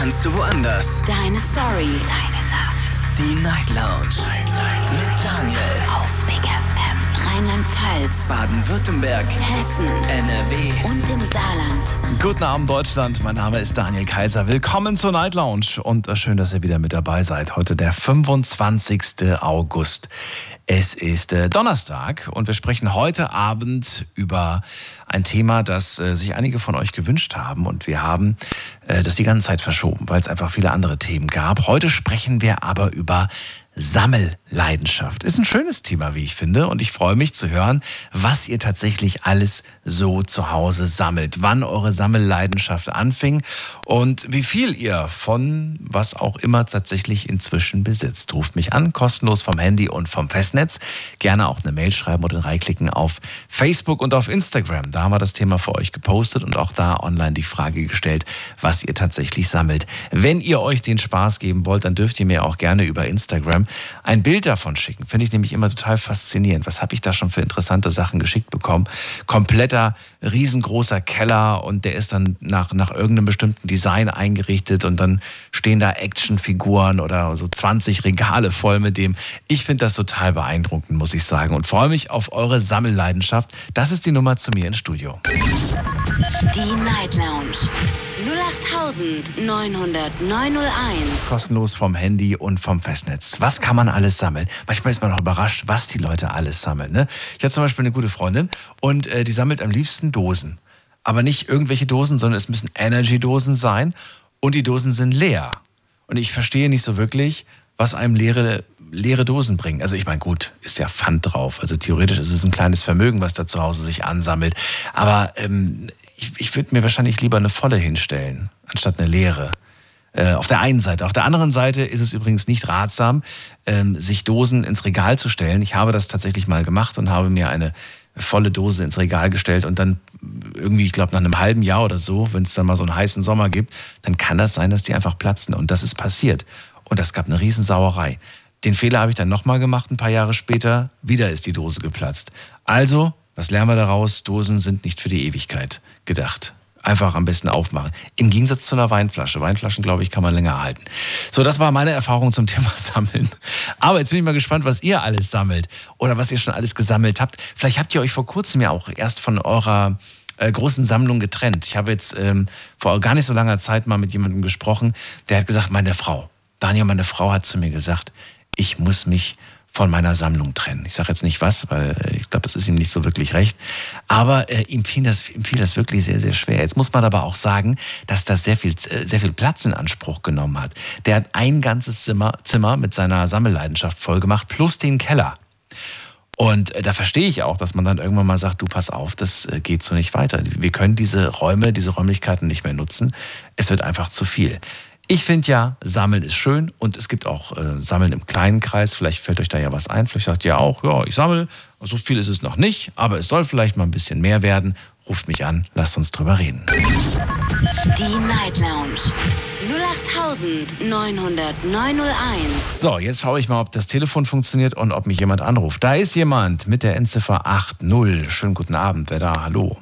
kannst du woanders. Deine Story. Deine Nacht. Die Night Lounge. Night, Night. Mit Daniel. Auf Big FM. Rheinland-Pfalz. Baden-Württemberg. Hessen. NRW. Und im Saarland. Guten Abend, Deutschland. Mein Name ist Daniel Kaiser. Willkommen zur Night Lounge und äh, schön, dass ihr wieder mit dabei seid. Heute der 25. August. Es ist äh, Donnerstag und wir sprechen heute Abend über ein Thema, das äh, sich einige von euch gewünscht haben und wir haben äh, das die ganze Zeit verschoben, weil es einfach viele andere Themen gab. Heute sprechen wir aber über Sammelleidenschaft. Ist ein schönes Thema, wie ich finde. Und ich freue mich zu hören, was ihr tatsächlich alles so zu Hause sammelt. Wann eure Sammelleidenschaft anfing und wie viel ihr von was auch immer tatsächlich inzwischen besitzt. Ruft mich an, kostenlos vom Handy und vom Festnetz. Gerne auch eine Mail schreiben oder reinklicken auf Facebook und auf Instagram. Da haben wir das Thema für euch gepostet und auch da online die Frage gestellt, was ihr tatsächlich sammelt. Wenn ihr euch den Spaß geben wollt, dann dürft ihr mir auch gerne über Instagram ein Bild davon schicken. Finde ich nämlich immer total faszinierend. Was habe ich da schon für interessante Sachen geschickt bekommen? Kompletter, riesengroßer Keller und der ist dann nach, nach irgendeinem bestimmten Design eingerichtet und dann stehen da Actionfiguren oder so 20 Regale voll mit dem. Ich finde das total beeindruckend, muss ich sagen und freue mich auf eure Sammelleidenschaft. Das ist die Nummer zu mir ins Studio. Die Night Lounge. 08901. Kostenlos vom Handy und vom Festnetz. Was kann man alles sammeln? Manchmal ist man auch überrascht, was die Leute alles sammeln. Ne? Ich habe zum Beispiel eine gute Freundin und äh, die sammelt am liebsten Dosen. Aber nicht irgendwelche Dosen, sondern es müssen Energy-Dosen sein und die Dosen sind leer. Und ich verstehe nicht so wirklich, was einem leere, leere Dosen bringen. Also ich meine, gut, ist ja Pfand drauf. Also theoretisch ist es ein kleines Vermögen, was da zu Hause sich ansammelt. Aber ähm, ich, ich würde mir wahrscheinlich lieber eine volle hinstellen, anstatt eine leere. Äh, auf der einen Seite. Auf der anderen Seite ist es übrigens nicht ratsam, ähm, sich Dosen ins Regal zu stellen. Ich habe das tatsächlich mal gemacht und habe mir eine volle Dose ins Regal gestellt und dann irgendwie, ich glaube, nach einem halben Jahr oder so, wenn es dann mal so einen heißen Sommer gibt, dann kann das sein, dass die einfach platzen. Und das ist passiert. Und das gab eine Riesensauerei. Den Fehler habe ich dann nochmal gemacht, ein paar Jahre später. Wieder ist die Dose geplatzt. Also, was lernen wir daraus? Dosen sind nicht für die Ewigkeit gedacht. Einfach am besten aufmachen. Im Gegensatz zu einer Weinflasche. Weinflaschen, glaube ich, kann man länger halten. So, das war meine Erfahrung zum Thema Sammeln. Aber jetzt bin ich mal gespannt, was ihr alles sammelt oder was ihr schon alles gesammelt habt. Vielleicht habt ihr euch vor kurzem ja auch erst von eurer äh, großen Sammlung getrennt. Ich habe jetzt ähm, vor gar nicht so langer Zeit mal mit jemandem gesprochen, der hat gesagt, meine Frau, Daniel, meine Frau hat zu mir gesagt, ich muss mich von meiner Sammlung trennen. Ich sage jetzt nicht was, weil äh, ich glaube, das ist ihm nicht so wirklich recht. Aber äh, ihm, fiel das, ihm fiel das wirklich sehr, sehr schwer. Jetzt muss man aber auch sagen, dass das sehr viel, äh, sehr viel Platz in Anspruch genommen hat. Der hat ein ganzes Zimmer, Zimmer mit seiner Sammelleidenschaft vollgemacht, plus den Keller. Und äh, da verstehe ich auch, dass man dann irgendwann mal sagt, du pass auf, das geht so nicht weiter. Wir können diese Räume, diese Räumlichkeiten nicht mehr nutzen. Es wird einfach zu viel. Ich finde ja, Sammeln ist schön und es gibt auch äh, Sammeln im kleinen Kreis. Vielleicht fällt euch da ja was ein. Vielleicht sagt ihr auch, ja, ich sammle. So viel ist es noch nicht, aber es soll vielleicht mal ein bisschen mehr werden. Ruft mich an, lasst uns drüber reden. Die Night Lounge. 08901. So, jetzt schaue ich mal, ob das Telefon funktioniert und ob mich jemand anruft. Da ist jemand mit der Endziffer 80. Schönen guten Abend, wer da? Hallo.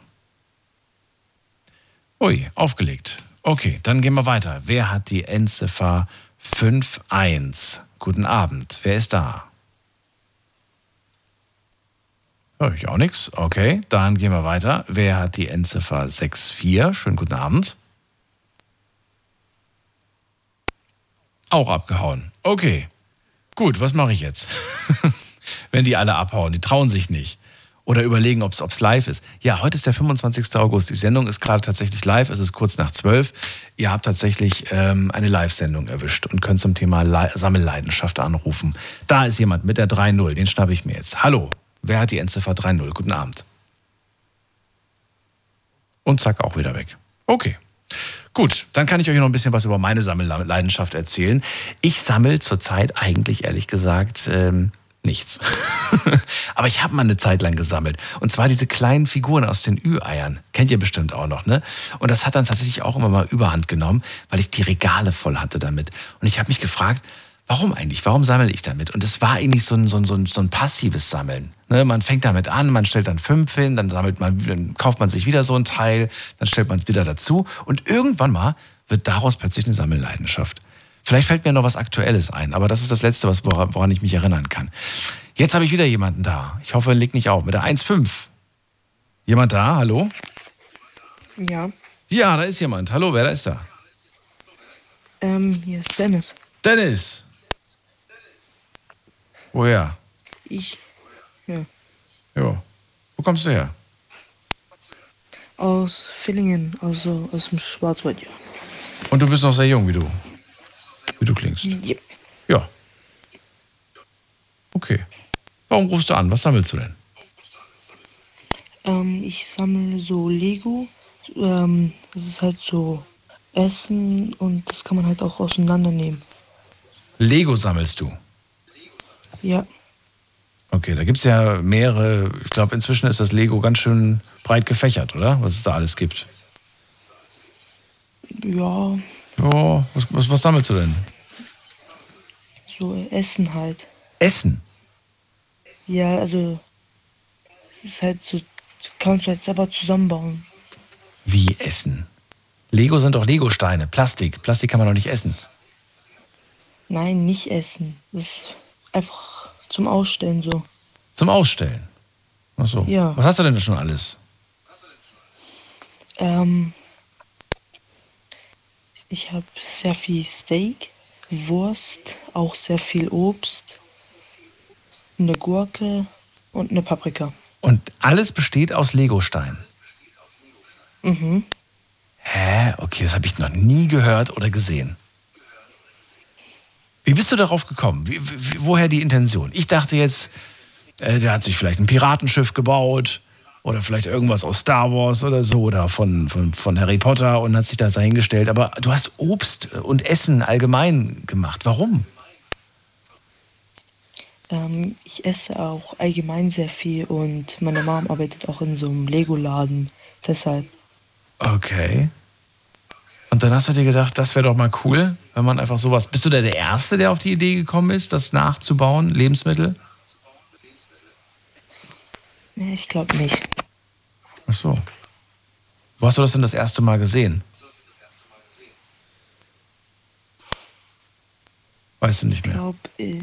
Ui, aufgelegt. Okay, dann gehen wir weiter. Wer hat die Endziffer 51? Guten Abend. Wer ist da? Höre ich auch nichts. Okay, dann gehen wir weiter. Wer hat die Endziffer 64? Schönen guten Abend. Auch abgehauen. Okay. Gut, was mache ich jetzt? Wenn die alle abhauen, die trauen sich nicht oder überlegen, ob es live ist. Ja, heute ist der 25. August. Die Sendung ist gerade tatsächlich live. Es ist kurz nach zwölf. Ihr habt tatsächlich ähm, eine Live-Sendung erwischt und könnt zum Thema Le Sammelleidenschaft anrufen. Da ist jemand mit der 3.0. Den schnappe ich mir jetzt. Hallo, wer hat die Endziffer 3.0? Guten Abend. Und zack, auch wieder weg. Okay. Gut, dann kann ich euch noch ein bisschen was über meine Sammelleidenschaft erzählen. Ich sammle zurzeit eigentlich, ehrlich gesagt, ähm, nichts. Aber ich habe mal eine Zeit lang gesammelt. Und zwar diese kleinen Figuren aus den Ü-Eiern. Kennt ihr bestimmt auch noch, ne? Und das hat dann tatsächlich auch immer mal überhand genommen, weil ich die Regale voll hatte damit. Und ich habe mich gefragt, warum eigentlich? Warum sammle ich damit? Und es war eigentlich so ein, so ein, so ein, passives Sammeln. Ne? Man fängt damit an, man stellt dann fünf hin, dann sammelt man, dann kauft man sich wieder so ein Teil, dann stellt man wieder dazu. Und irgendwann mal wird daraus plötzlich eine Sammelleidenschaft. Vielleicht fällt mir noch was Aktuelles ein, aber das ist das Letzte, was, woran ich mich erinnern kann. Jetzt habe ich wieder jemanden da. Ich hoffe, er legt nicht auf. Mit der 1.5. Jemand da? Hallo? Ja. Ja, da ist jemand. Hallo, wer da ist da? Ähm, hier ist Dennis. Dennis! Woher? Ich. Ja. Jo. Wo kommst du her? Aus Villingen, also aus dem Schwarzwald, ja. Und du bist noch sehr jung, wie du. Wie du klingst. Yep. Ja. Okay. Warum rufst du an? Was sammelst du denn? Ähm, ich sammle so Lego. Ähm, das ist halt so Essen und das kann man halt auch auseinandernehmen. Lego sammelst du? Ja. Okay, da gibt es ja mehrere. Ich glaube, inzwischen ist das Lego ganz schön breit gefächert, oder? Was es da alles gibt. Ja, Ja, was, was, was sammelst du denn? so Essen halt. Essen. Ja, also es ist halt so, kannst du halt selber zusammenbauen. Wie Essen? Lego sind doch Lego-Steine. Plastik. Plastik kann man doch nicht essen. Nein, nicht essen. Das ist einfach zum Ausstellen so. Zum Ausstellen. Ach so. Ja. Was hast du denn schon alles? Ähm, ich habe sehr viel Steak, Wurst, auch sehr viel Obst, eine Gurke und eine Paprika. Und alles besteht aus Legosteinen. Mhm. Hä? Okay, das habe ich noch nie gehört oder gesehen. Wie bist du darauf gekommen? Wie, wie, woher die Intention? Ich dachte jetzt, äh, der hat sich vielleicht ein Piratenschiff gebaut oder vielleicht irgendwas aus Star Wars oder so oder von, von, von Harry Potter und hat sich das dahingestellt. Aber du hast Obst und Essen allgemein gemacht. Warum? Ähm, ich esse auch allgemein sehr viel und meine Mom arbeitet auch in so einem Lego-Laden. Deshalb, Okay. Und dann hast du dir gedacht, das wäre doch mal cool, wenn man einfach sowas. Bist du da der Erste, der auf die Idee gekommen ist, das nachzubauen, Lebensmittel? nee, ich glaube nicht. Ach so. Wo hast du das denn das erste Mal gesehen? Weißt du nicht Ich mehr. glaube, äh,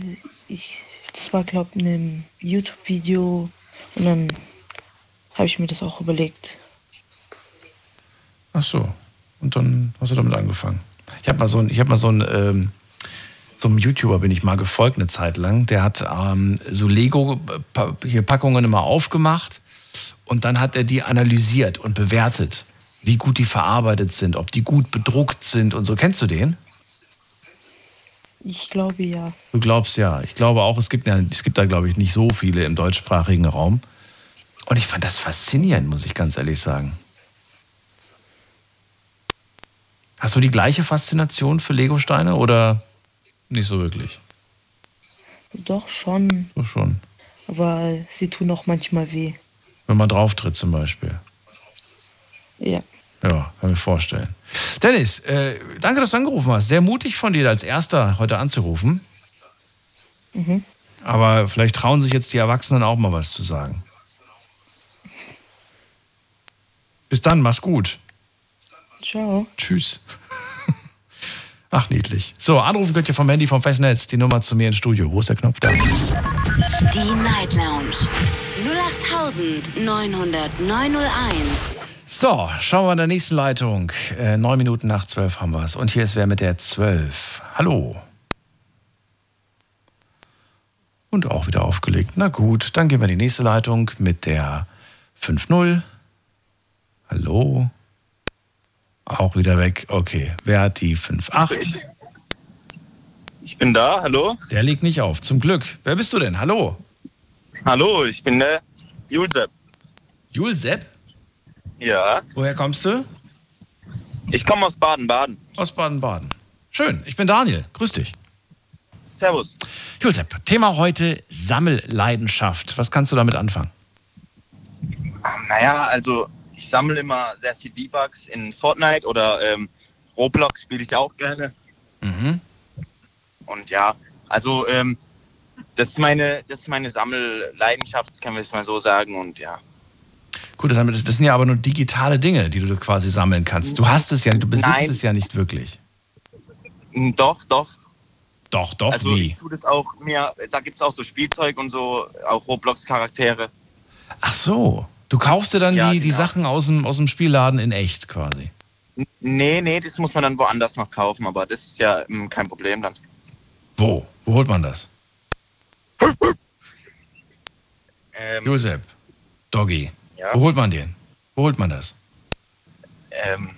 ich, das war, glaube ich, in einem YouTube-Video und dann habe ich mir das auch überlegt. Ach so. Und dann hast du damit angefangen. Ich habe mal so ein, ich habe mal so ein, ähm, so einem YouTuber bin ich mal gefolgt eine Zeit lang. Der hat ähm, so Lego-Packungen immer aufgemacht und dann hat er die analysiert und bewertet, wie gut die verarbeitet sind, ob die gut bedruckt sind und so. Kennst du den? Ich glaube ja. Du glaubst ja. Ich glaube auch, es gibt, ja, es gibt da, glaube ich, nicht so viele im deutschsprachigen Raum. Und ich fand das faszinierend, muss ich ganz ehrlich sagen. Hast du die gleiche Faszination für Legosteine oder nicht so wirklich? Doch schon, So schon. aber sie tun auch manchmal weh. Wenn man drauftritt zum Beispiel. Ja. Ja, kann mir vorstellen. Dennis, äh, danke, dass du angerufen hast. Sehr mutig von dir, da als Erster heute anzurufen. Mhm. Aber vielleicht trauen sich jetzt die Erwachsenen auch mal was zu sagen. Bis dann, mach's gut. Ciao. Tschüss. Ach, niedlich. So, anrufen könnt ihr vom Handy vom Festnetz. Die Nummer zu mir ins Studio. Wo ist der Knopf da? Die Night Lounge 0890901. So, schauen wir in der nächsten Leitung. Äh, neun Minuten nach zwölf haben wir es. Und hier ist wer mit der zwölf. Hallo. Und auch wieder aufgelegt. Na gut, dann gehen wir in die nächste Leitung mit der 5-0. Hallo. Auch wieder weg. Okay, wer hat die 5-8? Ich bin da, hallo? Der legt nicht auf, zum Glück. Wer bist du denn? Hallo. Hallo, ich bin der Julsep. Julsepp? Ja, Woher kommst du? ich komme aus Baden-Baden. Aus Baden-Baden. Schön, ich bin Daniel. Grüß dich. Servus. Josep, Thema heute Sammelleidenschaft. Was kannst du damit anfangen? Naja, also ich sammle immer sehr viel V-Bucks in Fortnite oder ähm, Roblox spiele ich auch gerne. Mhm. Und ja, also ähm, das, ist meine, das ist meine Sammelleidenschaft, kann man es mal so sagen. Und ja, Gut, das, das sind ja aber nur digitale Dinge, die du quasi sammeln kannst. Du hast es ja, du besitzt Nein. es ja nicht wirklich. Hm, Doch, doch. Doch, doch, Also wie? ich tue das auch mir, da gibt es auch so Spielzeug und so, auch Roblox-Charaktere. Ach so, du kaufst dir dann Ja, die, die genau. Sachen aus dem, aus dem Spielladen in echt quasi. Nee, nee, das muss man dann woanders noch kaufen, aber das ist ja hm, kein Problem dann. Wo? Wo holt man das? Ähm, Josep, Doggy, ja, wo holt man den? Wo holt man das? ähm,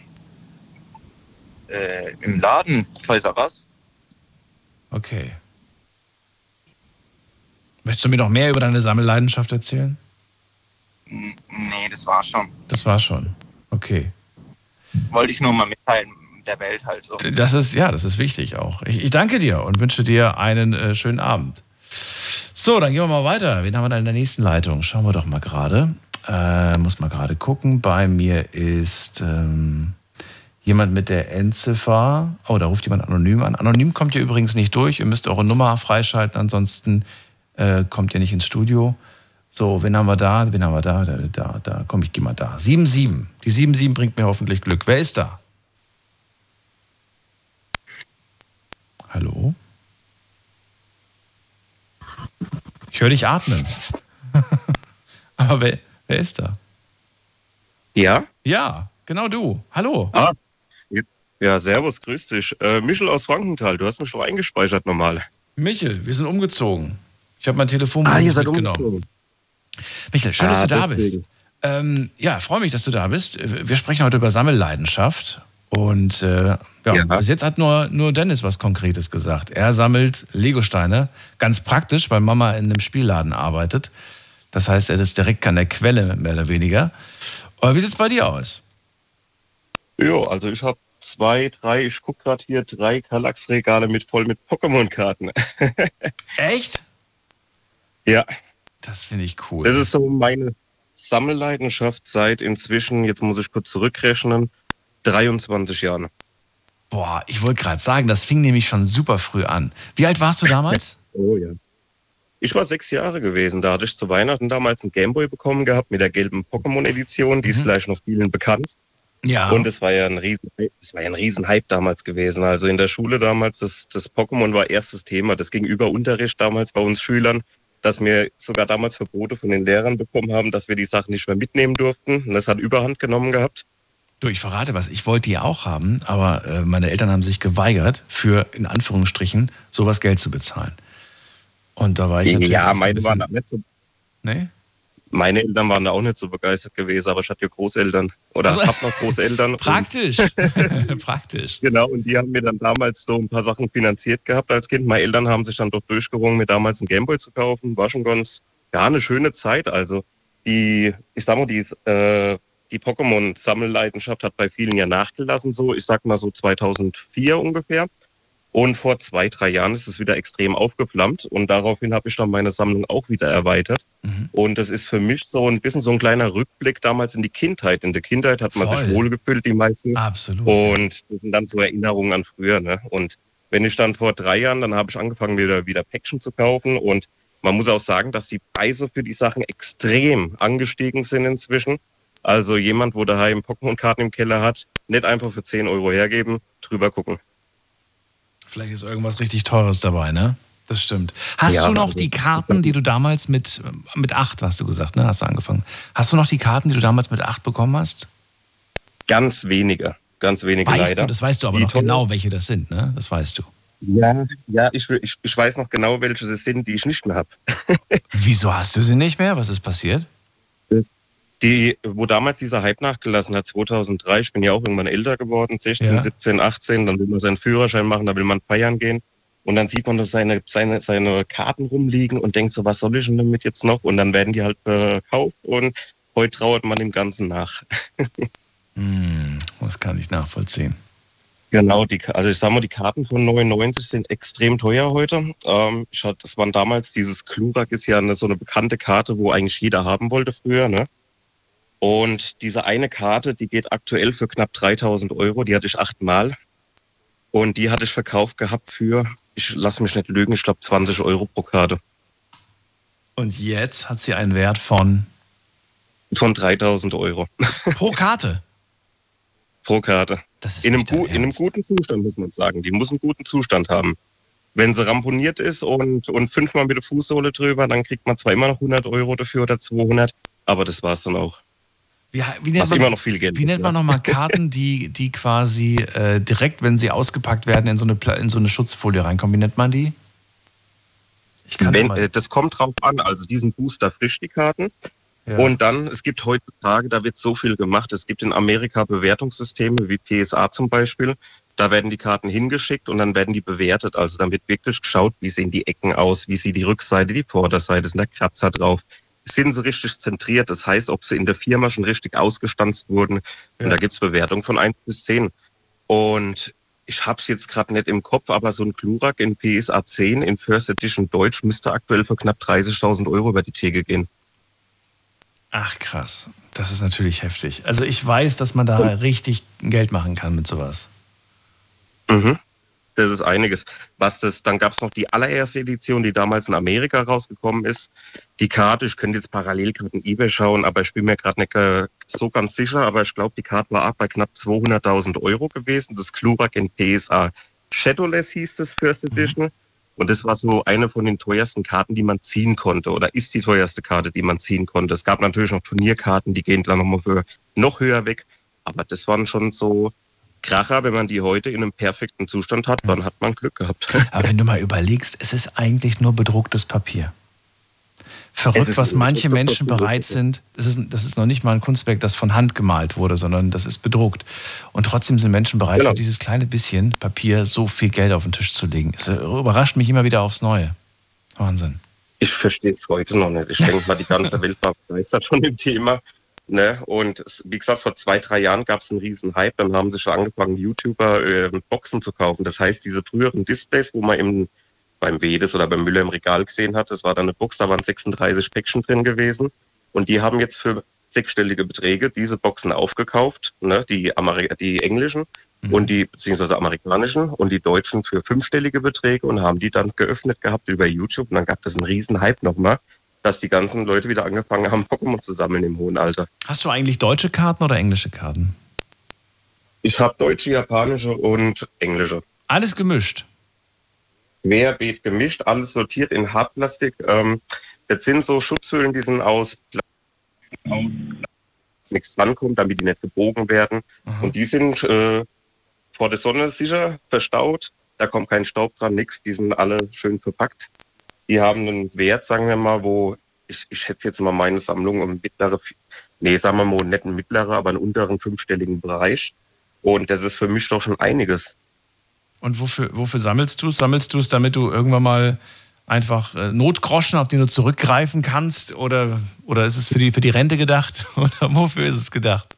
äh, im Laden, Toys R Us. Okay. Möchtest du mir noch mehr über deine Sammelleidenschaft erzählen? Nee, das war schon. Das war schon. Okay. Wollte ich nur mal mitteilen, der Welt halt so. Das ist, ja, das ist wichtig auch. Ich, ich danke dir und wünsche dir einen äh, schönen Abend. So, dann gehen wir mal weiter. Wen haben wir da in der nächsten Leitung? Schauen wir doch mal gerade. Äh, muss mal gerade gucken. Bei mir ist ähm, jemand mit der Endziffer. Oh, da ruft jemand anonym an. Anonym kommt ihr übrigens nicht durch. Ihr müsst eure Nummer freischalten, ansonsten äh, kommt ihr nicht ins Studio. So, wen haben wir da? Wen haben wir da? Da, da, da. Komm, ich geh mal da. 7-7. Die 7-7 bringt mir hoffentlich Glück. Wer ist da? Hallo? Ich höre dich atmen. Aber wer, wer ist da? Ja? Ja, genau du. Hallo. Ah. Ja, servus, grüß dich. Äh, Michel aus Frankenthal, du hast mich schon eingespeichert normal. Michel, wir sind umgezogen. Ich habe mein Telefon Ah, ihr seid mitgenommen. umgezogen. Michel, schön, dass Ah, du da deswegen. bist. Ähm, ja, freue mich, dass du da bist. Wir sprechen heute über Sammelleidenschaft. Und äh, ja, Ja. bis jetzt hat nur, nur Dennis was Konkretes gesagt. Er sammelt Legosteine, ganz praktisch, weil Mama in einem Spielladen arbeitet. Das heißt, er ist direkt an der Quelle, mehr oder weniger. Aber wie sieht es bei dir aus? Jo, also ich habe zwei, drei, ich guck gerade hier, drei Kallax-Regale mit voll mit Pokémon-Karten. Echt? ja, Das finde ich cool. das ist so meine Sammelleidenschaft seit inzwischen, jetzt muss ich kurz zurückrechnen, 23 Jahren. Boah, ich wollte gerade sagen, das fing nämlich schon super früh an. Wie alt warst du damals? Oh ja. Ich war sechs Jahre gewesen. Da hatte ich zu Weihnachten damals einen Gameboy bekommen gehabt mit der gelben Pokémon-Edition. Die ist Mhm. vielleicht noch vielen bekannt. Ja. Und es war ja ein riesen, es war ja ein riesen Hype damals gewesen. Also in der Schule damals, das, das Pokémon war erstes Thema. Das ging über Unterricht damals bei uns Schülern, dass wir sogar damals Verbote von den Lehrern bekommen haben, dass wir die Sachen nicht mehr mitnehmen durften. Und das hat Überhand genommen gehabt. Du, ich verrate was. Ich wollte die auch haben, aber äh, meine Eltern haben sich geweigert, für in Anführungsstrichen sowas Geld zu bezahlen. Und da war ich natürlich Ja, meine waren da nicht so, Nee? meine Eltern waren da auch nicht so begeistert gewesen, aber ich hatte ja Großeltern oder Also- hab noch Großeltern. Praktisch. Praktisch. Genau, und die haben mir dann damals so ein paar Sachen finanziert gehabt als Kind. Meine Eltern haben sich dann doch durchgerungen, mir damals einen Gameboy zu kaufen. War schon ganz, ja, eine schöne Zeit. Also die, ich sag mal, die, äh, die Pokémon-Sammelleidenschaft hat bei vielen ja nachgelassen, so, ich sag mal so 2004 ungefähr. Und vor zwei, drei Jahren ist es wieder extrem aufgeflammt und daraufhin habe ich dann meine Sammlung auch wieder erweitert. Mhm. Und das ist für mich so ein bisschen so ein kleiner Rückblick damals in die Kindheit. In der Kindheit hat man Voll. sich wohlgefühlt, die meisten. Absolut. Und das sind dann so Erinnerungen an früher. Ne? Und wenn ich dann vor drei Jahren, dann habe ich angefangen, wieder, wieder Päckchen zu kaufen. Und man muss auch sagen, dass die Preise für die Sachen extrem angestiegen sind inzwischen. Also jemand, wo daheim Pokémon-Karten im Keller hat, nicht einfach für 10 Euro hergeben, drüber gucken. Vielleicht ist irgendwas richtig Teures dabei, ne? Das stimmt. Hast Ja, du noch die Karten, die du damals mit, mit acht, hast du gesagt, ne? Hast du angefangen. Hast du noch die Karten, die du damals mit acht bekommen hast? Ganz wenige, ganz wenige Weißt leider. du, das weißt du aber Die noch tolle- genau, welche das sind, ne? Das weißt du. Ja, ja ich, ich, ich weiß noch genau, welche das sind, die ich nicht mehr habe. Wieso hast du sie nicht mehr? Was ist passiert? Die, wo damals dieser Hype nachgelassen hat, 2003, ich bin ja auch irgendwann älter geworden, 16, Ja. 17, 18, dann will man seinen Führerschein machen, da will man feiern gehen. Und dann sieht man, dass seine, seine, seine Karten rumliegen und denkt so, was soll ich denn damit jetzt noch? Und dann werden die halt verkauft und heute trauert man dem Ganzen nach. Hm, das kann ich nachvollziehen. Genau, die, also ich sag mal, die Karten von 99 sind extrem teuer heute. Ähm, ich hatte, das waren damals, dieses Klurak ist ja eine, so eine bekannte Karte, wo eigentlich jeder haben wollte früher, ne? Und diese eine Karte, die geht aktuell für knapp 3000 Euro, die hatte ich achtmal. Und die hatte ich verkauft gehabt für, ich lasse mich nicht lügen, ich glaube 20 Euro pro Karte. Und jetzt hat sie einen Wert von Von 3000 Euro Pro Karte. pro Karte. Das ist In einem, in einem guten Zustand, muss man sagen. Die muss einen guten Zustand haben. Wenn sie ramponiert ist und, und fünfmal mit der Fußsohle drüber, dann kriegt man zwar immer noch 100 Euro dafür oder 200, aber das war's dann auch. Wie, wie nennt man, Geld Wie nennt man nochmal Karten, die, die quasi äh, direkt, wenn sie ausgepackt werden, in so, eine, in so eine Schutzfolie reinkommen? Wie nennt man die? Ich kann Wenn, mal, äh, das kommt drauf an, also diesen Booster frisch die Karten. ja. Und dann, es gibt heutzutage, da wird so viel gemacht. Es gibt in Amerika Bewertungssysteme wie PSA zum Beispiel. Da werden die Karten hingeschickt und dann werden die bewertet. Also dann wird wirklich geschaut, wie sehen die Ecken aus, wie sieht die Rückseite, die Vorderseite, sind da Kratzer drauf. Sind sie richtig zentriert? Das heißt, ob sie in der Firma schon richtig ausgestanzt wurden. Ja. Und da gibt's Bewertungen von 1 bis 10. Und ich habe es jetzt gerade nicht im Kopf, aber so ein Glurak in PSA 10 in First Edition Deutsch müsste aktuell für knapp 30.000 Euro über die Theke gehen. Ach krass, das ist natürlich heftig. Also ich weiß, dass man da richtig Geld machen kann mit sowas. Mhm. Das ist einiges. Was das, dann gab es noch die allererste Edition, die damals in Amerika rausgekommen ist. Die Karte, ich könnte jetzt parallel gerade in eBay schauen, aber ich bin mir gerade nicht äh, so ganz sicher, aber ich glaube, die Karte war auch bei knapp 200.000 Euro gewesen. Das Klurak in PSA Shadowless hieß das First Edition. Und das war so eine von den teuersten Karten, die man ziehen konnte oder ist die teuerste Karte, die man ziehen konnte. Es gab natürlich noch Turnierkarten, die gehen dann nochmal für noch höher weg. Aber das waren schon so Kracher, wenn man die heute in einem perfekten Zustand hat, dann hat man Glück gehabt. Aber wenn du mal überlegst, es ist eigentlich nur bedrucktes Papier. Verrückt, was manche Menschen Papier, bereit sind. Das ist, das ist noch nicht mal ein Kunstwerk, das von Hand gemalt wurde, sondern das ist bedruckt. Und trotzdem sind Menschen bereit, Genau. für dieses kleine bisschen Papier so viel Geld auf den Tisch zu legen. Es überrascht mich immer wieder aufs Neue. Wahnsinn. Ich verstehe es heute noch nicht. Ich denke mal, die ganze Welt war begeistert von dem Thema. Ne? Und wie gesagt, vor zwei, drei Jahren gab es einen riesen Hype. Dann haben sich schon angefangen, YouTuber äh, Boxen zu kaufen. Das heißt, diese früheren Displays, wo man im, beim Vedes oder beim Müller im Regal gesehen hat, das war dann eine Box, da waren 36 Päckchen drin gewesen. Und die haben jetzt für sechsstellige Beträge diese Boxen aufgekauft, ne? die, Ameri die englischen und die beziehungsweise amerikanischen und die deutschen für fünfstellige Beträge und haben die dann geöffnet gehabt über YouTube und dann gab es einen riesen Hype nochmal, dass die ganzen Leute wieder angefangen haben, Pokémon zu sammeln im hohen Alter. Hast du eigentlich deutsche Karten oder englische Karten? Ich habe deutsche, japanische und englische. Alles gemischt. Querbeet gemischt, alles sortiert in Hartplastik. Ähm, das sind so Schutzhüllen, die sind aus Plastik, nichts drankommt, damit die nicht gebogen werden. Und die sind äh, vor der Sonne sicher verstaut. Da kommt kein Staub dran, nichts. Die sind alle schön verpackt. Die haben einen Wert, sagen wir mal, wo ich, ich schätze jetzt mal meine Sammlung um mittlere, nee, sagen wir mal nicht einen mittleren, aber einen unteren fünfstelligen Bereich. Und das ist für mich doch schon einiges. Und wofür, wofür sammelst du es? Sammelst du es, damit du irgendwann mal einfach äh, Notgroschen, auf die du zurückgreifen kannst? Oder, oder ist es für die, für die Rente gedacht? Oder wofür ist es gedacht?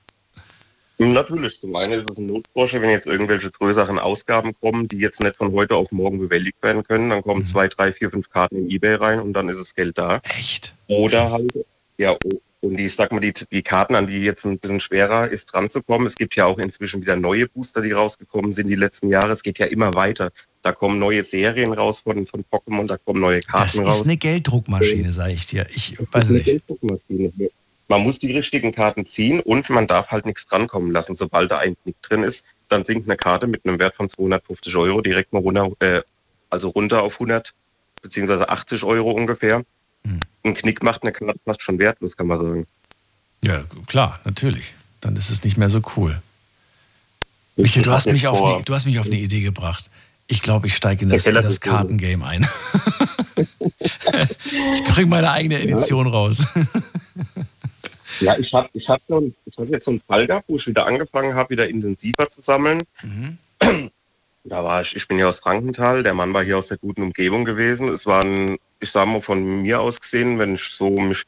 Natürlich, zum einen ist es ein Notgrosche, wenn jetzt irgendwelche größeren Ausgaben kommen, die jetzt nicht von heute auf morgen bewältigt werden können, dann kommen zwei, drei, vier, fünf Karten in Ebay rein und dann ist das Geld da. Echt? Oder halt, ja, und die, ich sag mal, die, die Karten, an die jetzt ein bisschen schwerer ist, dran zu kommen. Es gibt ja auch inzwischen wieder neue Booster, die rausgekommen sind die letzten Jahre. Es geht ja immer weiter. Da kommen neue Serien raus von, von Pokémon, da kommen neue Das Karten ist raus. eine Gelddruckmaschine, sage ich dir. Ich Das weiß ist eine nicht. Gelddruckmaschine. Man muss die richtigen Karten ziehen und man darf halt nichts drankommen lassen. Sobald da ein Knick drin ist, dann sinkt eine Karte mit einem Wert von 250 Euro direkt mal runter, äh, also runter auf 100 beziehungsweise 80 Euro ungefähr. Hm. Ein Knick macht eine Karte fast schon wertlos, kann man sagen. Ja, klar, natürlich. Dann ist es nicht mehr so cool. Michael, du hast, mich auf vor- eine, du hast mich auf eine Idee gebracht. Ich glaube, ich steige in das, in das. Kartengame ein. ich bringe meine eigene Edition raus. Ja, ich habe ich hab so ein, ich hab jetzt so einen Fall gehabt, wo ich wieder angefangen habe, wieder intensiver zu sammeln. Mhm. Da war ich, ich bin ja aus Frankenthal, der Mann war hier aus der guten Umgebung gewesen. Es waren, ich sag mal von mir aus gesehen, wenn ich so mich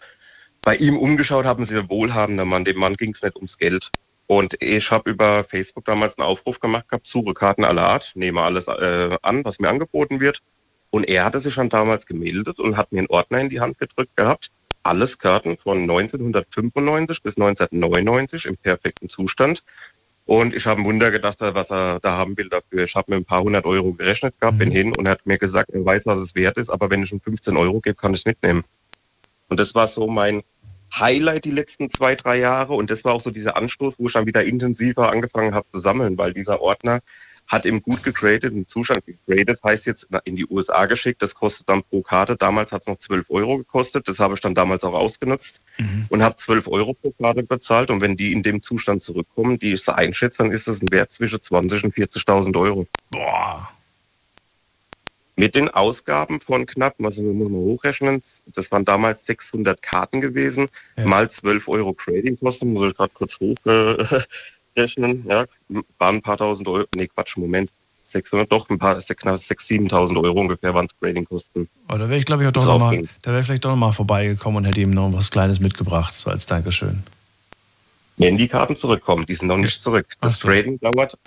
bei ihm umgeschaut habe, ein sehr wohlhabender Mann. Dem Mann ging es nicht ums Geld. Und ich habe über Facebook damals einen Aufruf gemacht gehabt, suche Karten aller Art, nehme alles äh, an, was mir angeboten wird. Und er hatte sich schon damals gemeldet und hat mir einen Ordner in die Hand gedrückt gehabt. Alles Karten von 1995 bis 1999 im perfekten Zustand. Und ich habe ein Wunder gedacht, was er da haben will dafür. Ich habe mir ein paar hundert Euro gerechnet gehabt, bin hin und er hat mir gesagt, er weiß, was es wert ist, aber wenn ich ihm 15 Euro gebe, kann ich es mitnehmen. Und das war so mein Highlight die letzten zwei, drei Jahre. Und das war auch so dieser Anstoß, wo ich dann wieder intensiver angefangen habe zu sammeln, weil dieser Ordner hat ihm gut gegradet, im Zustand gegradet, heißt jetzt in die USA geschickt. Das kostet dann pro Karte. Damals hat es noch 12 Euro gekostet. Das habe ich dann damals auch ausgenutzt mhm. und habe 12 Euro pro Karte bezahlt. Und wenn die in dem Zustand zurückkommen, die ich so einschätze, dann ist das ein Wert zwischen 20 und 40.000 Euro. Boah. Mit den Ausgaben von knapp, also muss man hochrechnen, das waren damals 600 Karten gewesen, ja. mal 12 Euro Trading-Kosten, muss ich gerade kurz hochrechnen. ja, waren ein paar tausend Euro, nee, Quatsch, Moment, 600, doch ein paar, knapp 6.000, 7.000 Euro ungefähr waren es Grading-Kosten. Oh, da wäre ich, glaube ich, auch doch nochmal, da wäre ich vielleicht doch nochmal vorbeigekommen und hätte ihm noch was Kleines mitgebracht, so als Dankeschön. Wenn die Karten zurückkommen, die sind noch nicht zurück. Das so. Grading dauert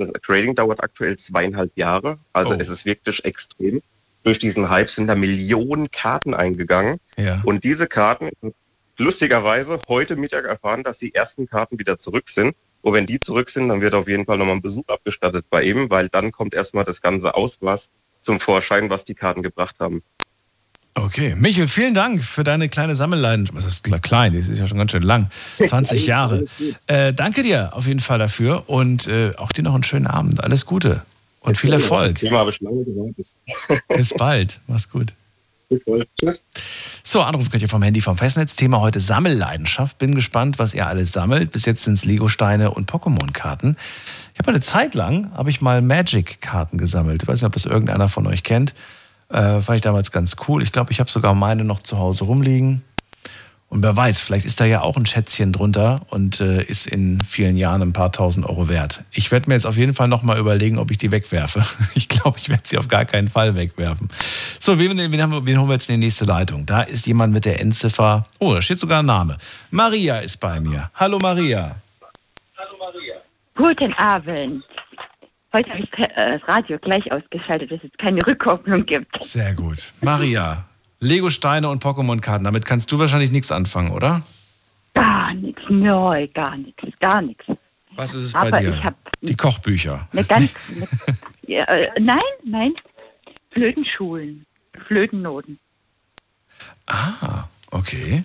das Trading dauert aktuell zweieinhalb Jahre. Also oh. es ist wirklich extrem. Durch diesen Hype sind da Millionen Karten eingegangen. Ja. Und diese Karten, lustigerweise, heute Mittag erfahren, dass die ersten Karten wieder zurück sind. Und wenn die zurück sind, dann wird auf jeden Fall nochmal ein Besuch abgestattet bei ihm, weil dann kommt erstmal das ganze Ausmaß zum Vorschein, was die Karten gebracht haben. Okay, Michel, vielen Dank für deine kleine Sammelleidenschaft. Das ist klein, die ist ja schon ganz schön lang. 20 Jahre. Äh, danke dir auf jeden Fall dafür und äh, auch dir noch einen schönen Abend. Alles Gute und viel Erfolg. Bis bald. Mach's gut. Bis. Tschüss. So, Anruf könnt ihr vom Handy vom Festnetz. Thema heute Sammelleidenschaft. Bin gespannt, was ihr alles sammelt. Bis jetzt sind es Lego-Steine und Pokémon-Karten. Ich habe eine Zeit lang, habe ich mal Magic-Karten gesammelt. Ich weiß nicht, ob das irgendeiner von euch kennt. Äh, fand ich damals ganz cool. Ich glaube, ich habe sogar meine noch zu Hause rumliegen. Und wer weiß, vielleicht ist da ja auch ein Schätzchen drunter und äh, ist in vielen Jahren ein paar tausend Euro wert. Ich werde mir jetzt auf jeden Fall nochmal überlegen, ob ich die wegwerfe. Ich glaube, ich werde sie auf gar keinen Fall wegwerfen. So, wen, wen, haben wir, wen holen wir jetzt in die nächste Leitung? Da ist jemand mit der Endziffer. Oh, da steht sogar ein Name. Maria ist bei mir. Hallo Maria. Hallo Maria. Guten Abend. Heute habe ich äh, das Radio gleich ausgeschaltet, dass es keine Rückkopplung gibt. Sehr gut. Maria, Lego-Steine und Pokémon-Karten, damit kannst du wahrscheinlich nichts anfangen, oder? Gar nichts, neu, gar nichts, gar nichts. Was ist es Aber bei dir? Die Kochbücher. Eine ganz, eine, ja, äh, nein, nein, Flötenschulen, Flötennoten. Ah, okay.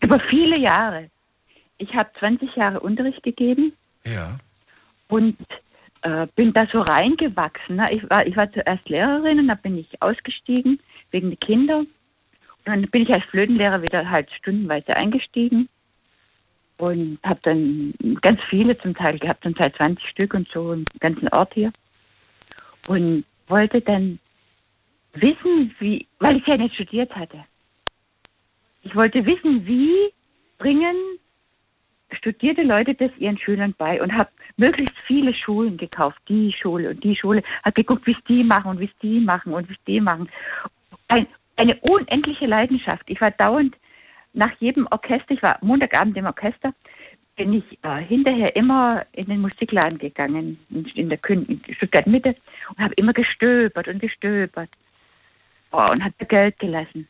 Über viele Jahre. Ich habe 20 Jahre Unterricht gegeben. Ja. Und äh, bin da so reingewachsen. Ne? Ich, war, ich war zuerst Lehrerin und dann bin ich ausgestiegen wegen der Kinder. Und dann bin ich als Flötenlehrer wieder halt stundenweise eingestiegen und habe dann ganz viele zum Teil gehabt, zum Teil 20 Stück und so im ganzen Ort hier. Und wollte dann wissen, wie, weil ich ja nicht studiert hatte. Ich wollte wissen, wie bringen studierte Leute das ihren Schülern bei und habe möglichst viele Schulen gekauft, die Schule und die Schule, habe geguckt, wie es die machen und wie es die machen und wie es die machen. Ein, eine unendliche Leidenschaft. Ich war dauernd nach jedem Orchester, ich war Montagabend im Orchester, bin ich äh, hinterher immer in den Musikladen gegangen, in der in Stuttgart Mitte, und habe immer gestöbert und gestöbert oh, und habe Geld gelassen.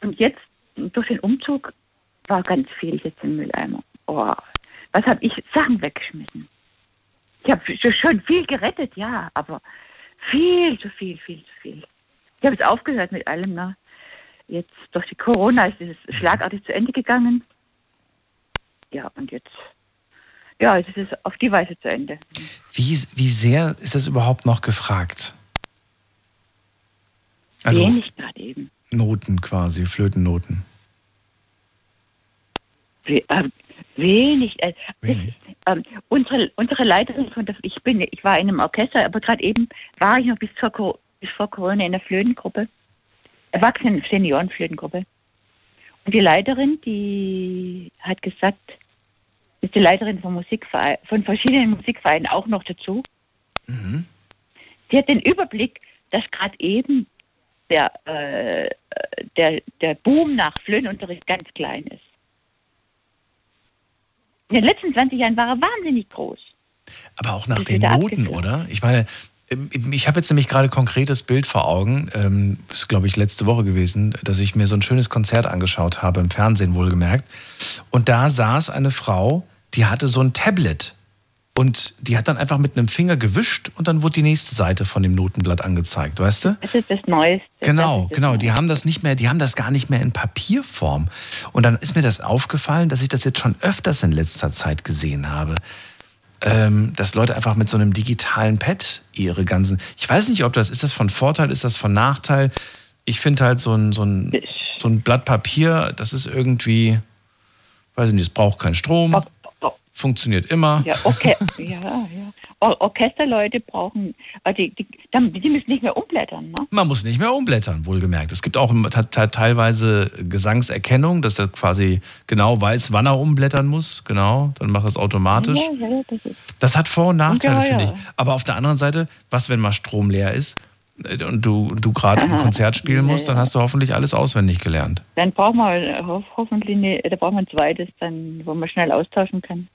Und jetzt durch den Umzug war ganz viel jetzt im Mülleimer. Oh, was habe ich Sachen weggeschmissen? Ich habe schon viel gerettet, ja, aber viel zu viel, viel zu viel. Ich habe jetzt aufgehört mit allem. Ne? Jetzt durch die Corona ist es schlagartig zu Ende gegangen. Ja, und jetzt, ja, es ist auf die Weise zu Ende. Wie, wie sehr ist das überhaupt noch gefragt? Also Wenig gerade eben. Noten quasi, Flötennoten. Wie, äh, wenig. Äh, wenig. Äh, unsere, unsere Leiterin von der, ich bin, ich war in einem Orchester, aber gerade eben war ich noch bis vor, bis vor Corona in der Flötengruppe, Erwachsenen-Senioren-Flötengruppe. Und die Leiterin, die hat gesagt, ist die Leiterin von Musikverein, von verschiedenen Musikvereinen auch noch dazu. Mhm. Sie hat den Überblick, dass gerade eben der, äh, der, der Boom nach Flötenunterricht ganz klein ist. In den letzten 20 Jahren war er wahnsinnig groß. Aber auch nach den Noten, oder? Ich meine, ich habe jetzt nämlich gerade konkretes Bild vor Augen. Ähm, ist, glaube ich, letzte Woche gewesen, dass ich mir so ein schönes Konzert angeschaut habe, im Fernsehen wohlgemerkt. Und da saß eine Frau, die hatte so ein Tablet Und die hat dann einfach mit einem Finger gewischt und dann wurde die nächste Seite von dem Notenblatt angezeigt, weißt du? Das ist das Neueste. Genau, das das genau. Die Neueste. haben das nicht mehr, die haben das gar nicht mehr in Papierform. Und dann ist mir das aufgefallen, dass ich das jetzt schon öfters in letzter Zeit gesehen habe. Ähm, dass Leute einfach mit so einem digitalen Pad ihre ganzen. Ich weiß nicht, ob das, ist das von Vorteil, ist das von Nachteil? Ich finde halt so ein, so, ein, so ein Blatt Papier, das ist irgendwie, weiß ich nicht, es braucht keinen Strom, funktioniert immer. Ja, okay. ja, ja. Or Orchesterleute brauchen, äh, die, die, die müssen nicht mehr umblättern, ne? Man muss nicht mehr umblättern, wohlgemerkt. Es gibt auch teilweise Gesangserkennung, dass er quasi genau weiß, wann er umblättern muss. Genau, dann macht er es automatisch. Ja, ja, das. Das hat Vor- und Nachteile, Ja, finde ich. Aber auf der anderen Seite, was, wenn mal Strom leer ist äh, und du, du gerade ein Konzert spielen musst, dann hast du hoffentlich alles auswendig gelernt. Dann braucht man äh, ho hoffentlich, ne, da braucht man ein zweites, dann, wo man schnell austauschen kann.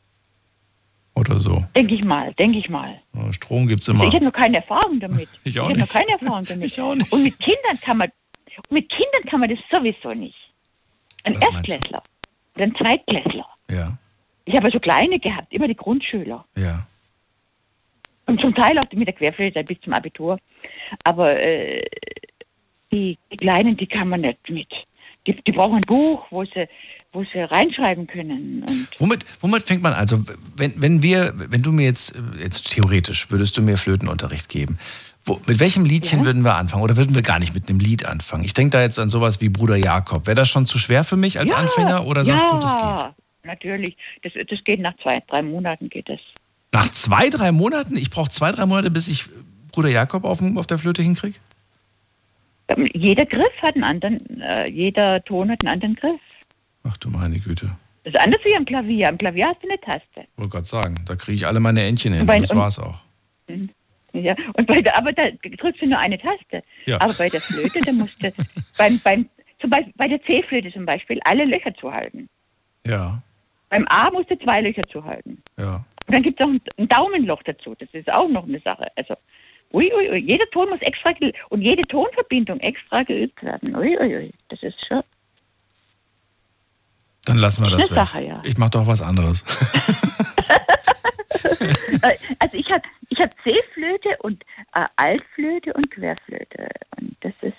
Oder so. Denke ich mal, denke ich mal. Strom gibt es Ich immer. habe noch keine Erfahrung damit. Ich auch habe noch nicht. keine Erfahrung damit. Ich auch nicht. Und mit Kindern kann man, mit Kindern kann man das sowieso nicht. Ein Was? Erstklässler oder ein Zweitklässler. Ja, Ich habe so kleine gehabt, immer die Grundschüler. ja. Und zum Teil auch mit der Querflöte bis zum Abitur. Aber äh, die, die Kleinen, die kann man nicht mit. Die, die brauchen ein Buch, wo sie, wo sie reinschreiben können. Womit, womit fängt man also, wenn, wenn wir, wenn du mir jetzt, jetzt theoretisch, würdest du mir Flötenunterricht geben, wo, mit welchem Liedchen Ja. würden wir anfangen? Oder würden wir gar nicht mit einem Lied anfangen? Ich denke da jetzt an sowas wie Bruder Jakob. Wäre das schon zu schwer für mich als Ja, Anfänger oder sagst ja, du, das geht? Natürlich. Das, das geht nach zwei, drei Monaten geht das. Nach zwei, drei Monaten? Ich brauche zwei, drei Monate, bis ich Bruder Jakob auf, auf der Flöte hinkriege? Ähm, Jeder Griff hat einen anderen, äh, jeder Ton hat einen anderen Griff. Ach du meine Güte. Das ist anders wie am Klavier. Am Klavier hast du eine Taste. Wollte gerade sagen, da kriege ich alle meine Entchen hin. Wobei- das und- war's auch. Ja, und bei der, aber da drückst du nur eine Taste. Ja. Aber bei der Flöte, da musst du beim, beim, zum Beispiel, bei der C-Flöte zum Beispiel alle Löcher zuhalten. Ja, Beim A musst du zwei Löcher zuhalten. ja. Und dann gibt es auch ein, Daumenloch dazu. Das ist auch noch eine Sache. Also, ui, ui, ui. Jeder Ton muss extra und jede Tonverbindung extra geübt werden. Ui, ui, ui. Das ist schon. Dann lassen wir Das weg. Sache, ja. Ich mache doch was anderes. Also ich habe ich hab C-Flöte und äh, Altflöte und Querflöte. Und das ist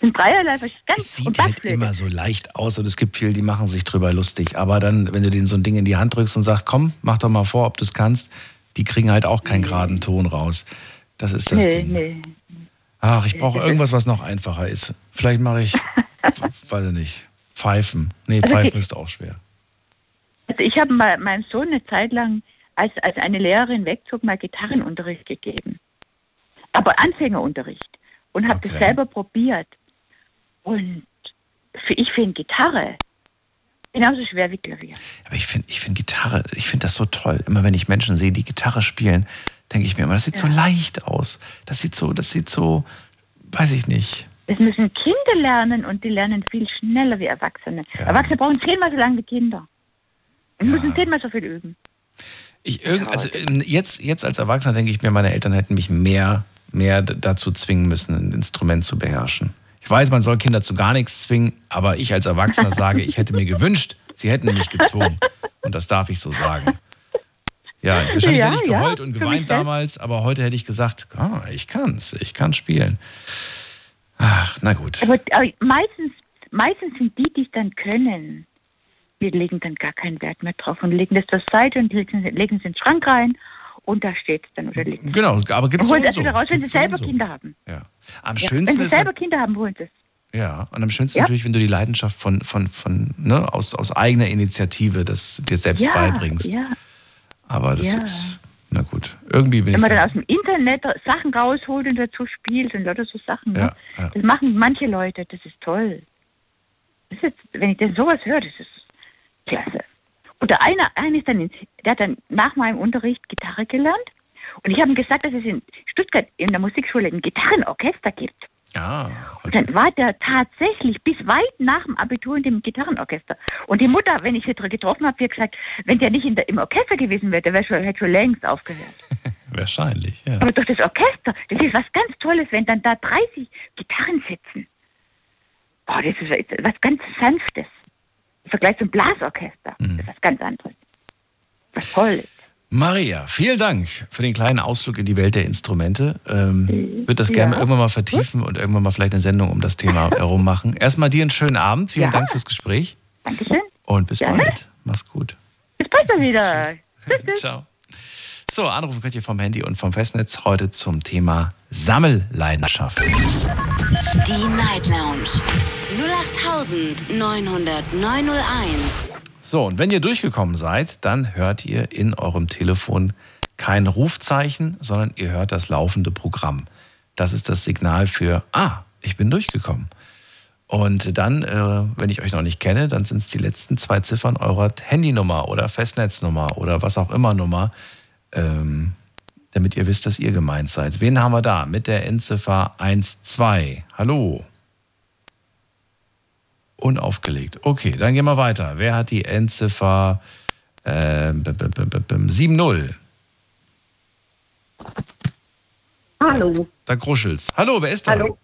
sind dreierlei Es ganz und sieht halt immer so leicht aus und es gibt viele, die machen sich drüber lustig. Aber dann, wenn du denen so ein Ding in die Hand drückst und sagst, komm, mach doch mal vor, ob du es kannst, die kriegen halt auch keinen geraden Ton raus. Das ist das nee, Ding. nee. Ach, ich brauche irgendwas, was noch einfacher ist. Vielleicht mache ich, weiß ich nicht, Pfeifen. Nee, Also Pfeifen die- ist auch schwer. Also ich habe meinem Sohn eine Zeit lang, als, als eine Lehrerin wegzog, mal Gitarrenunterricht gegeben. Aber Anfängerunterricht. Und habe das Okay. selber probiert. Und für, ich finde Gitarre genauso schwer wie Klavier. Aber ich finde ich find Gitarre, ich finde das so toll. Immer wenn ich Menschen sehe, die Gitarre spielen, denke ich mir immer, das sieht so leicht aus. Das sieht so, das sieht so, weiß ich nicht. Das müssen Kinder lernen und die lernen viel schneller wie Erwachsene. Ja. Erwachsene brauchen zehnmal so lange wie Kinder. Und Ja. müssen zehnmal so viel üben. Ich, irgend, also ähm, jetzt, jetzt als Erwachsener denke ich mir, meine Eltern hätten mich mehr, mehr dazu zwingen müssen, ein Instrument zu beherrschen. Ich weiß, man soll Kinder zu gar nichts zwingen, aber ich als Erwachsener sage, ich hätte mir gewünscht, sie hätten mich gezwungen. Und das darf ich so sagen. Ja, wahrscheinlich Ja, hätte ich ja, geheult und für mich geweint damals, aber heute hätte ich gesagt, ah, ich kann's, ich kann spielen. Ach, na gut. Aber, aber meistens, meistens sind die, die es dann können, die legen dann gar keinen Wert mehr drauf und legen das zur Seite und legen, legen es in den Schrank rein und da steht es dann oder liegt es. Genau, aber gibt Und es holen so es und erst wieder so. raus, wenn sie Gibt's so selber so. Kinder haben. Ja. Am Ja. schönsten Wenn sie selber Kinder haben, holen sie es. Ja, und am schönsten Ja. natürlich, wenn du die Leidenschaft von, von, von ne, aus, aus eigener Initiative das dir selbst Ja, beibringst. ja. Aber das ist, na gut, irgendwie bin Wenn man da. dann aus dem Internet Sachen rausholt und dazu spielt und lauter so Sachen. Ne? Ja, ja. Das machen manche Leute, das ist toll. Das ist, wenn ich denn sowas höre, das ist klasse. Und der eine, eine ist dann, in, der hat dann nach meinem Unterricht Gitarre gelernt. Und ich habe ihm gesagt, dass es in Stuttgart in der Musikschule ein Gitarrenorchester gibt. Ja, Und dann war der tatsächlich bis weit nach dem Abitur in dem Gitarrenorchester. Und die Mutter, wenn ich sie getroffen habe, hat gesagt, wenn der nicht in der, im Orchester gewesen wäre, der wäre schon, hätte schon längst aufgehört. wahrscheinlich, ja. Aber durch das Orchester, das ist was ganz Tolles, wenn dann da 30 Gitarren sitzen. Boah, das ist was ganz Sanftes. Im Vergleich zum Blasorchester. Mhm. Das ist was ganz anderes. Was Tolles. Maria, vielen Dank für den kleinen Ausflug in die Welt der Instrumente. Ähm, würde das gerne irgendwann mal vertiefen und irgendwann mal vielleicht eine Sendung um das Thema herum machen. Erstmal dir einen schönen Abend. Vielen Ja. Dank fürs Gespräch Dankeschön. und bis Gerne. bald. Mach's gut. Bis bald mal wieder. Ciao. So, anrufen könnt ihr vom Handy und vom Festnetz heute zum Thema Sammelleidenschaft. Die Night Lounge 08901. So, und wenn ihr durchgekommen seid, dann hört ihr in eurem Telefon kein Rufzeichen, sondern ihr hört das laufende Programm. Das ist das Signal für, ah, ich bin durchgekommen. Und dann, äh, wenn ich euch noch nicht kenne, dann sind es die letzten zwei Ziffern eurer Handynummer oder Festnetznummer oder was auch immer Nummer, ähm, damit ihr wisst, dass ihr gemeint seid. Wen haben wir da? Mit der Endziffer 12. Hallo. Unaufgelegt. Okay, dann gehen wir weiter. Wer hat die Endziffer bim, 7-0? Hallo. Da gruschelt's. Hallo, wer ist da? Hallo.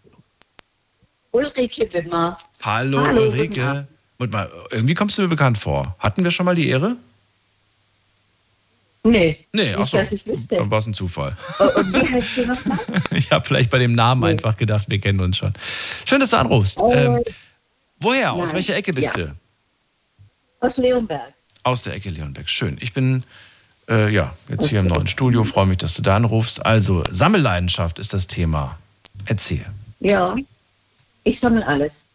Ulrike Wimmer. Hallo, Hallo, Ulrike. Mal, irgendwie kommst du mir bekannt vor. Hatten wir schon mal die Ehre? Nee. Nee, ach so. Dann war es ein Zufall. Und wie heißt du nochmal? Ich habe vielleicht bei dem Namen einfach gedacht, wir kennen uns schon. Schön, dass du anrufst. Oh, Ähm, woher? Aus nein. welcher Ecke bist Ja. du? Aus Leonberg. Aus der Ecke Leonbeck. Schön. Ich bin äh, ja jetzt hier im neuen Studio. Freue mich, dass du da anrufst. Also, Sammelleidenschaft ist das Thema. Erzähl. Ja. Ich sammle alles.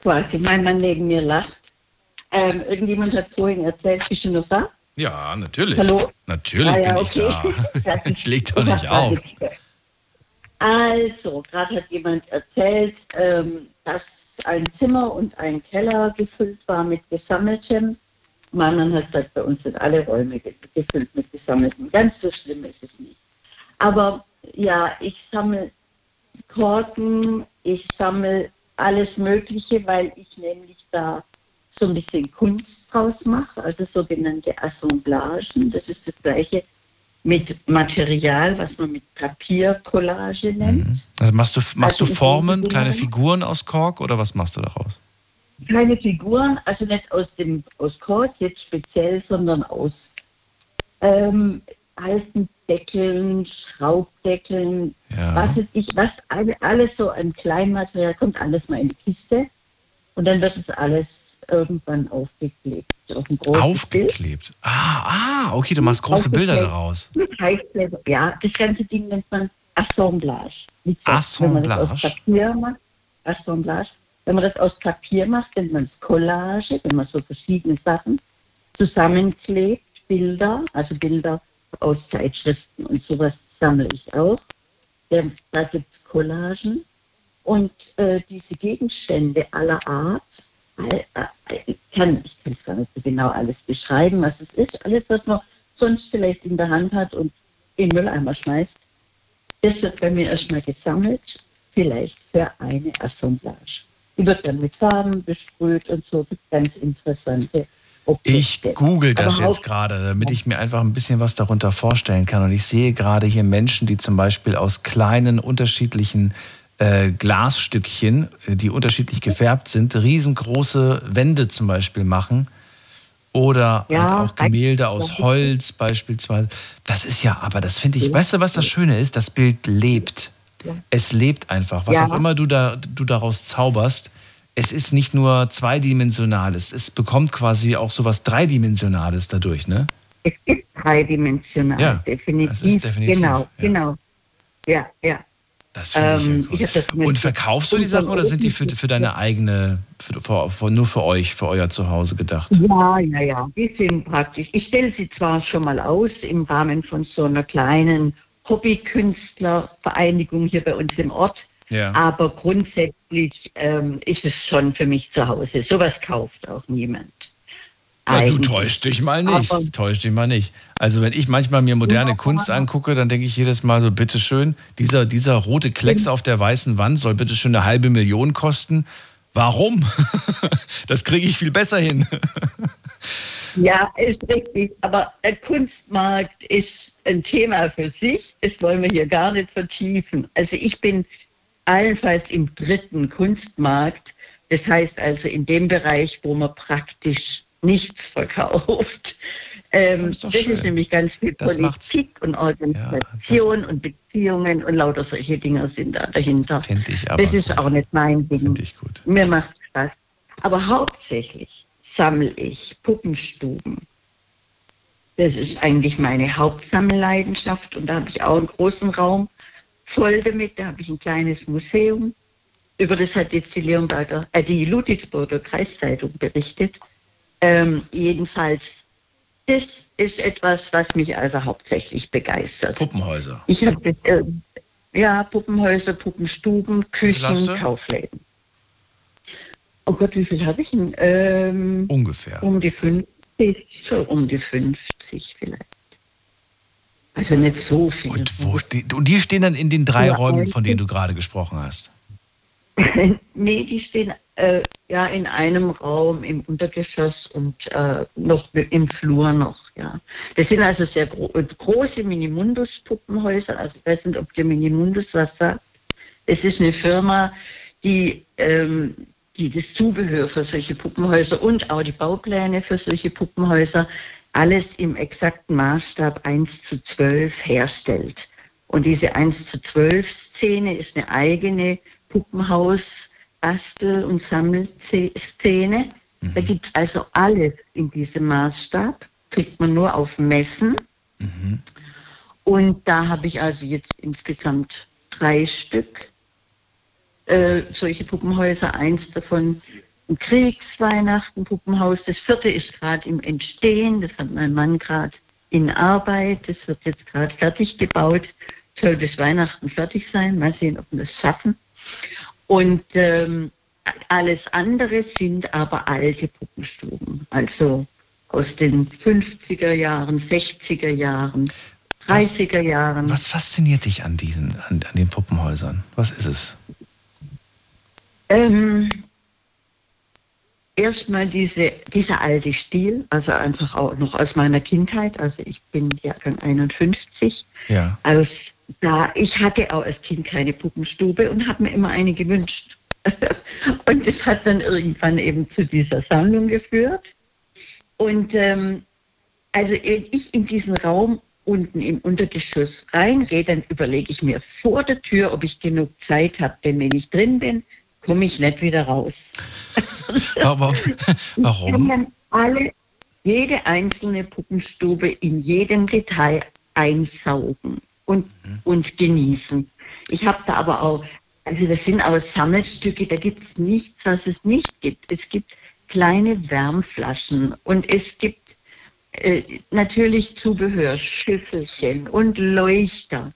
Quasi. Mein Mann neben mir lacht. Ähm, irgendjemand hat vorhin erzählt, bist du noch da? Ja, natürlich. Hallo? Natürlich Ah, ja, bin okay. ich da. ich leg doch Ich nicht auf. Also, gerade hat jemand erzählt, ähm, dass ein Zimmer und ein Keller gefüllt war mit Gesammeltem. Mein Mann hat gesagt, bei uns sind alle Räume ge- gefüllt mit Gesammeltem. Ganz so schlimm ist es nicht. Aber ja, ich sammle Korken, ich sammle alles Mögliche, weil ich nämlich da so ein bisschen Kunst draus mache, also sogenannte Assemblagen. Das ist das gleiche mit Material, was man mit Papiercollage nennt. Also machst du, machst Also du Formen, kleine. Figuren aus Kork oder was machst du daraus? Keine Figuren, also nicht aus dem aus Kork jetzt speziell, sondern aus ähm, alten Deckeln, Schraubdeckeln, Ja. was weiß ich, was alle, alles so an Kleinmaterial kommt, alles mal in die Kiste und dann wird es alles irgendwann aufgeklebt auf großes Bild. Aufgeklebt. Ah, ah, okay, du machst große Bilder daraus. Heißkleber. Ja, das ganze Ding nennt man Assemblage. Wie gesagt, Wenn man das aus Assemblage. Papier macht, Assemblage. Wenn man das aus Papier macht, nennt man es Collage, wenn man so verschiedene Sachen zusammenklebt, Bilder, also Bilder aus Zeitschriften und sowas sammle ich auch. Da, gibt es Collagen. Und äh, diese Gegenstände aller Art, ich kann ich kann es gar nicht so genau alles beschreiben, was es ist. Alles, was man sonst vielleicht in der Hand hat und in den Mülleimer schmeißt, das wird bei mir erstmal gesammelt, vielleicht für eine Assemblage. Die wird dann mit Farben besprüht und so, gibt ganz interessante Ich Objekte. google das Aber jetzt gerade, damit ich mir einfach ein bisschen was darunter vorstellen kann. Und ich sehe gerade hier Menschen, die zum Beispiel aus kleinen unterschiedlichen äh, Glasstückchen, äh, die unterschiedlich gefärbt sind, riesengroße Wände zum Beispiel machen. Oder Ja, auch Gemälde aus Holz beispielsweise. Das ist ja, aber das finde ich, weißt du, was das Schöne ist? Das Bild lebt. Es lebt einfach. Was Ja. auch immer du, da, du daraus zauberst, es ist nicht nur zweidimensionales, es bekommt quasi auch sowas Dreidimensionales dadurch, ne? Es ist dreidimensional, Ja, definitiv. es ist definitiv, Genau, ja. genau. Ja, ja. Das finde Ähm, ich ich ja hab cool. mit Und verkaufst du die Sachen oder sind die für, für deine eigene, für, für, für, nur für euch, für euer Zuhause gedacht? Ja, ja, ja. Die sind praktisch. Ich stelle sie zwar schon mal aus im Rahmen von so einer kleinen Hobbykünstlervereinigung hier bei uns im Ort. Ja. Aber grundsätzlich ähm, ist es schon für mich zu Hause. Sowas kauft auch niemand. Ja, du Eigentlich. täusch dich mal nicht. Aber- täusch dich mal nicht. Also wenn ich manchmal mir moderne Ja. Kunst angucke, dann denke ich jedes Mal so, bitteschön, dieser, dieser rote Klecks auf der weißen Wand soll bitteschön eine halbe Million kosten. Warum? Das kriege ich viel besser hin. Ja, ist richtig. Aber der Kunstmarkt ist ein Thema für sich. Das wollen wir hier gar nicht vertiefen. Also ich bin allenfalls im dritten Kunstmarkt. Das heißt also in dem Bereich, wo man praktisch nichts verkauft. Ähm, Das ist das ist, nämlich ganz viel Das macht's- Politik und Organisation und Beziehungen und lauter solche Dinge sind da dahinter. Finde ich aber. Das ist gut. auch nicht mein Ding. Finde ich gut. Mir macht Spaß. Aber hauptsächlich sammle ich Puppenstuben. Das ist eigentlich meine Hauptsammelleidenschaft und da habe ich auch einen großen Raum voll damit. Da habe ich ein kleines Museum. Über das hat jetzt die Leonberger, äh, die Ludwigsburger Kreiszeitung berichtet. Ähm, jedenfalls, das ist etwas, was mich also hauptsächlich begeistert. Puppenhäuser. Ich habe äh, ja Puppenhäuser, Puppenstuben, Küchen? Kaufläden. Oh Gott, wie viel habe ich denn? Ähm, Ungefähr. um die 50, so um die 50 vielleicht. Also nicht so viel. Und, wo und die stehen dann in den drei Ja, Räumen, von denen du gerade gesprochen hast. nee, die stehen äh, ja in einem Raum im Untergeschoss und äh, noch im Flur noch, ja. Das sind also sehr gro große Minimundus-Puppenhäuser. Also ich weiß nicht, ob der Minimundus was sagt. Es ist eine Firma, die, ähm, die das Zubehör für solche Puppenhäuser und auch die Baupläne für solche Puppenhäuser alles im exakten Maßstab 1 zu 12 herstellt. Und diese 1 zu 12 Szene ist eine eigene Puppenhaus, Bastel- und Sammelszene. Da gibt es also alles in diesem Maßstab, kriegt man nur auf Messen. Und da habe ich also jetzt insgesamt drei Stück äh, solche Puppenhäuser. Eins davon ein Kriegsweihnachten-Puppenhaus. Das vierte ist gerade im Entstehen. Das hat mein Mann gerade in Arbeit. Das wird jetzt gerade fertig gebaut. Soll bis Weihnachten fertig sein. Mal sehen, ob wir das schaffen. Und ähm, alles andere sind aber alte Puppenstuben. Also aus den 50er Jahren, 60er Jahren, 30er Jahren. Was fasziniert dich an diesen, an, an den Puppenhäusern? Was ist es? Ähm, Erstmal diese, dieser alte Stil, also einfach auch noch aus meiner Kindheit. Also ich bin Jahrgang 51. Ja. Aus, da, ich hatte auch als Kind keine Puppenstube und habe mir immer eine gewünscht. und das hat dann irgendwann eben zu dieser Sammlung geführt. Und ähm, also wenn ich in diesen Raum unten im Untergeschoss reingehe, dann überlege ich mir vor der Tür, ob ich genug Zeit habe. Denn wenn ich drin bin, komme ich nicht wieder raus. Aber, Ich warum? kann dann alle, jede einzelne Puppenstube in jedem Detail einsaugen und, und genießen. Ich habe da aber auch, also das sind auch Sammelstücke, da gibt es nichts, was es nicht gibt. Es gibt kleine Wärmflaschen und es gibt äh, natürlich Zubehör, Schüsselchen und Leuchter.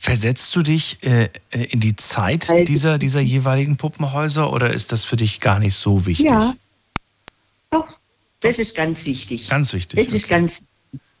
Versetzt du dich äh, äh, in die Zeit dieser, dieser jeweiligen Puppenhäuser oder ist das für dich gar nicht so wichtig? Ja. Doch, das ist ganz wichtig. Ganz wichtig. Das ist ganz,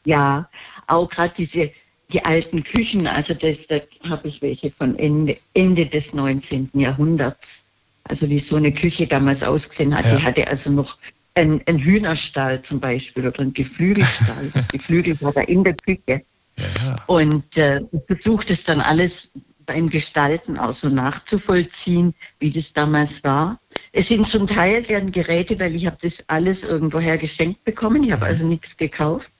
ja, auch gerade diese, die alten Küchen, also das, da habe ich welche von Ende, Ende des 19. Jahrhunderts. Also wie so eine Küche damals ausgesehen hat. Ja. Die hatte also noch einen, einen Hühnerstall zum Beispiel oder einen Geflügelstall. Das Geflügel war da in der Küche. Ja. Und äh, ich versuche das dann alles beim Gestalten auch so nachzuvollziehen, wie das damals war. Es sind zum Teil deren Geräte, weil ich habe das alles irgendwoher geschenkt bekommen. Ich habe also nichts gekauft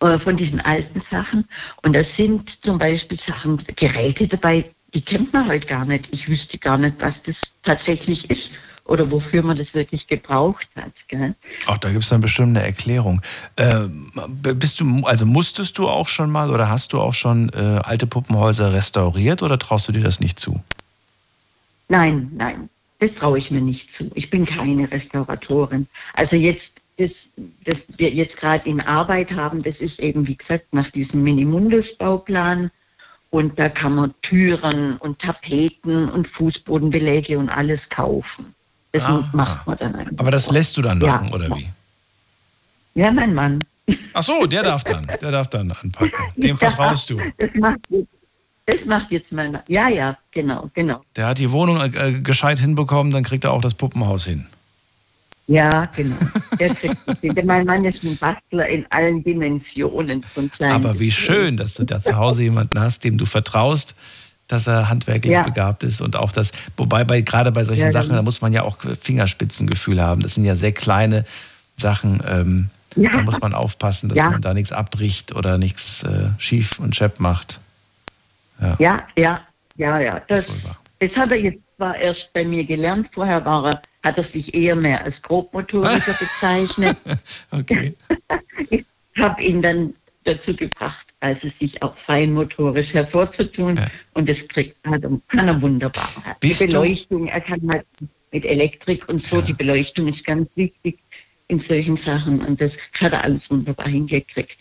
äh, von diesen alten Sachen. Und da sind zum Beispiel Sachen, Geräte dabei, die kennt man halt gar nicht. Ich wüsste gar nicht, was das tatsächlich ist oder wofür man das wirklich gebraucht hat. Gell? Auch da gibt es dann bestimmt eine Erklärung. Ähm, bist du, also musstest du auch schon mal oder hast du auch schon äh, alte Puppenhäuser restauriert oder traust du dir das nicht zu? Nein, nein, das traue ich mir nicht zu. Ich bin keine Restauratorin. Also jetzt, das, das wir jetzt gerade in Arbeit haben, das ist eben, wie gesagt, nach diesem Minimundus-Bauplan. Und da kann man Türen und Tapeten und Fußbodenbeläge und alles kaufen. Das Ah. macht man dann einfach. Aber das lässt du dann Ja. machen, oder wie? Ja, mein Mann. Ach so, der darf dann. Der darf dann anpacken. Dem vertraust du. Das macht, jetzt- das macht jetzt mein Mann. Ja, ja, genau, genau. Der hat die Wohnung äh, gescheit hinbekommen, dann kriegt er auch das Puppenhaus hin. Ja, genau. Der kriegt Mein Mann ist ein Bastler in allen Dimensionen von klein Aber wie schön, dass du da zu Hause jemanden hast, dem du vertraust, dass er handwerklich Ja. begabt ist und auch das, wobei bei gerade bei solchen Ja, Sachen, genau. da muss man ja auch Fingerspitzengefühl haben. Das sind ja sehr kleine, Sachen, ähm, Ja. da muss man aufpassen, dass man da nichts abbricht oder nichts äh, schief und schepp macht. Ja, ja, ja, ja. Das, das hat er jetzt zwar erst bei mir gelernt. Vorher war er, hat er sich eher mehr als Grobmotoriker bezeichnet. Okay. Ich habe ihn dann dazu gebracht, also sich auch feinmotorisch hervorzutun. Und das kriegt, hat er, kann er wunderbar. Die Bist du- Beleuchtung, er kann halt mit Elektrik und so, die Beleuchtung ist ganz wichtig in solchen Sachen. Und das hat er alles wunderbar hingekriegt.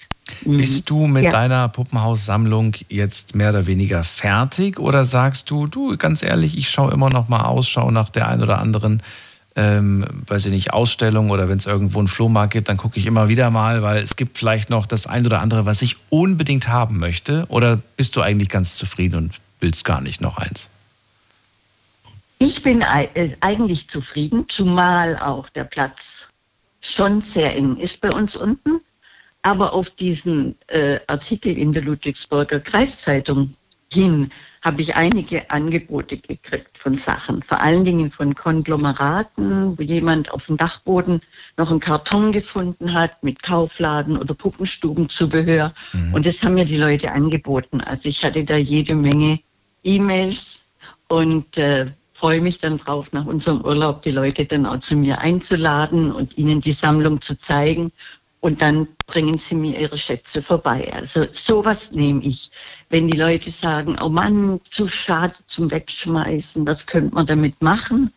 Mhm. Bist du mit Ja. deiner Puppenhaussammlung jetzt mehr oder weniger fertig oder sagst du, du, ganz ehrlich, ich schaue immer noch mal Ausschau nach der ein oder anderen, ähm, weiß ich nicht, Ausstellung oder wenn es irgendwo einen Flohmarkt gibt, dann gucke ich immer wieder mal, weil es gibt vielleicht noch das ein oder andere, was ich unbedingt haben möchte. Oder bist du eigentlich ganz zufrieden und willst gar nicht noch eins? Ich bin äh, eigentlich zufrieden, zumal auch der Platz schon sehr eng ist bei uns unten. Aber auf diesen äh, Artikel in der Ludwigsburger Kreiszeitung hin habe ich einige Angebote gekriegt von Sachen, vor allen Dingen von Konglomeraten, wo jemand auf dem Dachboden noch einen Karton gefunden hat mit Kaufladen oder Puppenstubenzubehör. Und das haben mir die Leute angeboten. Also ich hatte da jede Menge E-Mails und äh, freue mich dann drauf, nach unserem Urlaub die Leute dann auch zu mir einzuladen und ihnen die Sammlung zu zeigen. Und dann bringen sie mir ihre Schätze vorbei. Also sowas nehme ich. Wenn die Leute sagen, oh Mann, zu schade zum Wegschmeißen, was könnte man damit machen?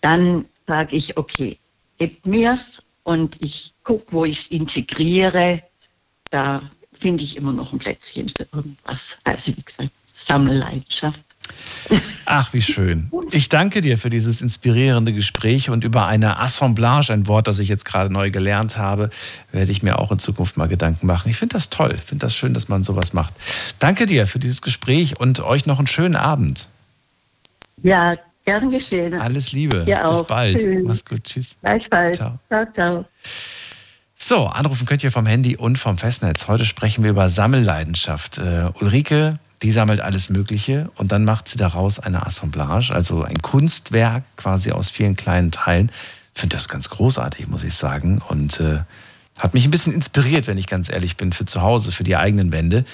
Dann sage ich, okay, gebt mir's und ich gucke, wo ich es integriere. Da finde ich immer noch ein Plätzchen für irgendwas. Also wie gesagt, Sammelleidenschaft. Ach, wie schön. Ich danke dir für dieses inspirierende Gespräch und über eine Assemblage, ein Wort, das ich jetzt gerade neu gelernt habe, werde ich mir auch in Zukunft mal Gedanken machen. Ich finde das toll. Ich finde das schön, dass man sowas macht. Danke dir für dieses Gespräch und euch noch einen schönen Abend. Ja, gern geschehen. Alles Liebe. Dir auch. Bis bald. Tschüss. Mach's gut. Tschüss. Gleichfalls. Ciao. ciao. ciao. So, anrufen könnt ihr vom Handy und vom Festnetz. Heute sprechen wir über Sammelleidenschaft. Äh, Ulrike, die sammelt alles Mögliche und dann macht sie daraus eine Assemblage, also ein Kunstwerk quasi aus vielen kleinen Teilen. Ich finde das ganz großartig, muss ich sagen. Und äh, hat mich ein bisschen inspiriert, wenn ich ganz ehrlich bin, für zu Hause, für die eigenen Wände.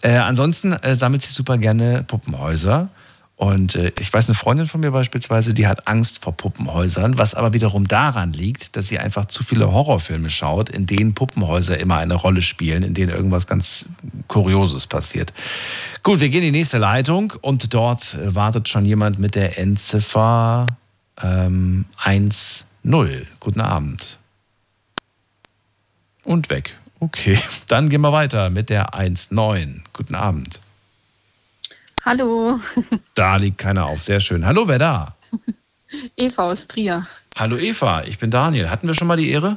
Äh, ansonsten äh, sammelt sie super gerne Puppenhäuser. Und äh, ich weiß, eine Freundin von mir beispielsweise, die hat Angst vor Puppenhäusern, was aber wiederum daran liegt, dass sie einfach zu viele Horrorfilme schaut, in denen Puppenhäuser immer eine Rolle spielen, in denen irgendwas ganz Kurioses passiert. Gut, wir gehen in die nächste Leitung und dort äh, wartet schon jemand mit der Endziffer ähm, 1-0. Guten Abend. Und weg. Okay, dann gehen wir weiter mit der 1-9. Guten Abend. Hallo, Da liegt keiner auf. Sehr schön. Hallo, wer da? Eva aus Trier. Hallo Eva, ich bin Daniel. Hatten wir schon mal die Ehre?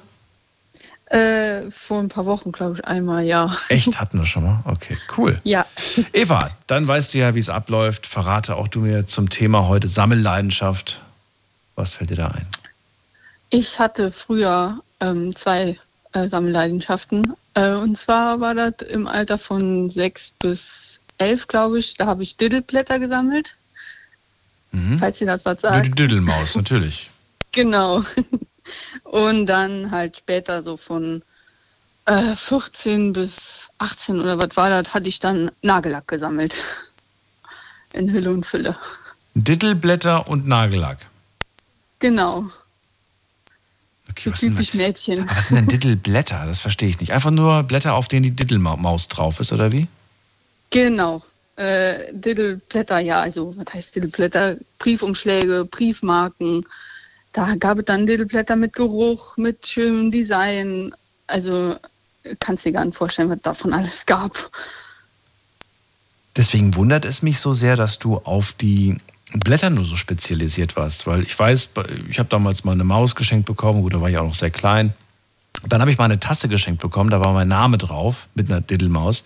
Äh, vor ein paar Wochen, glaube ich, einmal, ja. Echt, hatten wir schon mal? Okay, cool. Ja. Eva, dann weißt du ja, wie es abläuft. Verrate auch du mir zum Thema heute Sammelleidenschaft. Was fällt dir da ein? Ich hatte früher ähm, zwei äh, Sammelleidenschaften. Äh, und zwar war das im Alter von sechs bis elf, glaube ich. Da habe ich Diddleblätter gesammelt. Mhm. Falls ihr das was sagt. die Düdelmaus, natürlich. Genau. Und dann halt später so von äh, 14 bis 18 oder was war das, hatte ich dann Nagellack gesammelt. In Hülle und Fülle. Diddleblätter und Nagellack. Genau. Okay, So typisch Mädchen. aber was sind denn Diddleblätter? Das verstehe ich nicht. Einfach nur Blätter, auf denen die Diddlemaus drauf ist, oder wie? Genau. Äh, Diddleblätter, ja, also was heißt Diddleblätter? Briefumschläge, Briefmarken. Da gab es dann Diddleblätter mit Geruch, mit schönem Design. Also kannst dir gar nicht vorstellen, was davon alles gab. Deswegen wundert es mich so sehr, dass du auf die Blätter nur so spezialisiert warst, weil ich weiß, ich habe damals mal eine Maus geschenkt bekommen, gut, da war ich auch noch sehr klein. Dann habe ich mal eine Tasse geschenkt bekommen, da war mein Name drauf mit einer Diddlemaus.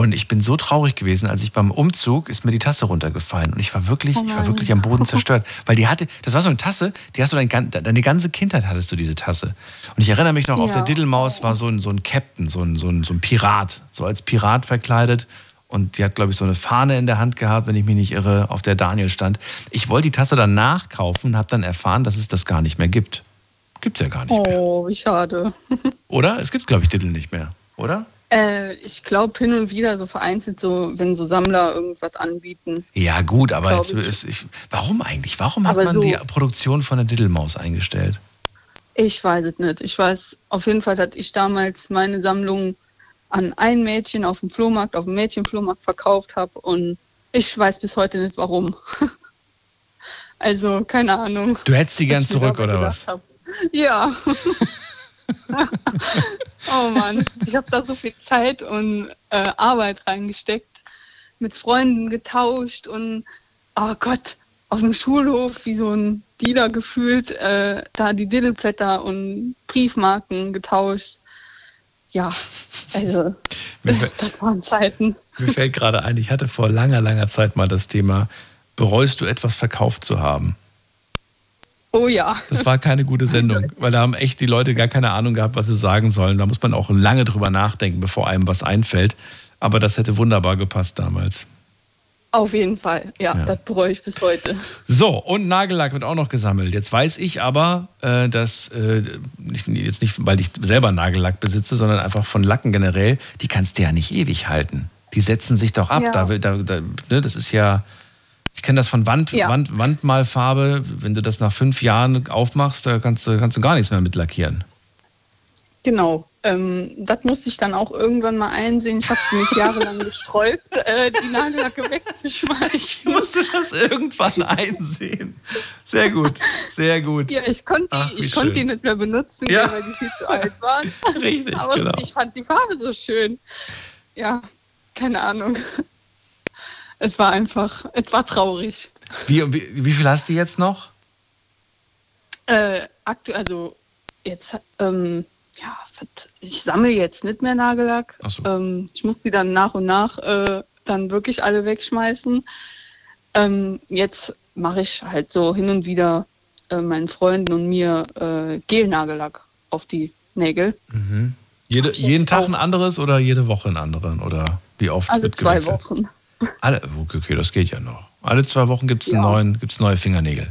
Und ich bin so traurig gewesen, als ich beim Umzug ist mir die Tasse runtergefallen und ich war wirklich, Oh ich war wirklich am Boden zerstört, weil die hatte, das war so eine Tasse, die hast du dein, deine ganze Kindheit hattest du diese Tasse. Und ich erinnere mich noch, auf Ja. der Diddlemaus war so ein, so ein Captain, so ein, so ein, so ein Pirat, so als Pirat verkleidet. Und die hat, glaube ich, so eine Fahne in der Hand gehabt, wenn ich mich nicht irre, auf der Daniel stand. Ich wollte die Tasse dann nachkaufen und habe dann erfahren, dass es das gar nicht mehr gibt. Gibt's ja gar nicht mehr. Oh, wie schade. Oder? Es gibt, glaube ich, Diddle nicht mehr, oder? Äh, ich glaube hin und wieder so vereinzelt so, wenn so Sammler irgendwas anbieten. Ja, gut, aber jetzt ich. ist ich, warum eigentlich? Warum hat Aber man so- die Produktion von der Diddlemaus eingestellt? Ich weiß es nicht. Ich weiß auf jeden Fall, dass ich damals meine Sammlung an ein Mädchen auf dem Flohmarkt, auf dem Mädchenflohmarkt verkauft habe und ich weiß bis heute nicht warum. also keine Ahnung. Du hättest sie gern zurück, oder was? hab. Ja. oh Mann, ich habe da so viel Zeit und äh, Arbeit reingesteckt, mit Freunden getauscht und oh Gott, auf dem Schulhof wie so ein Dealer gefühlt, äh, da die Diddleblätter und Briefmarken getauscht. Ja, also das waren Zeiten. mir fällt gerade ein, ich hatte vor langer, langer Zeit mal das Thema, bereust du etwas verkauft zu haben? Oh ja. Das war keine gute Sendung, weil da haben echt die Leute gar keine Ahnung gehabt, was sie sagen sollen. Da muss man auch lange drüber nachdenken, bevor einem was einfällt. Aber das hätte wunderbar gepasst damals. Auf jeden Fall. Ja, Ja. das bereue ich bis heute. So, und Nagellack wird auch noch gesammelt. Jetzt weiß ich aber, äh, dass, äh, nicht, jetzt nicht, weil ich selber Nagellack besitze, sondern einfach von Lacken generell, die kannst du ja nicht ewig halten. Die setzen sich doch ab. Ja. Da, da, da, ne, das ist ja, ich kenne das von Wand, Ja. Wand, Wandmalfarbe. Wenn du das nach fünf Jahren aufmachst, da kannst du, kannst du gar nichts mehr mit lackieren. Genau. Ähm, das musste ich dann auch irgendwann mal einsehen. Ich habe mich jahrelang gesträubt, äh, die Nagellacke wegzuschmeißen. Ich musste das irgendwann einsehen. Sehr gut, sehr gut. Ja, ich konnte die, ich konnte die nicht mehr benutzen, Ja. weil die viel zu alt waren. Richtig, Aber genau. ich fand die Farbe so schön. Ja, keine Ahnung. Es war einfach, es war traurig. Wie, wie, wie viel hast du jetzt noch? Äh, aktuell, also jetzt, ähm, ja, ich sammle jetzt nicht mehr Nagellack. So. Ähm, ich muss die dann nach und nach äh, dann wirklich alle wegschmeißen. Ähm, jetzt mache ich halt so hin und wieder äh, meinen Freunden und mir äh, Gelnagellack auf die Nägel. Mhm. Jede, jeden Tag auch. ein anderes oder jede Woche ein anderen? Oder wie oft Also wird zwei gewechselt? Wochen. Alle, okay, das geht ja noch. Alle zwei Wochen gibt es Ja. neuen, gibt's neue Fingernägel.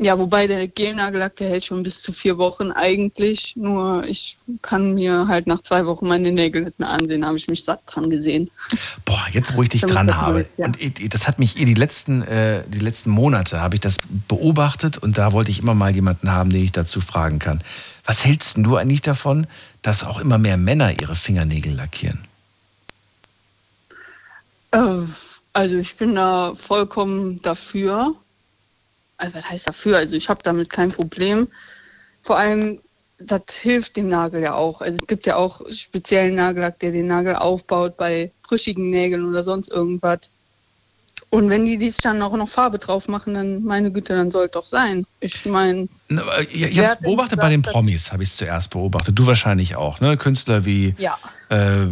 Ja, wobei der Gelnagellack, der hält schon bis zu vier Wochen eigentlich. Nur ich kann mir halt nach zwei Wochen meine Nägel nicht mehr ansehen. Da habe ich mich satt dran gesehen. Boah, jetzt wo ich dich dran habe. Neues, ja. Und ich- das hat mich eh die letzten, äh, die letzten Monate habe ich das beobachtet und da wollte ich immer mal jemanden haben, den ich dazu fragen kann. Was hältst du eigentlich davon, dass auch immer mehr Männer ihre Fingernägel lackieren? Äh, also ich bin da vollkommen dafür. Also das heißt dafür, also ich habe damit kein Problem. Vor allem, das hilft dem Nagel ja auch. Also es gibt ja auch speziellen Nagellack, der den Nagel aufbaut bei brüchigen Nägeln oder sonst irgendwas. Und wenn die dies dann auch noch Farbe drauf machen, dann meine Güte, dann soll es doch sein. Ich meine, aber Ich, ich habe denn beobachtet bei den Promis, habe ich es zuerst beobachtet. Du wahrscheinlich auch, ne? Künstler wie ja, äh,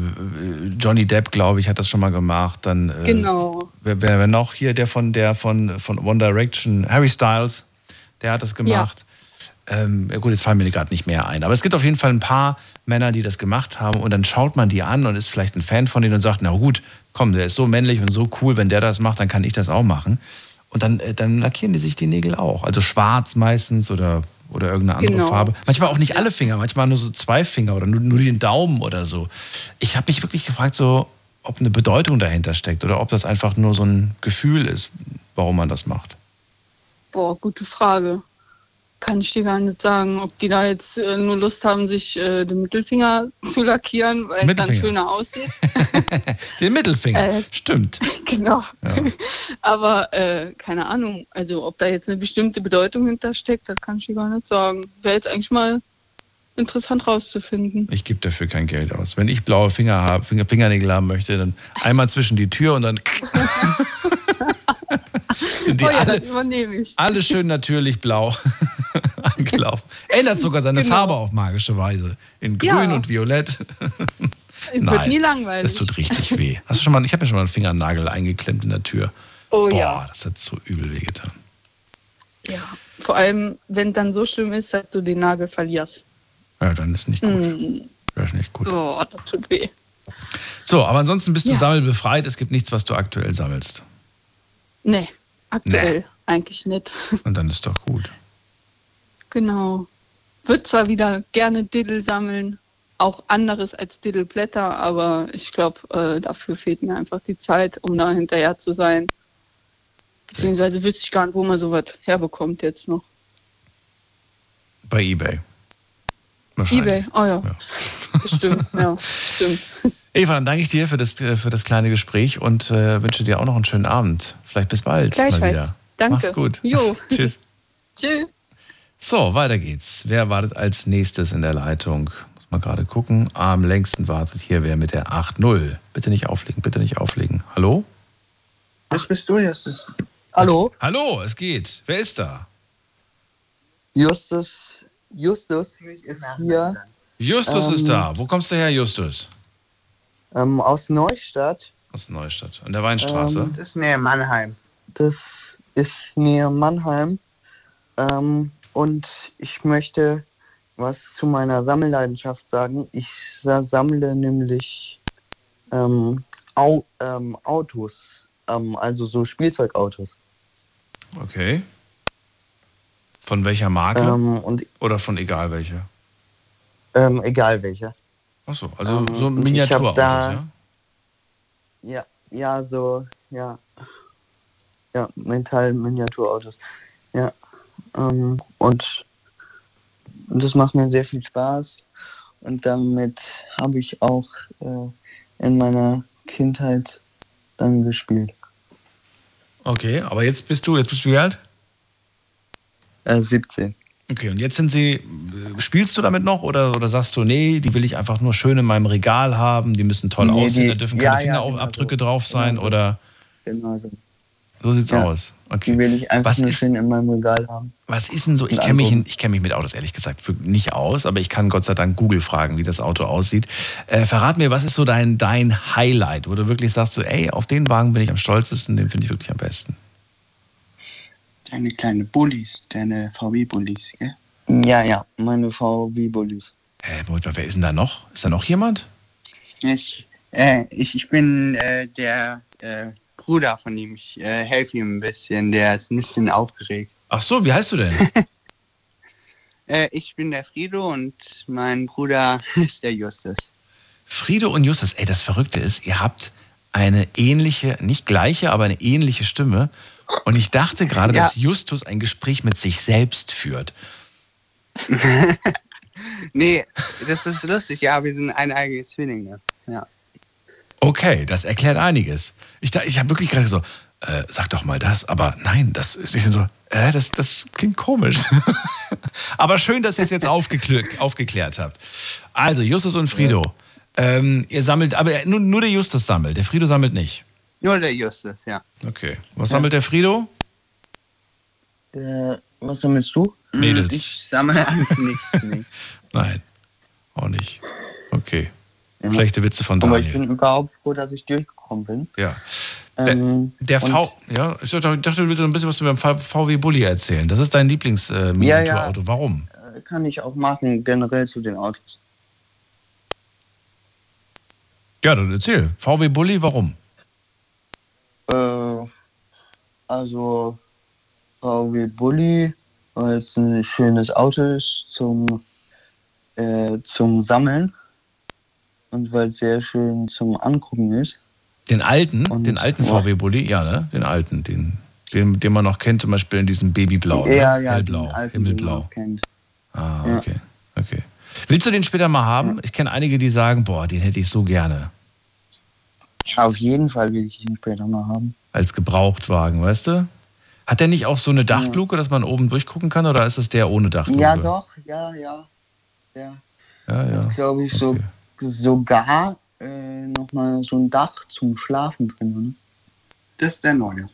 Johnny Depp, glaube ich, hat das schon mal gemacht. Dann äh, genau. Wer, wer, noch hier, der von der von, von One Direction, Harry Styles, der hat das gemacht. Ähm, ja gut, jetzt fallen mir gerade nicht mehr ein. Aber es gibt auf jeden Fall ein paar Männer, die das gemacht haben und dann schaut man die an und ist vielleicht ein Fan von denen und sagt, na gut, komm, der ist so männlich und so cool, wenn der das macht, dann kann ich das auch machen. Und dann, äh, dann lackieren die sich die Nägel auch. Also schwarz meistens oder, oder irgendeine andere Genau. Farbe. Manchmal auch nicht alle Finger, manchmal nur so zwei Finger oder nur, nur den Daumen oder so. Ich habe mich wirklich gefragt, so, ob eine Bedeutung dahinter steckt oder ob das einfach nur so ein Gefühl ist, warum man das macht. Boah, gute Frage. Kann ich dir gar nicht sagen, ob die da jetzt äh, nur Lust haben, sich äh, den Mittelfinger zu lackieren, weil es dann schöner aussieht. Den Mittelfinger, Äh. stimmt. genau. Ja. Aber äh, keine Ahnung, also ob da jetzt eine bestimmte Bedeutung hintersteckt, das kann ich dir gar nicht sagen. Wäre jetzt eigentlich mal interessant rauszufinden. Ich gebe dafür kein Geld aus. Wenn ich blaue Finger habe, Finger, Fingernägel haben möchte, dann einmal zwischen die Tür und dann sind die oh ja, alle, das übernehme ich. alle schön natürlich blau angelaufen. Ändert sogar seine Genau. Farbe auf magische Weise. In grün Ja. und violett. Es wird nie langweilig. Das tut richtig weh. Hast du schon mal, ich habe mir schon mal einen Fingernagel eingeklemmt in der Tür. oh Boah, ja. das hat so übel wehgetan. ja. Vor allem, wenn dann so schlimm ist, dass du den Nagel verlierst. Ja, dann ist nicht gut. Mm. Das ist nicht gut. Oh, das tut weh. So, aber ansonsten bist du Ja. sammelbefreit. Es gibt nichts, was du aktuell sammelst. Nee, aktuell eigentlich nicht. Und dann ist doch gut. Genau. würde zwar wieder gerne Diddle sammeln, auch anderes als Diddleblätter, aber ich glaube, äh, dafür fehlt mir einfach die Zeit, um da hinterher zu sein. Beziehungsweise wüsste ich gar nicht, wo man sowas herbekommt jetzt noch. Bei Ebay. Ebay, oh ja. Stimmt, ja, stimmt. Eva, dann danke ich dir für das, äh, für das kleine Gespräch und äh, wünsche dir auch noch einen schönen Abend. Vielleicht bis bald. Mal Gleichfalls. wieder. Danke. Mach's gut. Jo. Tschüss. Tschüss. So, weiter geht's. Wer wartet als nächstes in der Leitung? Muss mal gerade gucken. Am längsten wartet hier wer mit der 8-0. Bitte nicht auflegen, bitte nicht auflegen. Hallo? Was bist du, Justus? Hallo? Hallo, es geht. Wer ist da? Justus, Justus ist hier Justus Ähm, ist da. Wo kommst du her, Justus? ähm, aus Neustadt. Aus Neustadt. An der Weinstraße. Ähm, Das ist näher Mannheim. Das ist näher Mannheim. Ähm, und ich möchte was zu meiner Sammelleidenschaft sagen. Ich sa- sammle nämlich ähm, Au ähm, Autos, ähm, also so Spielzeugautos. Okay. Von welcher Marke? Ähm, und Oder von egal welcher? ähm, egal welche. Achso, also Ähm, so Miniaturautos, ja? Ja, ja, so, ja. Ja, Metall-Miniaturautos. Ja. Ähm, und, und das macht mir sehr viel Spaß. Und damit habe ich auch äh, in meiner Kindheit dann gespielt. Okay, aber jetzt bist du, jetzt bist du wie alt? Äh, 17. Okay, und jetzt sind sie, äh, spielst du damit noch oder, oder sagst du, nee, die will ich einfach nur schön in meinem Regal haben, die müssen toll Nee, aussehen, die- da dürfen ja, keine ja, Fingerabdrücke genau so. drauf sein Genau so. oder Genau so. So sieht's Ja. aus. Okay. Die will ich einfach Was nur ist- schön in meinem Regal haben. Was ist denn so? Ich kenne mich, ich kenn mich mit Autos ehrlich gesagt nicht aus, aber ich kann Gott sei Dank Google fragen, wie das Auto aussieht. Äh, verrat mir, was ist so dein, dein Highlight, wo du wirklich sagst, so, ey, auf den Wagen bin ich am stolzesten, den finde ich wirklich am besten. Deine kleine Bullis, deine VW-Bullis, gell? Ja, ja, meine VW-Bullis. Hä, Moment mal, wer ist denn da noch? Ist da noch jemand? Ich, äh, ich, ich bin äh, der äh, Bruder von ihm. Ich äh, helfe ihm ein bisschen. Der ist ein bisschen aufgeregt. Ach so, wie heißt du denn? Äh, ich bin der Frido und mein Bruder ist der Justus. Frido und Justus, ey, das Verrückte ist, ihr habt eine ähnliche, nicht gleiche, aber eine ähnliche Stimme. Und ich dachte gerade, Ja. dass Justus ein Gespräch mit sich selbst führt. Nee, das ist lustig. Ja, wir sind eineigige Zwillinge. Ja. Okay, das erklärt einiges. Ich, ich habe wirklich gerade so, äh, sag doch mal das, aber nein, das ist nicht so, äh, das, das klingt komisch. aber schön, dass ihr es jetzt aufgeklärt, aufgeklärt habt. Also, Justus und Frido, ähm, ihr sammelt, aber nur, nur der Justus sammelt, der Frido sammelt nicht. Nur der Justus, ja. Okay. Was sammelt der Frido? Äh, was sammelst du? Mädels. Ich sammle eigentlich nichts. Nee. Nein, auch nicht. Okay. Schlechte Witze von Aber ich Daniel. bin überhaupt froh, dass ich durchgekommen bin. Ja. Ähm, Der V, ja, ich dachte, du willst ein bisschen was über den VW Bulli erzählen. Das ist dein Lieblings-Miniaturauto. Ja, ja. Warum? äh, kann ich auch machen, generell zu den Autos. Ja, dann erzähl. VW Bulli, warum? Äh, also VW Bulli, weil es ein schönes Auto ist zum, äh, zum Sammeln und weil es sehr schön zum Angucken ist. Den alten, Und- den alten ja. VW Bulli, ja, ne? Den alten, den, den, den man noch kennt, zum Beispiel in diesem Babyblau, ne? ja, ja, Hellblau, alten, Himmelblau. kennt. Ah, Ja. okay, okay. Willst du den später mal haben? Ich kenne einige, die sagen, boah, den hätte ich so gerne. Ja, auf jeden Fall will ich ihn später mal haben. Als Gebrauchtwagen, weißt du? Hat der nicht auch so eine Dachluke, dass man oben durchgucken kann, oder ist es der ohne Dachluke? Ja, doch, ja, ja. Ja, Ja, ja. glaube ich, so, sogar äh, nochmal so ein Dach zum Schlafen drin. Ne? Das ist der neue.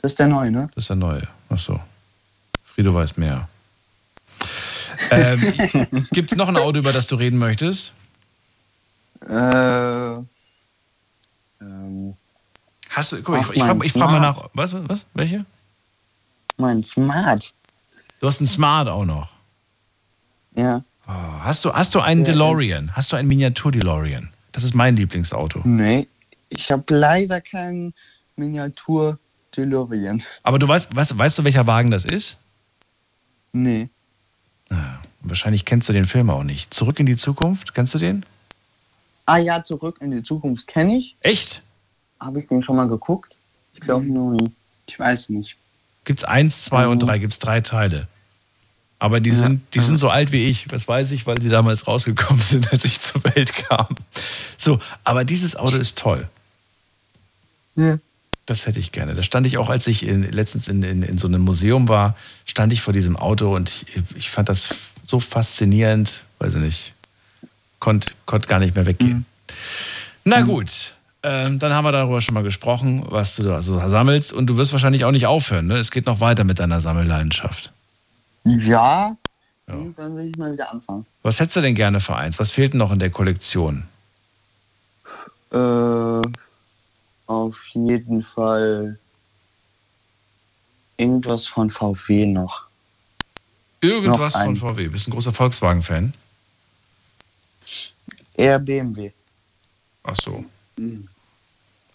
Das ist der neue, ne? Das ist der neue. Ach so. Frido weiß mehr. ähm, Gibt es noch ein Auto, über das du reden möchtest? Äh, ähm, Hast du, guck mal, ich, ich, frage frag mal nach. Was, was? Welche? mein Smart. Du hast einen Smart auch noch. Ja. Oh, hast, du, hast du einen Ja, DeLorean? Hast du einen Miniatur-DeLorean? Das ist mein Lieblingsauto. Nee, ich habe leider keinen Miniatur DeLorean. Aber du weißt, weißt, weißt du, welcher Wagen das ist? Nee. Wahrscheinlich kennst du den Film auch nicht. Zurück in die Zukunft, kennst du den? Ah ja, zurück in die Zukunft kenne ich. Echt? Habe ich den schon mal geguckt? Ich glaube Mhm. nur nie. Ich weiß nicht. Gibt's eins, zwei Mhm. und drei, gibt's drei Teile. Aber die sind, die sind so alt wie ich. Das weiß ich, weil die damals rausgekommen sind, als ich zur Welt kam. So, aber dieses Auto ist toll. Ja. Das hätte ich gerne. Da stand ich auch, als ich in, letztens in, in, in so einem Museum war, stand ich vor diesem Auto und ich, ich fand das so faszinierend, weiß ich nicht, konnte konnt gar nicht mehr weggehen. Na gut, ähm, dann haben wir darüber schon mal gesprochen, was du da so sammelst und du wirst wahrscheinlich auch nicht aufhören. Ne? Es geht noch weiter mit deiner Sammelleidenschaft. Ja. Dann will ich mal wieder anfangen. Was hättest du denn gerne für eins? Was fehlt denn noch in der Kollektion? Äh, auf jeden Fall irgendwas von VW noch. Irgendwas Noch ein. von VW. Bist ein großer Volkswagen-Fan? Eher BMW. Ach so.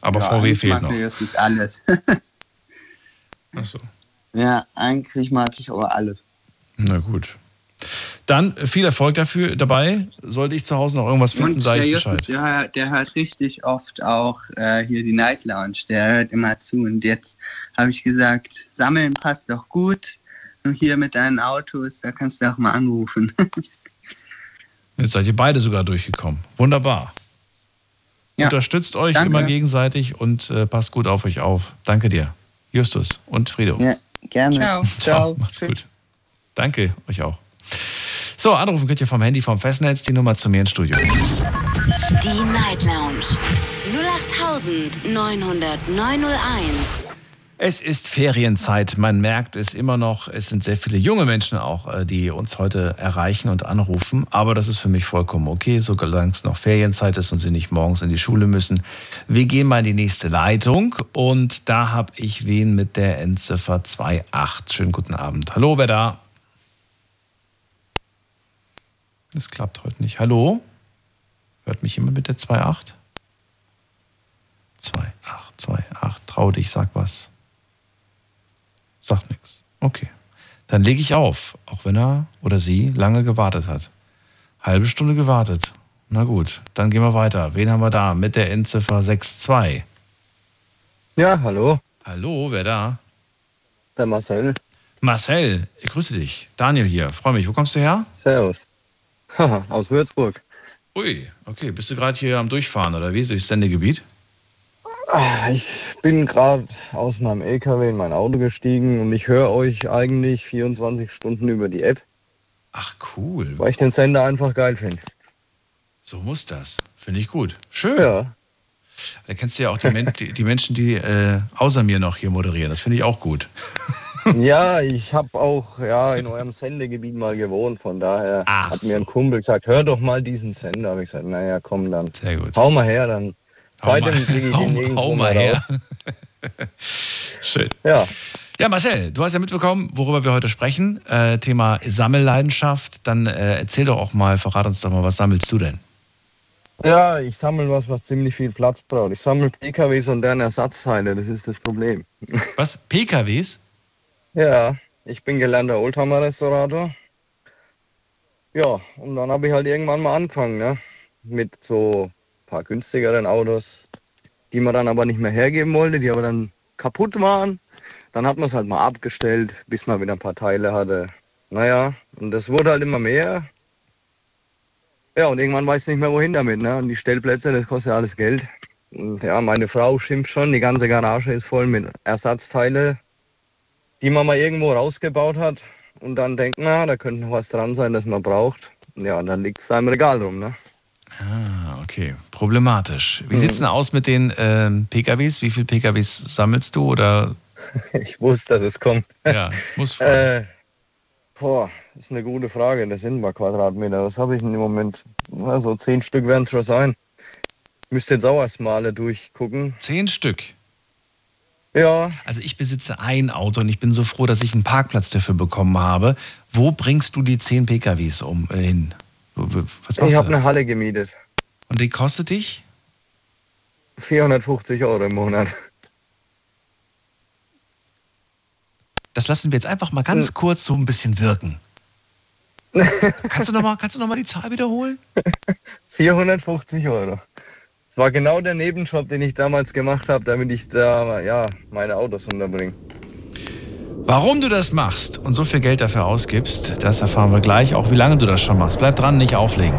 Aber Ja, VW eigentlich fehlt mag noch. Ich das ist alles. Ach so. ja, eigentlich mag ich aber alles. Na gut. Dann viel Erfolg dafür dabei. Sollte ich zu Hause noch irgendwas finden, Und sage der ich Justus, Bescheid. der, der hört richtig oft auch äh, hier die Night Lounge. Der hört immer zu. Und jetzt habe ich gesagt, sammeln passt doch gut. Und hier mit deinen Autos, da kannst du auch mal anrufen. Jetzt seid ihr beide sogar durchgekommen. Wunderbar. Unterstützt euch Danke. immer gegenseitig und äh, passt gut auf euch auf. Danke dir. Justus und Frido. ja, gerne. Ciao. Ciao. Macht's gut. Danke, euch auch. So, anrufen könnt ihr vom Handy vom Festnetz die Nummer zu mir ins Studio. Die Night Lounge 0890901. Es ist Ferienzeit, man merkt es immer noch. Es sind sehr viele junge Menschen auch, äh, die uns heute erreichen und anrufen. Aber das ist für mich vollkommen okay, solange es noch Ferienzeit ist und sie nicht morgens in die Schule müssen. Wir gehen mal in die nächste Leitung und da habe ich wen mit der Endziffer 28. Schönen guten Abend. Hallo, wer da? Es klappt heute nicht. Hallo? Hört mich jemand mit der 28? 28, 28. Trau dich, sag was. Sagt nichts. Okay. Dann lege ich auf, auch wenn er oder sie lange gewartet hat. Halbe Stunde gewartet. Na gut, dann gehen wir weiter. Wen haben wir da mit der Endziffer 62? Ja, hallo. Hallo, wer da? Der Marcel. Marcel, ich grüße dich. Daniel hier, freue mich. Wo kommst du her? Servus. Haha, aus Würzburg. Ui, okay. Bist du gerade hier am Durchfahren oder wie? Durchs Sendegebiet? Ah, Ich bin gerade aus meinem LKW in mein Auto gestiegen und ich höre euch eigentlich 24 Stunden über die App. Ach cool. Weil ich den Sender einfach geil finde. So muss das. Finde ich gut. Schön. Ja. Da kennst du ja auch die, Men die, die Menschen, die äh, außer mir noch hier moderieren. Das finde ich auch gut. ja, ich habe auch ja, in eurem Sendegebiet mal gewohnt. Von daher hat mir ein Kumpel gesagt, hör doch mal diesen Sender. Habe ich gesagt, naja, komm dann. Sehr gut. Hau mal her, dann. Hau Seitdem kriege ich hau- den hau mal her. Schön. Ja. Ja, Marcel, du hast ja mitbekommen, worüber wir heute sprechen. Äh, Thema Sammelleidenschaft. Dann äh, erzähl doch auch mal, verrat uns doch mal, was sammelst du denn? Ja, ich sammle was, was ziemlich viel Platz braucht. Ich sammle PKWs und deren Ersatzteile, das ist das Problem. Was? PKWs? Ja, ich bin gelernter Oldtimer-Restaurator. Ja, und dann habe ich halt irgendwann mal angefangen, ne? Mit so ein paar günstigeren Autos, die man dann aber nicht mehr hergeben wollte, die aber dann kaputt waren. Dann hat man es halt mal abgestellt, bis man wieder ein paar Teile hatte. Naja, und das wurde halt immer mehr. Ja, und irgendwann weiß ich nicht mehr, wohin damit. Ne? Und die Stellplätze, das kostet ja alles Geld. Und ja, meine Frau schimpft schon, die ganze Garage ist voll mit Ersatzteile, die man mal irgendwo rausgebaut hat. Und dann denkt man, da könnte noch was dran sein, das man braucht. Ja, und dann liegt es da im Regal rum. Ne? Ah, okay. Problematisch. Wie Mhm. sieht's denn aus mit den ähm, PKWs? Wie viele PKWs sammelst du? Oder Ich wusste, dass es kommt. ja, muss Äh, boah, das ist eine gute Frage. Das sind paar Quadratmeter. Was habe ich denn im Moment? Na, so zehn Stück werden es schon sein. Müsste jetzt auch erst mal alle durchgucken. zehn Stück. Ja. Also ich besitze ein Auto und ich bin so froh, dass ich einen Parkplatz dafür bekommen habe. Wo bringst du die zehn PKWs um, äh, hin? Was Ich habe eine Halle gemietet. Und die kostet dich? 450 Euro im Monat. Das lassen wir jetzt einfach mal ganz kurz so ein bisschen wirken. kannst, du noch mal, kannst du noch mal die Zahl wiederholen? 450 Euro. Das war genau der Nebenjob, den ich damals gemacht habe, damit ich da ja, meine Autos unterbringe. Warum du das machst und so viel Geld dafür ausgibst, das erfahren wir gleich. Auch wie lange du das schon machst. Bleib dran, nicht auflegen.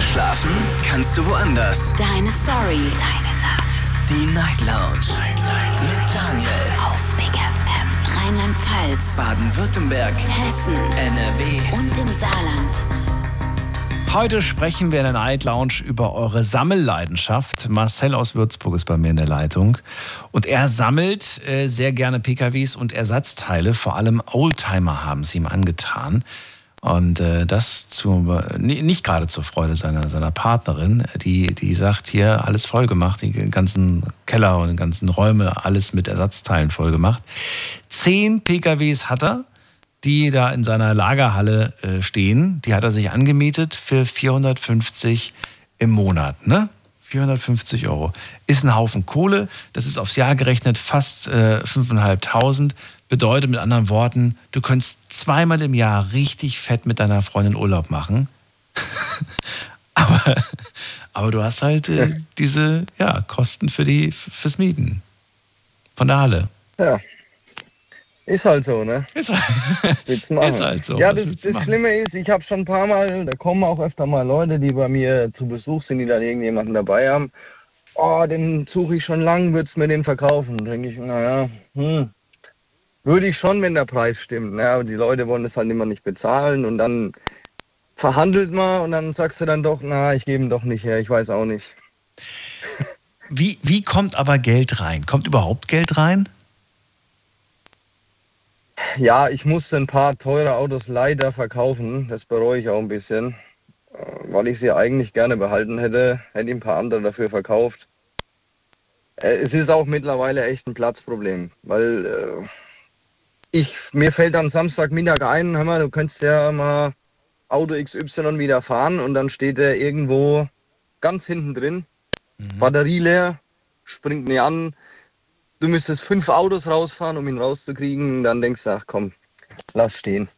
Schlafen kannst du woanders. Deine Story. Deine Nacht. Die Night Lounge. Night, Mit Daniel. Auf Big FM. Rheinland-Pfalz. Baden-Württemberg. Hessen. NRW. Und im Saarland. Heute sprechen wir in der Night Lounge über eure Sammelleidenschaft. Marcel aus Würzburg ist bei mir in der Leitung. Und er sammelt äh, sehr gerne PKWs und Ersatzteile. Vor allem Oldtimer haben sie ihm angetan. Und äh, das zu, nicht gerade zur Freude seiner, seiner Partnerin, die, die sagt, hier alles voll gemacht, die ganzen Keller und die ganzen Räume, alles mit Ersatzteilen voll gemacht. Zehn PKWs hat er die da in seiner Lagerhalle äh, stehen. Die hat er sich angemietet für 450 im Monat, ne? 450 Euro. Ist ein Haufen Kohle. Das ist aufs Jahr gerechnet fast äh, 5.500. Bedeutet mit anderen Worten, du könntest zweimal im Jahr richtig fett mit deiner Freundin Urlaub machen. aber, aber du hast halt äh, diese ja, Kosten für die, fürs Mieten. Von der Halle. Ja. Ist halt so, ne? Ist, halt, Willst machen. ist halt so. Ja, das, das? Schlimme ist, ich habe schon ein paar Mal, da kommen auch öfter mal Leute, die bei mir zu Besuch sind, die dann irgendjemanden dabei haben. Oh, den suche ich schon lang, würdest mir den verkaufen? Denke ich, naja, hm, würde ich schon, wenn der Preis stimmt. Ne? Aber die Leute wollen das halt immer nicht bezahlen und dann verhandelt man und dann sagst du dann doch, na, ich gebe ihn doch nicht her, ich weiß auch nicht. Wie, wie kommt aber Geld rein? Kommt überhaupt Geld rein? Ja, ich musste ein paar teure Autos leider verkaufen. Das bereue ich auch ein bisschen. Äh, Weil ich sie eigentlich gerne behalten hätte, hätte ich ein paar andere dafür verkauft. Äh, Es ist auch mittlerweile echt ein Platzproblem, weil äh, ich, mir fällt am Samstagmittag ein, hör mal, du könntest ja mal Auto XY wieder fahren und dann steht er irgendwo ganz hinten drin, Batterie leer, springt nicht an. Du müsstest fünf Autos rausfahren, um ihn rauszukriegen. Dann denkst du, ach komm, lass stehen.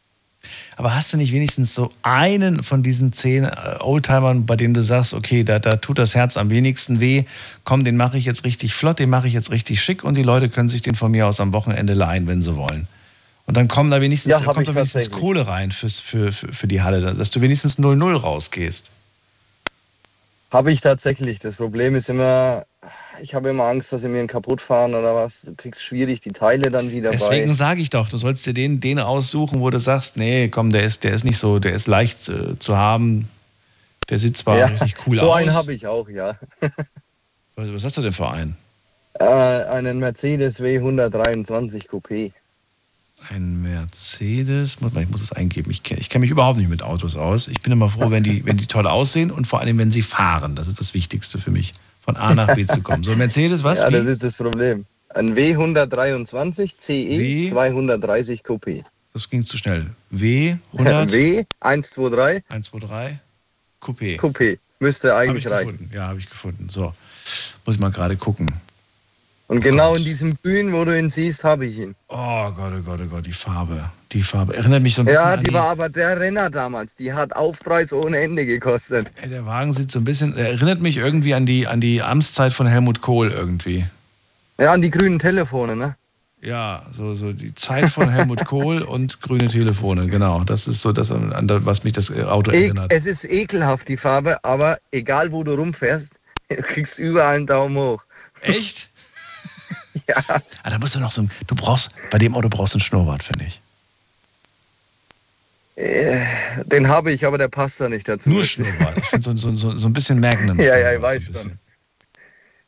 Aber hast du nicht wenigstens so einen von diesen zehn äh, Oldtimern, bei denen du sagst, okay, da, da tut das Herz am wenigsten weh, komm, den mache ich jetzt richtig flott, den mache ich jetzt richtig schick und die Leute können sich den von mir aus am Wochenende leihen, wenn sie wollen. Und dann kommen da wenigstens, Ja, kommt da wenigstens. Kohle rein fürs, für, für, für die Halle, dass du wenigstens 0-0 rausgehst. Habe ich tatsächlich. Das Problem ist immer, ich habe immer Angst, dass sie mir einen kaputt fahren oder was. Du kriegst schwierig die Teile dann wieder Deswegen bei. sage ich doch, du sollst dir den, den aussuchen, wo du sagst, nee, komm, der ist, der ist nicht so, der ist leicht äh, zu haben. Der sieht zwar Ja, richtig cool so aus. einen habe ich auch, ja. Was, was hast du denn für einen? Äh, einen Mercedes W123 Coupé. Ein Mercedes. Ich muss es eingeben. Ich kenne kenn mich überhaupt nicht mit Autos aus. Ich bin immer froh, wenn die, wenn die toll aussehen und vor allem, wenn sie fahren. Das ist das Wichtigste für mich, von A nach B zu kommen. So, Mercedes, was? Ja, Wie? das ist das Problem. Ein W123 CE W? 230 Coupé. Das ging zu schnell. W 100 W 123 123 Coupé. Coupé. Müsste eigentlich ich reichen. gefunden. Ja, habe ich gefunden. So, muss ich mal gerade gucken. Und genau in diesem Bühnen, wo du ihn siehst, habe ich ihn. Oh Gott, oh Gott, oh Gott, die Farbe. Die Farbe. Erinnert mich so ein bisschen Ja, an die war aber der Renner damals. Die hat Aufpreis ohne Ende gekostet. Der Wagen sieht so ein bisschen, er erinnert mich irgendwie an die, an die Amtszeit von Helmut Kohl irgendwie. Ja, an die grünen Telefone, ne? Ja, so, so die Zeit von Helmut Kohl und grüne Telefone, genau. Das ist so das, was mich das Auto E erinnert. es ist ekelhaft, die Farbe, aber egal wo du rumfährst, du kriegst überall einen Daumen hoch. Echt? ja. Ah, da musst du noch so ein, du brauchst, bei dem Auto brauchst du ein Schnurrbart, finde ich. Äh, Den habe ich, aber der passt da nicht dazu. Nur Schnurrbart. Ich finde so, so, so, so ein bisschen merken. Ja, ja, ich weiß schon.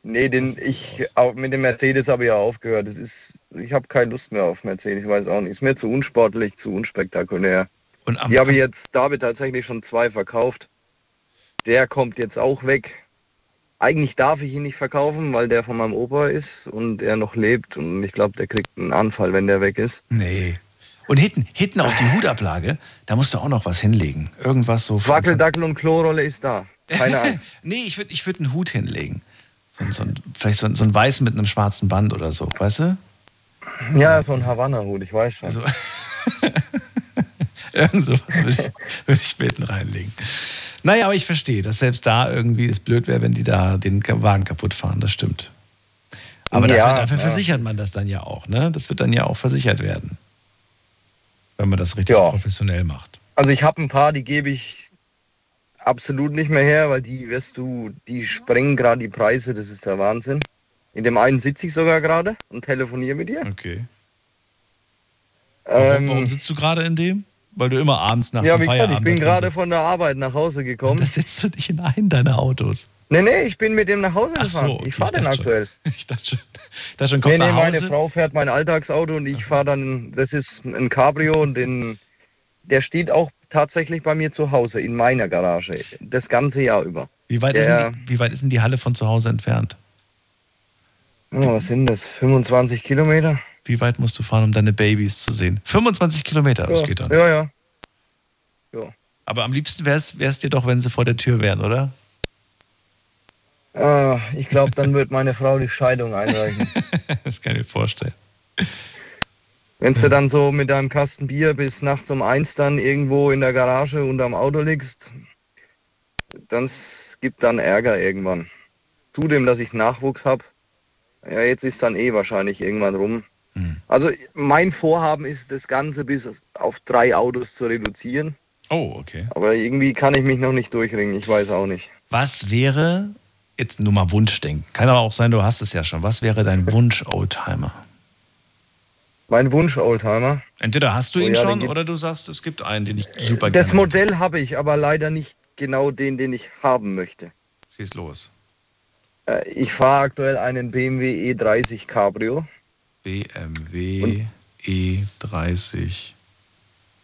Nee, den, ich, auch mit dem Mercedes habe ich ja aufgehört. Das ist, ich habe keine Lust mehr auf Mercedes, ich weiß auch nicht. Ist mir zu unsportlich, zu unspektakulär. Und am, Die habe ich jetzt, da habe ich tatsächlich schon zwei verkauft. Der kommt jetzt auch weg. Eigentlich darf ich ihn nicht verkaufen, weil der von meinem Opa ist und er noch lebt. Und ich glaube, der kriegt einen Anfall, wenn der weg ist. Nee. Und hinten, hinten auf die Hutablage, da musst du auch noch was hinlegen. Irgendwas so. Wackeldackel und Klorolle ist da. Keine Angst. nee, ich würde ich würd einen Hut hinlegen. So, so, ein- vielleicht so, ein- so ein weißen mit einem schwarzen Band oder so, weißt du? Ja, so ein Havanna-Hut, ich weiß schon. Also, Irgend sowas würde ich, würde ich mitten reinlegen. Naja, aber ich verstehe, dass selbst da irgendwie es blöd wäre, wenn die da den Wagen kaputt fahren. Das stimmt. Aber Ja, dafür, dafür ja. versichert man das dann ja auch, ne? Das wird dann ja auch versichert werden. Wenn man das richtig Ja. professionell macht. Also ich habe ein paar, die gebe ich absolut nicht mehr her, weil die, wirst du, die sprengen gerade die Preise, das ist der Wahnsinn. In dem einen sitze ich sogar gerade und telefoniere mit dir. Okay. Warum, Ähm, warum sitzt du gerade in dem? Weil du immer abends nach ja, dem wie gesagt, ich Feierabend bin gerade von der Arbeit nach Hause gekommen. Da setzt du dich in einen deiner Autos. Nee, nee, ich bin mit dem nach Hause Ach so, gefahren. okay, ich fahre den dachte schon. aktuell. Ich dachte schon, da schon kommt Nee, nee, nach meine Hause. Frau fährt mein Alltagsauto und ich fahre dann, das ist ein Cabrio und den, der steht auch tatsächlich bei mir zu Hause in meiner Garage. Das ganze Jahr über. Wie weit, ist der, denn die, wie weit ist denn die Halle von zu Hause entfernt? oh, was sind das? 25 Kilometer? Wie weit musst du fahren, um deine Babys zu sehen? 25 Kilometer, das ja. geht dann. Ja, ja. Aber am liebsten wäre es dir doch, wenn sie vor der Tür wären, oder? Ah, ich glaube, dann wird meine Frau die Scheidung einreichen. das kann ich mir vorstellen. Wenn du dann so mit deinem Kasten Bier bis nachts um eins dann irgendwo in der Garage unterm Auto liegst, dann gibt dann Ärger irgendwann. Zudem, dass ich Nachwuchs habe, ja, jetzt ist dann eh wahrscheinlich irgendwann rum. Also mein Vorhaben ist, das Ganze bis auf drei Autos zu reduzieren. Oh, okay. Aber irgendwie kann ich mich noch nicht durchringen, ich weiß auch nicht. Was wäre, jetzt nur mal Wunschdenken, kann aber auch sein, du hast es ja schon, was wäre dein Wunsch-Oldtimer? Mein Wunsch Oldtimer. Entweder hast du Oh ihn ja, den schon oder du sagst, es gibt einen, den ich super Das gerne Modell habe ich, aber leider nicht genau den, den ich haben möchte. Schieß los. Äh, Ich fahre aktuell einen BMW E30 Cabrio. BMW E30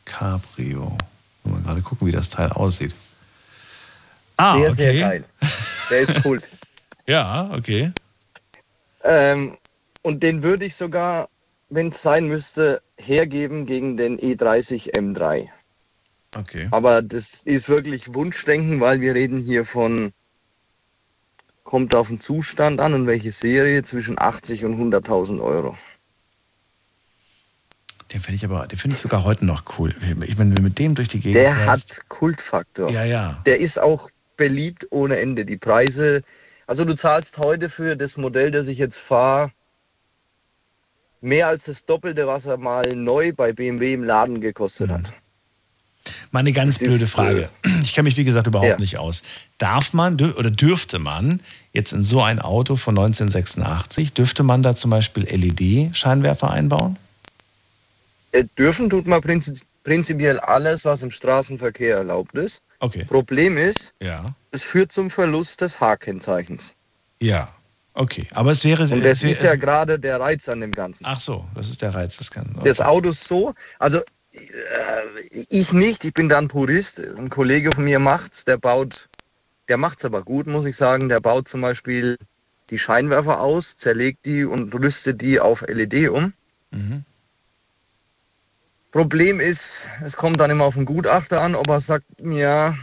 Cabrio. Mal gerade gucken, wie das Teil aussieht. Ah, sehr, okay. sehr geil. Der ist Kult. Ja, okay. ähm, und den würde ich sogar, wenn es sein müsste, hergeben gegen den E30 M3. Okay. Aber das ist wirklich Wunschdenken, weil wir reden hier von, kommt auf den Zustand an und welche Serie zwischen 80 und 100.000 Euro. Den finde ich aber, den finde ich sogar heute noch cool. Ich, wenn du mit dem durch die Gegend Der fährst, hat Kultfaktor. Ja, ja. Der ist auch beliebt ohne Ende. Die Preise, also du zahlst heute für das Modell, das ich jetzt fahre, mehr als das Doppelte, was er mal neu bei BMW im Laden gekostet hat. Mal eine ganz Das blöde Frage. Ich kenne mich, wie gesagt, überhaupt ja. nicht aus. Darf man oder dürfte man jetzt in so ein Auto von 1986, dürfte man da zum Beispiel LED-Scheinwerfer einbauen? Äh, Dürfen tut man prinzi prinzipiell alles, was im Straßenverkehr erlaubt ist. Okay. Problem ist, Ja. es führt zum Verlust des H-Kennzeichens. Ja. Okay. Aber es wäre. Und das wäre, ist ja gerade der Reiz an dem Ganzen. Ach so, das ist der Reiz des Ganzen. Das Auto ist so, also äh, ich nicht, ich bin dann Purist. Ein Kollege von mir macht's, der baut, der macht's aber gut, muss ich sagen. Der baut zum Beispiel die Scheinwerfer aus, zerlegt die und rüstet die auf LED um. Mhm. Problem ist, es kommt dann immer auf den Gutachter an, ob er sagt, ja,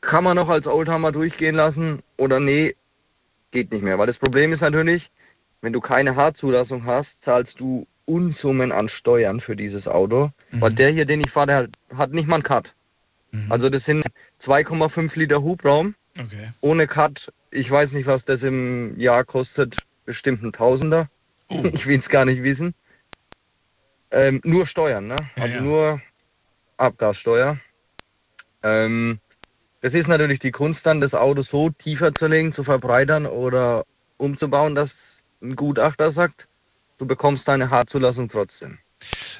kann man noch als Oldtimer durchgehen lassen oder nee, geht nicht mehr. Weil das Problem ist natürlich, wenn du keine H-Zulassung hast, zahlst du Unsummen an Steuern für dieses Auto. Weil der hier, den ich fahre, der hat- hat nicht mal einen Cut. Also das sind 2,5 Liter Hubraum Okay. ohne Cut. Ich weiß nicht, was das im Jahr kostet. Bestimmt ein Tausender. Ich will es gar nicht wissen. Ähm, nur Steuern, ne? Also nur Abgassteuer. Ähm, das ist natürlich die Kunst dann, das Auto so tiefer zu legen, zu verbreitern oder umzubauen, dass ein Gutachter sagt, du bekommst deine H-Zulassung trotzdem.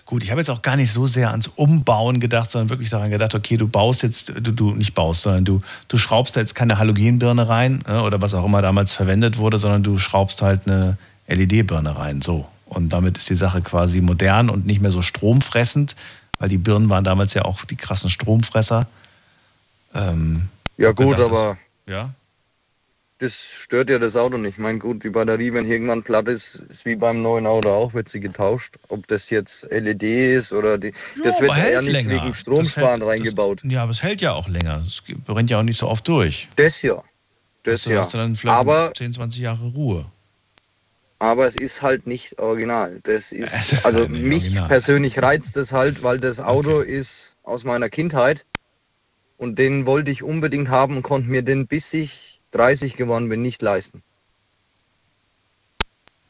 Gut, ich habe jetzt auch gar nicht so sehr ans Umbauen gedacht, sondern wirklich daran gedacht, okay, du baust jetzt, du, du nicht baust, sondern du, du schraubst da jetzt keine Halogenbirne rein ne, oder was auch immer damals verwendet wurde, sondern du schraubst halt eine LED-Birne rein, so. Und damit ist die Sache quasi modern und nicht mehr so stromfressend, weil die Birnen waren damals ja auch die krassen Stromfresser. Ähm, Ja gut, gedacht, das- aber Ja. das stört ja das Auto nicht. Ich meine, gut, die Batterie, wenn irgendwann platt ist, ist wie beim neuen Auto auch, wird sie getauscht. Ob das jetzt LED ist oder die, das wird ja nicht länger. wegen Das Stromsparen hält- reingebaut. Ja, aber es hält ja auch länger. Es brennt ja auch nicht so oft durch. Das ja. Das ja. hast du dann vielleicht Aber 10, 20 Jahre Ruhe. Aber es ist halt nicht original. Das ist, Es ist also halt mich original. persönlich reizt das halt, weil das Auto ist aus meiner Kindheit und den wollte ich unbedingt haben und konnte mir den bis ich 30 geworden bin nicht leisten.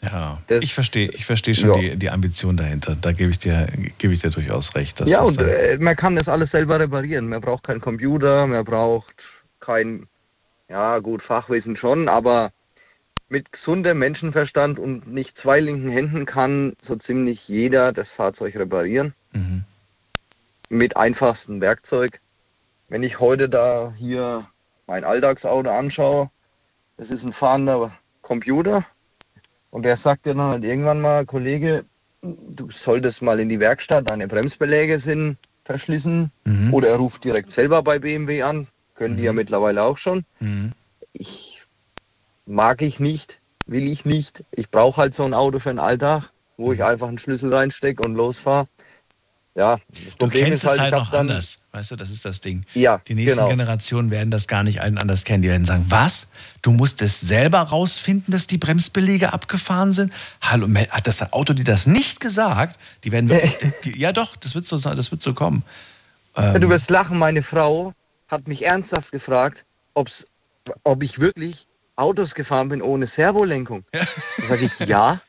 Ja, Das- ich verstehe, ich verstehe schon Ja. die, die Ambition dahinter. Da gebe ich dir, gebe ich dir durchaus recht. ja, und äh, man kann das alles selber reparieren. Man braucht keinen Computer, man braucht kein, ja gut, Fachwissen schon, aber mit gesundem Menschenverstand und nicht zwei linken Händen kann so ziemlich jeder das Fahrzeug reparieren. Mhm. Mit einfachstem Werkzeug. Wenn ich heute da hier mein Alltagsauto anschaue, das ist ein fahrender Computer und der sagt dir dann halt irgendwann mal, Kollege, du solltest mal in die Werkstatt, deine Bremsbeläge sind verschlissen Mhm. oder er ruft direkt selber bei BMW an, können die ja mittlerweile auch schon. Mhm. Ich mag ich nicht, will ich nicht. Ich brauche halt so ein Auto für den Alltag, wo ich einfach einen Schlüssel reinstecke und losfahre. Ja, das Du Problem kennst ist halt, es halt ich noch habe dann anders. Weißt du, das ist das Ding. Ja, Die nächsten genau. Generationen werden das gar nicht allen anders kennen. Die werden sagen, was? Du musst es selber rausfinden, dass die Bremsbeläge abgefahren sind? Hallo, hat das Auto dir das nicht gesagt? Die werden wirklich, die, ja doch, das wird so, sein, das wird so kommen. Ja, Ähm, du wirst lachen, meine Frau hat mich ernsthaft gefragt, ob's, ob ich wirklich Autos gefahren bin ohne Servolenkung. Da sage ich, ja,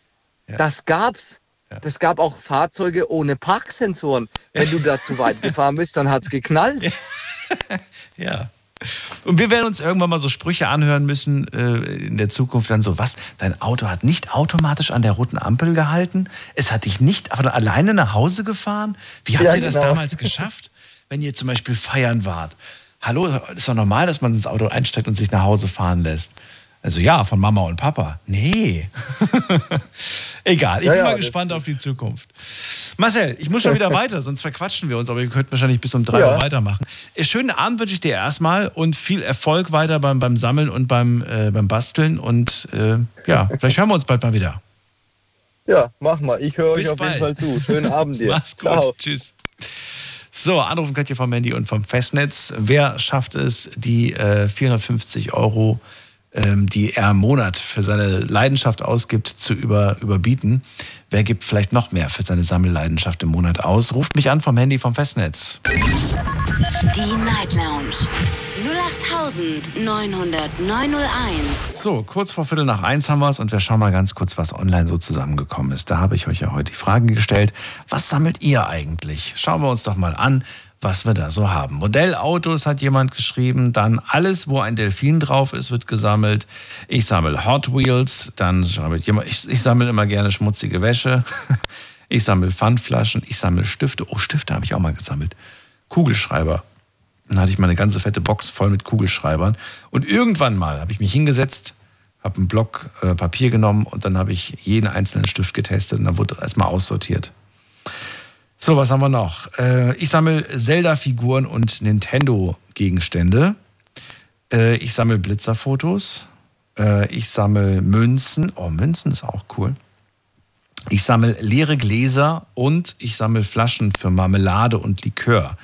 das gab's. Das gab auch Fahrzeuge ohne Parksensoren. Wenn du da zu weit gefahren bist, dann hat's geknallt. Ja. Und wir werden uns irgendwann mal so Sprüche anhören müssen äh, in der Zukunft dann so, was, dein Auto hat nicht automatisch an der roten Ampel gehalten? Es hat dich nicht von alleine nach Hause gefahren? Wie habt Ja, ihr das genau. damals geschafft, wenn ihr zum Beispiel feiern wart? Hallo, ist doch normal, dass man ins Auto einsteigt und sich nach Hause fahren lässt. Also ja, von Mama und Papa. Nee. Egal, ich Ja, bin ja, mal das- gespannt auf die Zukunft. Marcel, ich muss schon wieder weiter, sonst verquatschen wir uns, aber wir könnten wahrscheinlich bis um drei Ja. Uhr weitermachen. Äh, Schönen Abend wünsche ich dir erstmal und viel Erfolg weiter beim, beim Sammeln und beim, äh, beim Basteln. Und äh, ja, vielleicht hören wir uns bald mal wieder. Ja, mach mal. Ich höre euch auf bald. jeden Fall zu. Schönen Abend dir. Mach's gut. Ciao. Tschüss. So, anrufen könnt ihr vom Handy und vom Festnetz. Wer schafft es, die äh, 450 Euro, die er im Monat für seine Leidenschaft ausgibt, zu über, überbieten? Wer gibt vielleicht noch mehr für seine Sammelleidenschaft im Monat aus? Ruft mich an vom Handy vom Festnetz. Die Night Lounge 08901. So, kurz vor Viertel nach eins haben wir es und wir schauen mal ganz kurz, was online so zusammengekommen ist. Da habe ich euch ja heute die Frage gestellt, was sammelt ihr eigentlich? Schauen wir uns doch mal an, was wir da so haben. Modellautos hat jemand geschrieben, dann alles, wo ein Delfin drauf ist, wird gesammelt. Ich sammle Hot Wheels, dann sammelt jemand, ich, ich sammle immer gerne schmutzige Wäsche. Ich sammle Pfandflaschen, ich sammle Stifte. Oh, Stifte habe ich auch mal gesammelt. Kugelschreiber. Dann hatte ich mal eine ganze fette Box voll mit Kugelschreibern. Und irgendwann mal habe ich mich hingesetzt, habe einen Block äh, Papier genommen und dann habe ich jeden einzelnen Stift getestet und dann wurde erstmal aussortiert. So, was haben wir noch? Äh, ich sammle Zelda-Figuren und Nintendo-Gegenstände. Äh, ich sammle Blitzerfotos. Äh, ich sammle Münzen. Oh, Münzen ist auch cool. Ich sammle leere Gläser und ich sammle Flaschen für Marmelade und Likör.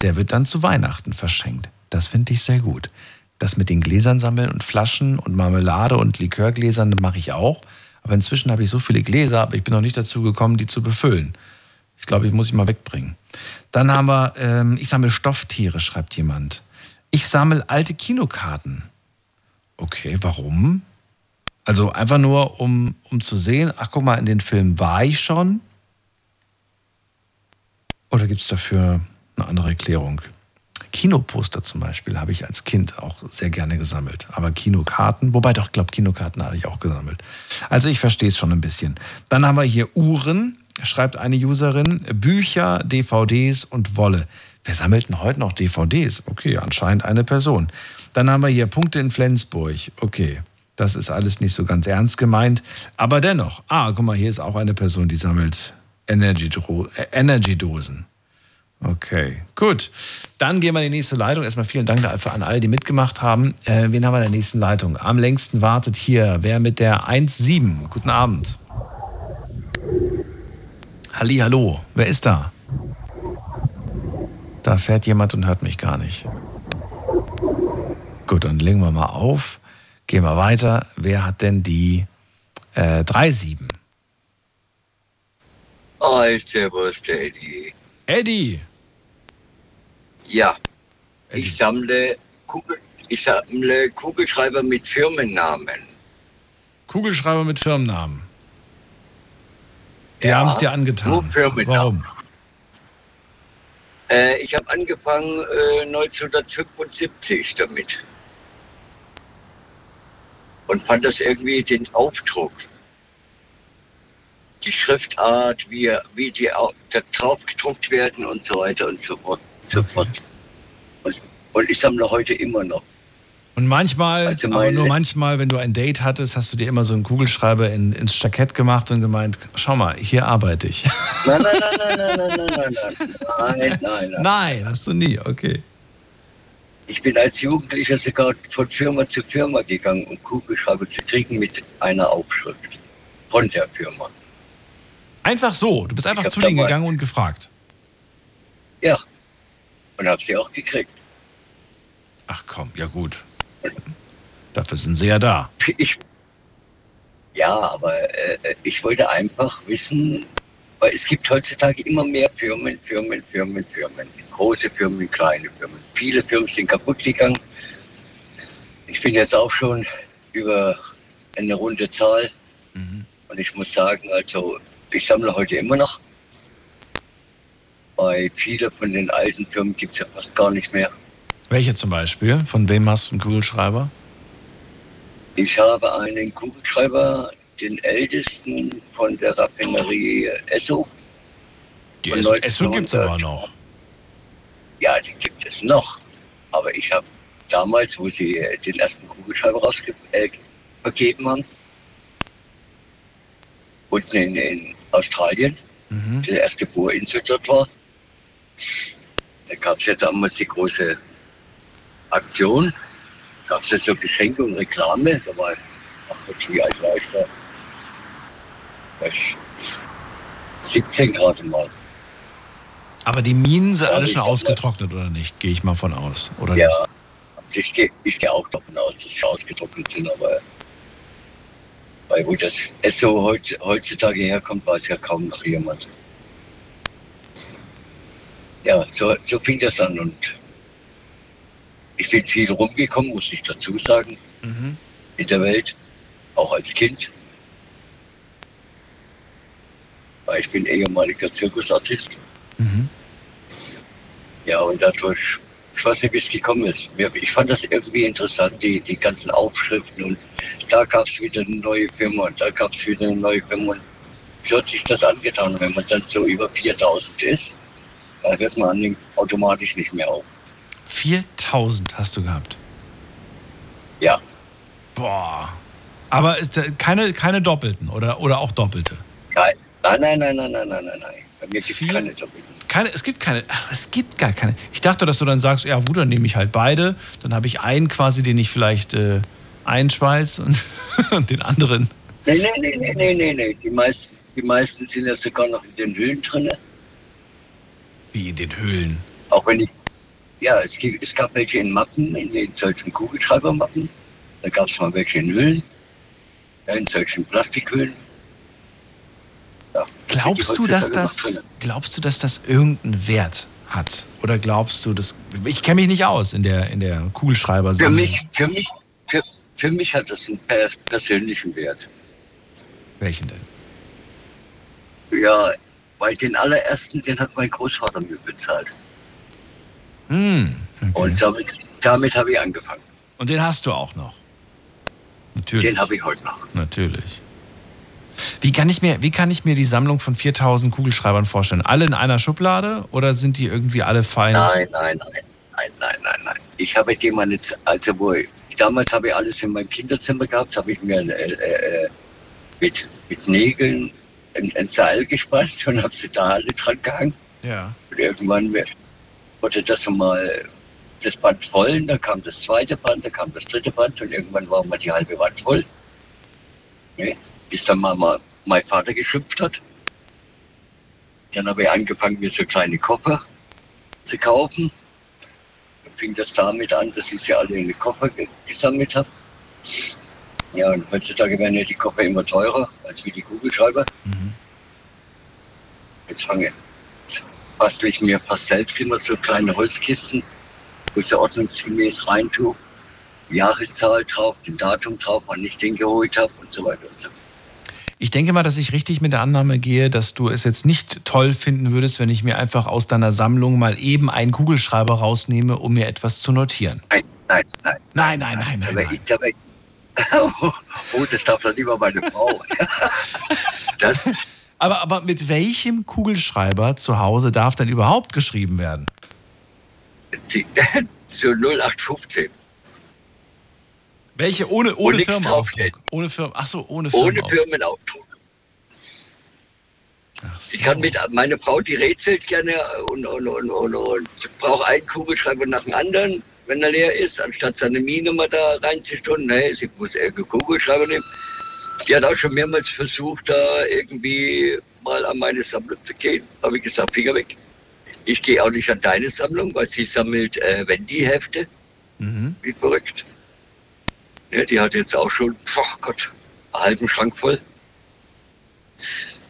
Der wird dann zu Weihnachten verschenkt. Das finde ich sehr gut. Das mit den Gläsern sammeln und Flaschen und Marmelade und Likörgläsern mache ich auch. Aber inzwischen habe ich so viele Gläser, aber ich bin noch nicht dazu gekommen, die zu befüllen. Ich glaube, ich muss sie mal wegbringen. Dann haben wir, ähm, ich sammle Stofftiere, schreibt jemand. Ich sammle alte Kinokarten. Okay, warum? Also einfach nur, um, um zu sehen, ach guck mal, in den Film war ich schon. Oder gibt es dafür eine andere Erklärung? Kinoposter zum Beispiel habe ich als Kind auch sehr gerne gesammelt. Aber Kinokarten, wobei doch, ich glaube, Kinokarten hatte ich auch gesammelt. Also ich verstehe es schon ein bisschen. Dann haben wir hier Uhren, schreibt eine Userin, Bücher, DVDs und Wolle. Wer sammelt denn heute noch DVDs? Okay, anscheinend eine Person. Dann haben wir hier Punkte in Flensburg. Okay, das ist alles nicht so ganz ernst gemeint. Aber dennoch, ah, guck mal, hier ist auch eine Person, die sammelt äh, Energy-Dosen. Okay, gut. Dann gehen wir in die nächste Leitung. Erstmal vielen Dank an alle, die mitgemacht haben. Äh, wen haben wir in der nächsten Leitung? Am längsten wartet hier wer mit der 1.7. Guten Abend. Halli, hallo. Wer ist da? Da fährt jemand und hört mich gar nicht. Gut, dann legen wir mal auf. Gehen wir weiter. Wer hat denn die Äh, 37. Hi, servus, der Eddie. Eddie! Ja, ich sammle, Kugel, ich sammle Kugelschreiber mit Firmennamen. Kugelschreiber mit Firmennamen. Die Ja, haben es dir angetan. Warum? Äh, ich habe angefangen äh, 1975 damit. Und fand das irgendwie den Aufdruck, die Schriftart, wie, wie die au- da drauf gedruckt werden und so weiter und so fort. So fort. Und, und ich sammle heute immer noch. Und manchmal, Also aber nur manchmal, wenn du ein Date hattest, hast du dir immer so einen Kugelschreiber in, ins Jackett gemacht und gemeint, schau mal, hier arbeite ich. Nein, nein, nein, nein, nein, nein, nein, nein, nein, nein, nein, hast du nie, okay. Ich bin als Jugendlicher sogar von Firma zu Firma gegangen, um Kugelschreiber zu kriegen mit einer Aufschrift von der Firma. Einfach so, du bist einfach hab zu denen gegangen und gefragt. Ja, und habe sie auch gekriegt. Ach komm, ja gut. Dafür sind sie ja da. Ich, ja, aber äh, ich wollte einfach wissen, weil es gibt heutzutage immer mehr Firmen, Firmen, Firmen, Firmen. Große Firmen, kleine Firmen. Viele Firmen sind kaputt gegangen. Ich bin jetzt auch schon über eine runde Zahl. Und ich muss sagen, also ich sammle heute immer noch. Bei vielen von den alten Firmen gibt es ja fast gar nichts mehr. Welche zum Beispiel? Von wem hast du einen Kugelschreiber? Ich habe einen Kugelschreiber, den ältesten von der Raffinerie Esso. Die Esso, Esso 1900. gibt es aber noch. Ja, die gibt es noch. Aber ich habe damals, wo sie äh, den ersten Kugelschreiber rausgegeben äh, vergeben haben, unten in, in Australien, Mhm. der erste Bohrinsel dort war, da gab es ja damals die große Aktion. gab es ja so Geschenke und Reklame. Da war, ach Gott, wie alt war ich da? War ich 17 gerade mal. Aber die Minen sind Ja, alle schon ausgetrocknet, oder nicht? Gehe ich mal von aus. Oder ja, nicht? ich gehe ich geh auch davon aus, dass sie ausgetrocknet sind, aber weil wo das heut, heutzutage herkommt, weiß ja kaum noch jemand. Ja, so, so fing das an und ich bin viel rumgekommen, muss ich dazu sagen, Mhm. in der Welt, auch als Kind. Ich bin ehemaliger Zirkusartist. Mhm. Ja, und dadurch, ich weiß nicht, wie es gekommen ist. Ich fand das irgendwie interessant, die, die ganzen Aufschriften. Und da gab es wieder eine neue Firma und da gab es wieder eine neue Firma. Und so hat sich das angetan. Wenn man dann so über 4000 ist, da hört man an dem automatisch nicht mehr auf. 4000 hast du gehabt. Ja. Boah. Aber ist keine, keine Doppelten oder, oder auch Doppelte? Nein, nein, nein, nein, nein, nein, nein, nein. nein. Bei mir gibt es keine Doppelten. Keine, es gibt keine. Ach, es gibt gar keine. Ich dachte, dass du dann sagst, ja gut, dann nehme ich halt beide. Dann habe ich einen quasi, den ich vielleicht äh, einschweiß und, und den anderen. Nee, nee, nee, nee, nee, nee, nee. Die meisten, die meisten sind ja sogar noch in den Hüllen drin. Wie in den Höhlen. Auch wenn ich, ja, es, gibt, es gab welche in Mappen, in den solchen Kugelschreibermappen. Da gab es mal welche in Hüllen, ja, in solchen Plastikhüllen. Ja, Glaubst du, dass das, glaubst du, dass das irgendeinen Wert hat? Oder glaubst du, dass. Ich kenne mich nicht aus in der, in der kugelschreiber Für mich, für mich, für, für mich hat das einen pers persönlichen Wert. Welchen denn? Ja, weil den allerersten, den hat mein Großvater mir bezahlt. Hm, Und damit, damit habe ich angefangen. Und den hast du auch noch. Natürlich. Den habe ich heute noch. Natürlich. Wie kann, ich mir, wie kann ich mir die Sammlung von 4000 Kugelschreibern vorstellen? Alle in einer Schublade oder sind die irgendwie alle fein? Nein, nein, nein, nein, nein, nein, nein. Ich habe die meine, also wo ich, damals habe ich alles in meinem Kinderzimmer gehabt, habe ich mir äh, äh, mit, mit Nägeln ein, ein Seil gespannt und habe sie da alle dran gehangen. Ja. Und irgendwann wurde das mal das Band voll, dann kam das zweite Band, dann kam das dritte Band und irgendwann war mal die halbe Wand voll. Ne? Bis dann mal, mal mein Vater geschimpft hat. Dann habe ich angefangen, mir so kleine Koffer zu kaufen. Dann fing das damit an, dass ich sie alle in den Koffer ge- gesammelt habe. Ja, und heutzutage werden ja die Koffer immer teurer als wie die Kugelschreiber. Jetzt fange jetzt bastel ich mir fast selbst immer so kleine Holzkisten, wo ich so ordnungsgemäß rein tue. Jahreszahl drauf, den Datum drauf, wann ich den geholt habe und so weiter und so fort. Ich denke mal, dass ich richtig mit der Annahme gehe, dass du es jetzt nicht toll finden würdest, wenn ich mir einfach aus deiner Sammlung mal eben einen Kugelschreiber rausnehme, um mir etwas zu notieren. Nein, nein, nein. Nein, nein, nein, nein. nein. Wär ich, oh, das darf doch lieber meine Frau. das, Aber, aber mit welchem Kugelschreiber zu Hause darf denn überhaupt geschrieben werden? die, so 0815. Welche ohne, ohne Firmenaufdruck? Ohne Firmen, ach so, ohne Ohne Firmenaufdruck. Firmenaufdruck. Ich kann mit, meine Frau, die rätselt gerne und, und, und, und, und braucht einen Kugelschreiber nach dem anderen, wenn er leer ist, anstatt seine Mine-Nummer da reinzutun. Nee, sie muss irgendeinen Kugelschreiber nehmen. Die hat auch schon mehrmals versucht, da irgendwie mal an meine Sammlung zu gehen. Habe ich gesagt, Finger weg. Ich gehe auch nicht an deine Sammlung, weil sie sammelt äh, Wendy-Hefte. Mhm. Wie verrückt. Ja, die hat jetzt auch schon, ach Gott, einen halben Schrank voll.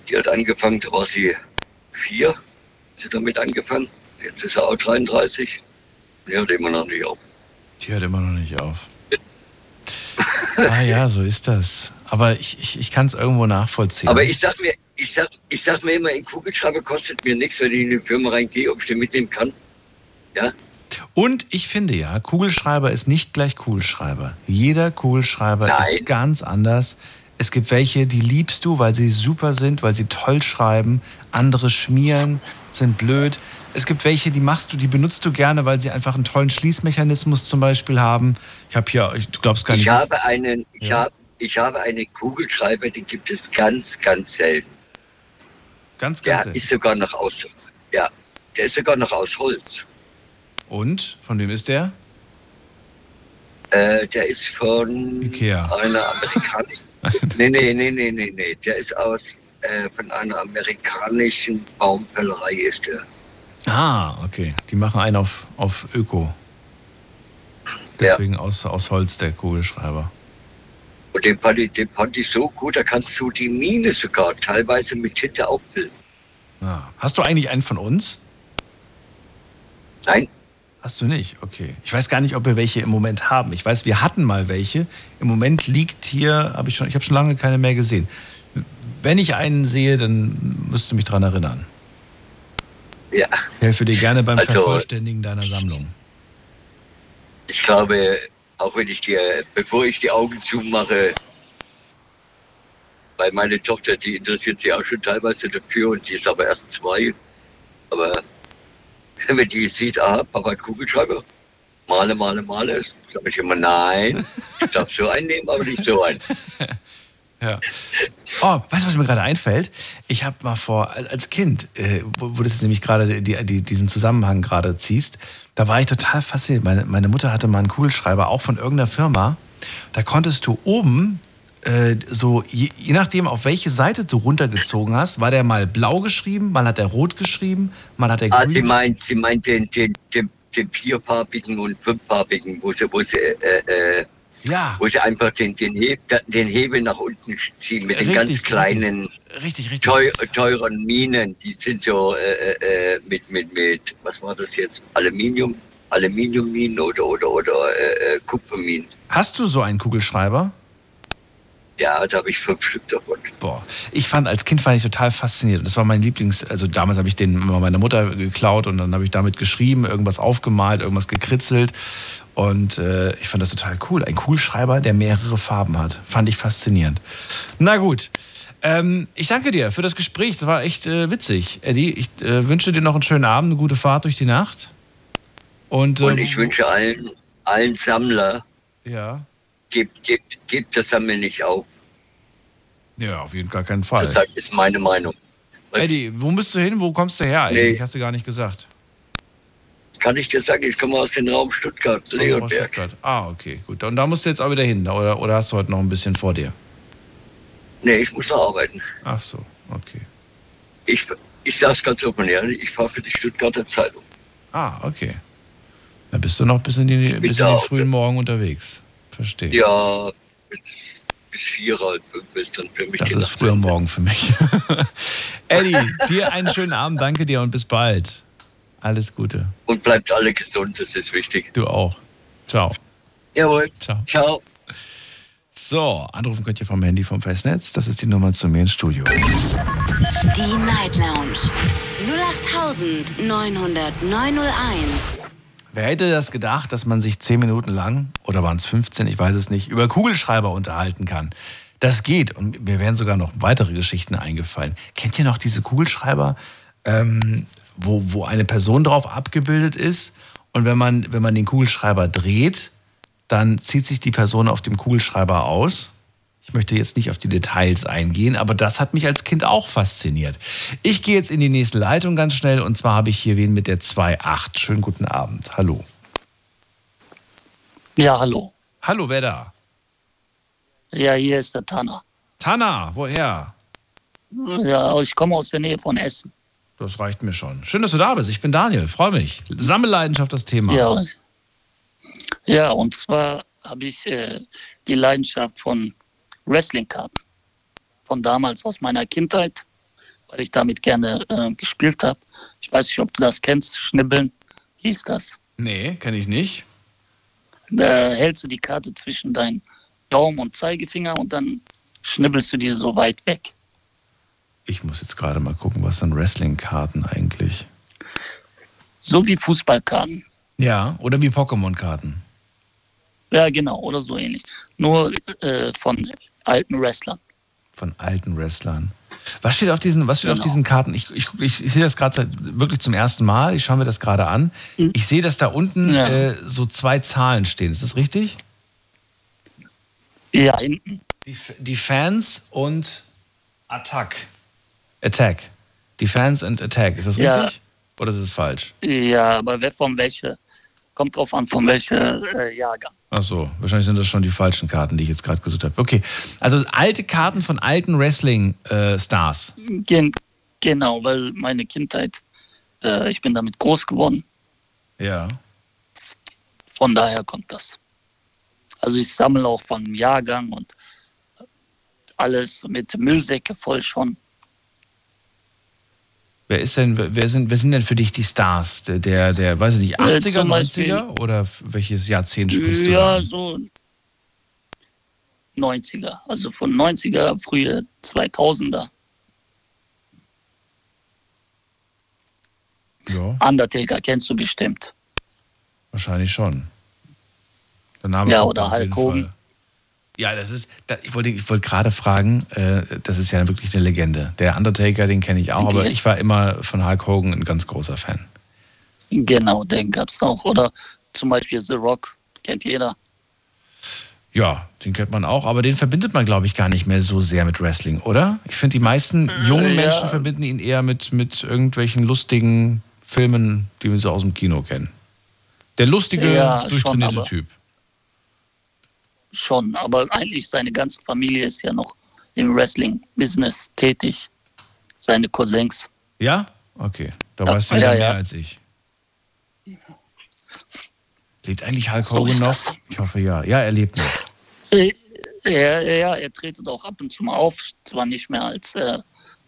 Die hat angefangen, da war sie vier, hat sie damit angefangen. Jetzt ist sie auch 33. Die hört immer noch nicht auf. Die hört immer noch nicht auf. Ah ja, so ist das. Aber ich, ich, ich kann es irgendwo nachvollziehen. Aber ich sag mir, ich sag, ich sag mir immer, ein Kugelschreiber kostet mir nichts, wenn ich in die Firma reingehe, ob ich den mitnehmen kann. Ja, Und ich finde ja, Kugelschreiber ist nicht gleich Kugelschreiber. Jeder Kugelschreiber Nein. ist ganz anders. Es gibt welche, die liebst du, weil sie super sind, weil sie toll schreiben. Andere schmieren, sind blöd. Es gibt welche, die machst du, die benutzt du gerne, weil sie einfach einen tollen Schließmechanismus zum Beispiel haben. Ich habe hier, ich- du glaubst gar nicht. ich habe einen, ich Ja. habe, ich habe einen Kugelschreiber, den gibt es ganz, ganz selten. Ganz, ganz Der selten. ist sogar noch aus, ja, der ist sogar noch aus Holz. Und? Von wem ist der? Äh, der ist von Ikea. einer amerikanischen. nee, nee, nee, nee, nee, nee. Der ist aus äh, von einer amerikanischen Baumfällerei ist der. Ah, okay. Die machen einen auf, auf Öko. Deswegen aus, aus Holz der Kugelschreiber. Und den fand, ich, den fand ich so gut, da kannst du die Mine sogar teilweise mit Tinte auffüllen. Ah. Hast du eigentlich einen von uns? Nein. Hast du nicht? Okay. Ich weiß gar nicht, ob wir welche im Moment haben. Ich weiß, wir hatten mal welche. Im Moment liegt hier, habe ich schon, ich habe schon lange keine mehr gesehen. Wenn ich einen sehe, dann müsst du mich dran erinnern. Ja. Ich helfe dir gerne beim Also- Vervollständigen deiner Sammlung. Ich glaube, auch wenn ich dir, bevor ich die Augen zumache, weil meine Tochter, die interessiert sich auch schon teilweise dafür und die ist aber erst zwei. Aber wenn die sieht, aha, Papa hat Kugelschreiber, male, male, male, sage ich immer, nein, ich darf so einen nehmen, aber nicht so einen. Ja. Oh, weißt du, was mir gerade einfällt? Ich habe mal vor, als Kind, äh, wo, wo du nämlich gerade die, die, diesen Zusammenhang gerade ziehst, da war ich total fasziniert. Meine, meine Mutter hatte mal einen Kugelschreiber, auch von irgendeiner Firma. Da konntest du oben, äh, so, je, je nachdem, auf welche Seite du runtergezogen hast, war der mal blau geschrieben, mal hat er rot geschrieben, mal hat er grün Ah, sie meint, sie meint den, den, den, den vierfarbigen und fünffarbigen, wo sie, wo sie, äh, äh, Ja. wo sie einfach den, den, Heb, den Hebel nach unten ziehen mit den Richtig, ganz richtig. kleinen, Richtig, richtig. teu, teuren Minen. Die sind so äh, äh, mit, mit, mit, was war das jetzt? Aluminium, Aluminiumminen oder, oder, oder äh, äh, Kupferminen. Hast du so einen Kugelschreiber? Ja, da habe ich fünf Stück davon. Boah, ich fand als Kind fand ich total fasziniert. Das war mein Lieblings, also damals habe ich den immer meiner Mutter geklaut und dann habe ich damit geschrieben, irgendwas aufgemalt, irgendwas gekritzelt und äh, ich fand das total cool. Ein Kugelschreiber, der mehrere Farben hat, fand ich faszinierend. Na gut, ähm, ich danke dir für das Gespräch. Das war echt äh, witzig, Eddie. Ich äh, wünsche dir noch einen schönen Abend, eine gute Fahrt durch die Nacht. Und, Und äh, ich wünsche allen, allen Sammler, ja, gebt, gebt, gebt das Sammeln nicht auf. Ja, auf jeden Fall keinen Fall. Das ist meine Meinung. Eddie, wo bist du hin? Wo kommst du her eigentlich? Nee. Hast du gar nicht gesagt. Kann ich dir sagen, ich komme aus dem Raum Stuttgart, Leonberg. Stuttgart. Ah, okay, gut. Und da musst du jetzt auch wieder hin, oder, oder hast du heute noch ein bisschen vor dir? Nee, ich muss noch arbeiten. Ach so, okay. Ich, ich es ganz offen, ja, ich fahre für die Stuttgarter Zeitung. Ah, okay. Da bist du noch bis in die, bis in den frühen Morgen unterwegs. Verstehe. Ja, bis vier, halb fünf ist dann für mich Das ist früher Morgen für mich. Eddie, dir einen schönen Abend, danke dir und bis bald. Alles Gute. Und bleibt alle gesund, das ist wichtig. Du auch. Ciao. Jawohl. Ciao. Ciao. So, anrufen könnt ihr vom Handy vom Festnetz. Das ist die Nummer zu mir ins Studio. Die Night Lounge 08901. Wer hätte das gedacht, dass man sich zehn Minuten lang, oder waren es 15, ich weiß es nicht, über Kugelschreiber unterhalten kann? Das geht und mir wären sogar noch weitere Geschichten eingefallen. Kennt ihr noch diese Kugelschreiber, ähm, wo, wo eine Person drauf abgebildet ist und wenn man, wenn man den Kugelschreiber dreht, dann zieht sich die Person auf dem Kugelschreiber aus? Ich möchte jetzt nicht auf die Details eingehen, aber das hat mich als Kind auch fasziniert. Ich gehe jetzt in die nächste Leitung ganz schnell und zwar habe ich hier wen mit der 2.8. Schönen guten Abend. Hallo. Ja, hallo. Hallo, wer da? Ja, hier ist der Tanner. Tanner, woher? Ja, ich komme aus der Nähe von Essen. Das reicht mir schon. Schön, dass du da bist. Ich bin Daniel, freue mich. Sammelleidenschaft das Thema. Ja, ja und zwar habe ich äh, die Leidenschaft von Wrestling-Karten. Von damals aus meiner Kindheit, weil ich damit gerne äh, gespielt habe. Ich weiß nicht, ob du das kennst. Schnibbeln hieß das. Nee, kenne ich nicht. Da hältst du die Karte zwischen deinen Daumen und Zeigefinger und dann schnibbelst du die so weit weg. Ich muss jetzt gerade mal gucken, was sind Wrestling-Karten eigentlich? So wie Fußballkarten. Ja, oder wie Pokémon-Karten. Ja, genau, oder so ähnlich. Nur äh, von alten Wrestlern. Von alten Wrestlern. Was steht auf diesen, was steht auf Genau. diesen Karten? Ich, ich, ich, ich sehe das gerade wirklich zum ersten Mal. Ich schaue mir das gerade an. Ich sehe, dass da unten Ja. äh, so zwei Zahlen stehen. Ist das richtig? Ja, hinten. Die, die Fans und Attack. Attack. Defense and Attack. Ist das Ja. richtig? Oder ist es falsch? Ja, aber wer von welcher? Kommt drauf an, von welcher äh, Jahrgang. Ach so, wahrscheinlich sind das schon die falschen Karten, die ich jetzt gerade gesucht habe. Okay, also alte Karten von alten Wrestling-Stars. Gen genau, weil meine Kindheit, äh, ich bin damit groß geworden. ja. Von daher kommt das. Also ich sammle auch von Jahrgang und alles mit Müllsäcke voll schon. Wer ist denn, wer sind, wer sind denn für dich die Stars? Der, der, der weiß ich nicht, Äh, 80er, zum Beispiel- 90er? Oder welches Jahrzehnt sprichst du? Ja, so 90er. Also von 90er, frühe 2000er. Ja, Undertaker kennst du bestimmt. wahrscheinlich schon. Der Name Ja, oder Hulk Hogan. Ja, das ist, da, ich wollte, ich wollte gerade fragen, äh, das ist ja wirklich eine Legende. Der Undertaker, den kenne ich auch, aber Okay. ich war immer von Hulk Hogan ein ganz großer Fan. Genau, den gab es auch. Oder zum Beispiel The Rock, kennt jeder. Ja, den kennt man auch, aber den verbindet man, glaube ich, gar nicht mehr so sehr mit Wrestling, oder? Ich finde, die meisten jungen ja. Menschen verbinden ihn eher mit, mit irgendwelchen lustigen Filmen, die wir so aus dem Kino kennen. Der lustige, Ja, schon, durchtrainierte aber- Typ. Schon, aber eigentlich seine ganze Familie ist ja noch im Wrestling-Business tätig. Seine Cousins. Ja? Okay, da Ja, weißt du ja, mehr ja. als ich. Lebt eigentlich Hulk Hogan noch? das. Ich hoffe ja. Ja, er lebt noch. Äh, Ja, ja, er tretet auch ab und zu mal auf. Zwar nicht mehr als äh,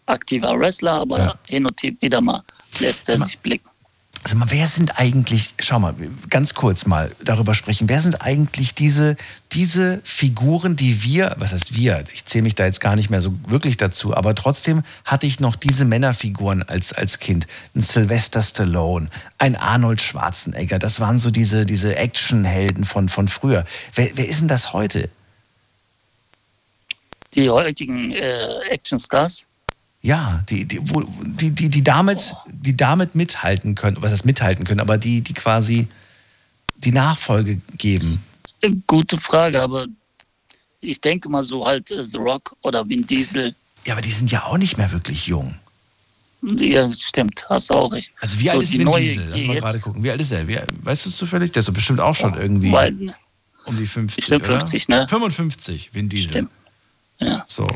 aktiver Wrestler, aber hin und wieder mal lässt er sich blicken. Mal, wer sind eigentlich, schau mal, ganz kurz mal darüber sprechen, wer sind eigentlich diese, diese Figuren, die wir, was heißt wir, ich zähle mich da jetzt gar nicht mehr so wirklich dazu, aber trotzdem hatte ich noch diese Männerfiguren als, als Kind. Ein Sylvester Stallone, ein Arnold Schwarzenegger, das waren so diese, diese Actionhelden von, von früher. Wer, wer ist denn das heute? Die heutigen äh, Actionstars, Ja, die, die, wo, die, die, die, damit, die damit mithalten können, was heißt mithalten können, aber die, die quasi die Nachfolge geben. gute Frage, aber ich denke mal so halt äh, The Rock oder Vin Diesel. Ja, aber die sind ja auch nicht mehr wirklich jung. Ja, stimmt, hast auch recht. Also wie so, alt ist die Vin neue, Diesel? Lass mal gerade gucken. Wie alt ist er? Wie, weißt du zufällig? Der ist doch bestimmt auch schon irgendwie Weil, um die 50, Bestimmt oder? 50, ne? 55, Vin Diesel. Stimmt. Ja. So.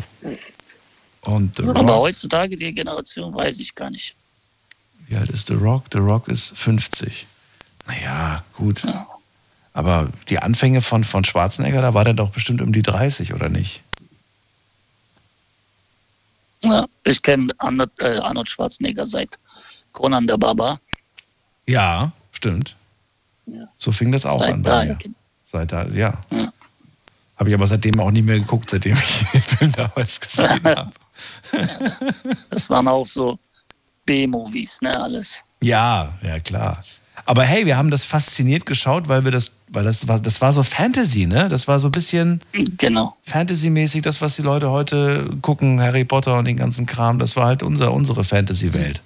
Und The aber Rock, heutzutage die Generation weiß ich gar nicht. wie alt ist The Rock? The Rock ist 50. Naja, gut. Aber die Anfänge von, von Schwarzenegger, da war der doch bestimmt um die 30, oder nicht? Ja, ich kenne Arnold, äh, Arnold Schwarzenegger seit Conan der Barbar. Ja, stimmt. So fing das auch Seit an da. Seit da, ja. Habe ich aber seitdem auch nicht mehr geguckt, seitdem ich den Film damals gesehen habe. Das waren auch so B-Movies, ne, alles. Ja, ja, klar. Aber hey, wir haben das fasziniert geschaut, weil wir das, weil das war, das war so Fantasy, ne? Das war so ein bisschen genau. Fantasy-mäßig, das, was die Leute heute gucken, Harry Potter und den ganzen Kram, das war halt unser, unsere Fantasy-Welt.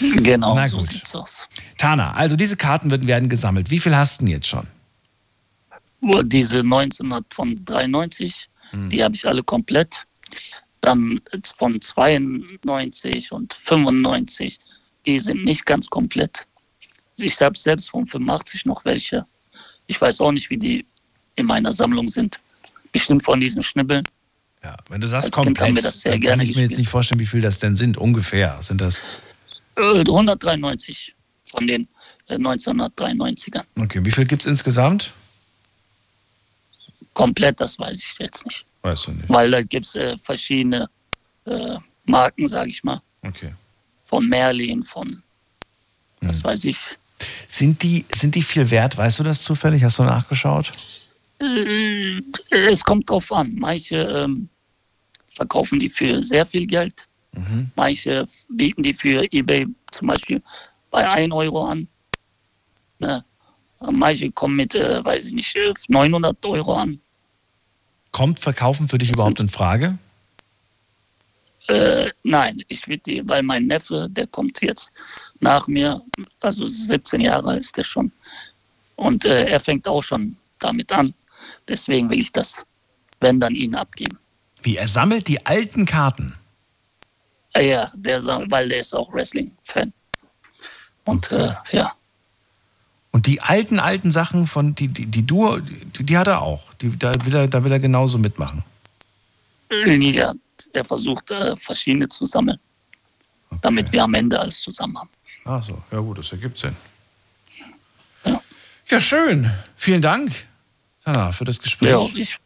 Genau, Na so gut. sieht's aus. Tana, also diese Karten werden, gesammelt. Wie viel hast du denn jetzt schon? Diese 1993, Hm. die habe ich alle komplett. Dann von 92 und 95, die sind nicht ganz komplett. Ich habe selbst von 85 noch welche. Ich weiß auch nicht, wie die in meiner Sammlung sind. Bestimmt von diesen Schnibbeln. Ja, wenn du sagst Als Kind komplett, wir das sehr dann gerne kann ich mir jetzt nicht vorstellen, wie viel das denn sind. Ungefähr sind das. Äh, 193 von den äh, 1993ern. Okay, wie viel gibt es insgesamt? Komplett, das weiß ich jetzt nicht. Weißt du nicht. Weil da gibt es äh, verschiedene äh, Marken, sage ich mal. Okay. Von Merlin, von, was weiß ich. Sind die, sind die viel wert? Weißt du das zufällig? Hast du nachgeschaut? Äh, Es kommt drauf an. Manche ähm, verkaufen die für sehr viel Geld. Mhm. Manche bieten die für eBay zum Beispiel bei 1 Euro an. Ne? Manche kommen mit, äh, weiß ich nicht, äh, 900 Euro an. Kommt Verkaufen für dich überhaupt in Frage? Äh, nein, ich würde die, weil mein Neffe, der kommt jetzt nach mir, also 17 Jahre ist der schon. Und äh, er fängt auch schon damit an. Deswegen will ich das, wenn dann ihn abgeben. Wie, er sammelt die alten Karten? Äh, ja, der, weil der ist auch Wrestling-Fan. Und äh, ja, Und die alten, alten Sachen, von, die, die, die du, die, die hat er auch. Die, da, will er, da will er genauso mitmachen. ja er versucht äh, verschiedene zu sammeln, damit wir am Ende alles zusammen haben. Ach so, ja gut, das ergibt Sinn. Ja, schön. Vielen Dank, Tana, für das Gespräch. Ja, ich,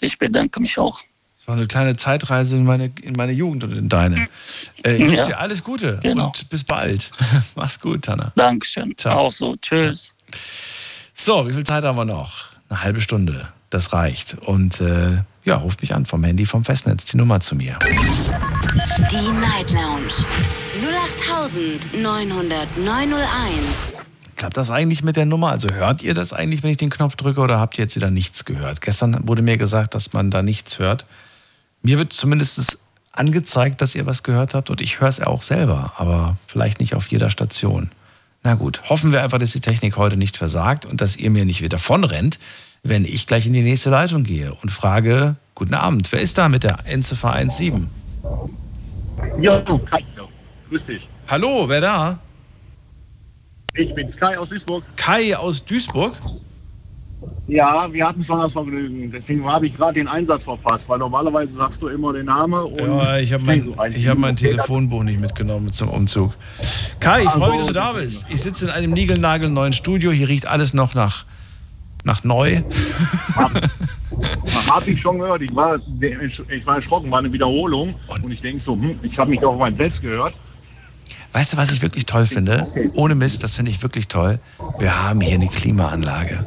ich bedanke mich auch. Es war eine kleine Zeitreise in meine, in meine Jugend und in deine. Äh, ich wünsche Ja. dir alles Gute Genau. und bis bald. Mach's gut, Tana. Dankeschön. Ciao. Auch so. Tschüss. So, wie viel Zeit haben wir noch? Eine halbe Stunde. Das reicht. Und äh, ja, ruft mich an vom Handy, vom Festnetz, die Nummer zu mir. Die Night Lounge 0890901. Klappt das eigentlich mit der Nummer? Also hört ihr das eigentlich, wenn ich den Knopf drücke oder habt ihr jetzt wieder nichts gehört? Gestern wurde mir gesagt, dass man da nichts hört. Mir wird zumindest angezeigt, dass ihr was gehört habt und ich höre es ja auch selber, aber vielleicht nicht auf jeder Station. Na gut, hoffen wir einfach, dass die Technik heute nicht versagt und dass ihr mir nicht wieder davonrennt, wenn ich gleich in die nächste Leitung gehe und frage, guten Abend, wer ist da mit der Endziffer 17? Ja, Kai. Grüß dich. Hallo, wer da? Ich bin Sky aus Duisburg. Kai aus Duisburg? Ja, wir hatten schon das Vergnügen. Deswegen habe ich gerade den Einsatz verpasst, weil normalerweise sagst du immer den Namen. Und Ja, ich habe mein, ich hab mein Telefonbuch nicht mitgenommen zum Umzug. Kai, ich freue mich, dass du da bist. Ich sitze in einem niegelnagelneuen Studio. Hier riecht alles noch nach, nach neu. Habe ich schon gehört. Ich war, ich war erschrocken, war eine Wiederholung. Und, ich denke so, hm, ich habe mich auch auf mein selbst gehört. Weißt du, was ich wirklich toll finde? Ohne Mist, das finde ich wirklich toll. Wir haben hier eine Klimaanlage.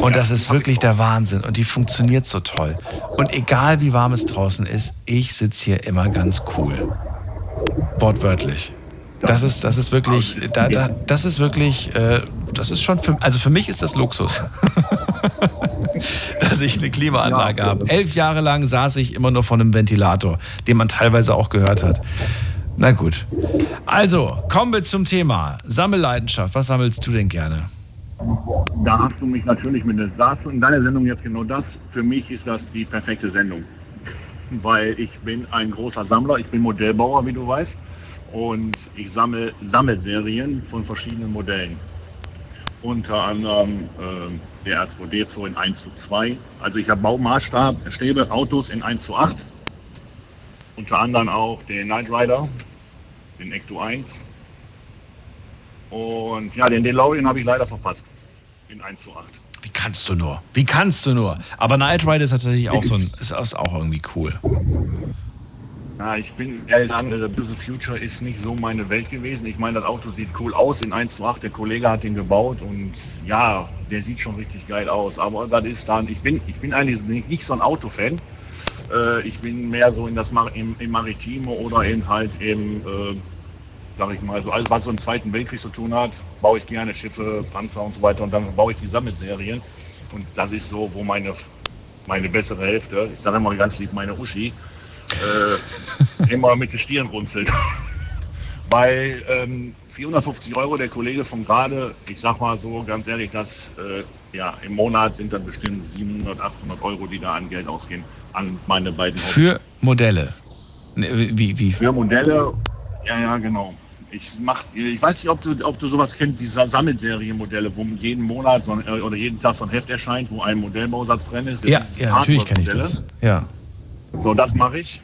Und das ist wirklich der Wahnsinn. Und die funktioniert so toll. Und egal wie warm es draußen ist, ich sitze hier immer ganz cool. Wortwörtlich. Das ist, das ist wirklich, da, da, das ist wirklich, äh, das ist schon für, also für mich ist das Luxus. dass ich eine Klimaanlage habe. Elf Jahre lang saß ich immer nur vor einem Ventilator, den man teilweise auch gehört hat. Na gut. Also, kommen wir zum Thema. Sammelleidenschaft. Was sammelst du denn gerne? Da hast du mich natürlich mit der sagst du in deiner Sendung jetzt genau das. Für mich ist das die perfekte Sendung. Weil ich bin ein großer Sammler, ich bin Modellbauer, wie du weißt. Und ich sammle Sammelserien von verschiedenen Modellen. Unter anderem äh, der R2D2 in 1 zu 2. Also ich habe Baumaßstäbe, Autos in 1 zu 8. Unter anderem auch den Knight Rider, den Ecto 1. Und ja, den DeLorean habe ich leider verpasst. In 1 zu 8. Wie kannst du nur? Wie kannst du nur? Aber Knight Rider ist tatsächlich auch so ein, ist auch irgendwie cool. Ja, ich bin ehrlich sagen, The Future ist nicht so meine Welt gewesen. Ich meine, das Auto sieht cool aus in 1 zu 8. Der Kollege hat den gebaut und ja, der sieht schon richtig geil aus. Aber das ist dann, ich bin, ich bin eigentlich nicht nicht so ein Autofan. Äh, ich bin mehr so in das Mar im, im Maritime oder in halt im, äh, sag ich mal, so alles, was so im Zweiten Weltkrieg zu tun hat, baue ich gerne Schiffe, Panzer und so weiter und dann baue ich die Sammelserien. Und das ist so, wo meine, meine bessere Hälfte, ich sage immer ganz lieb, meine Uschi, äh, immer mit der Stirn runzelt. Weil ähm, 450 Euro der Kollege von gerade, ich sag mal so ganz ehrlich, das äh, ja im Monat sind dann bestimmt 700, 800 Euro, die da an Geld ausgehen, an meine beiden Hobbys. Für Modelle. Ne, Wie, wie? Für Modelle, ja, ja, genau. Ich, mach, ich weiß nicht, ob du, ob du sowas kennst, diese Sammelserienmodelle, wo jeden Monat so ein, äh, oder jeden Tag so ein Heft erscheint, wo ein Modellbausatz drin ist. Ja, ja, natürlich kenne ich das. Ja. So, das mache ich.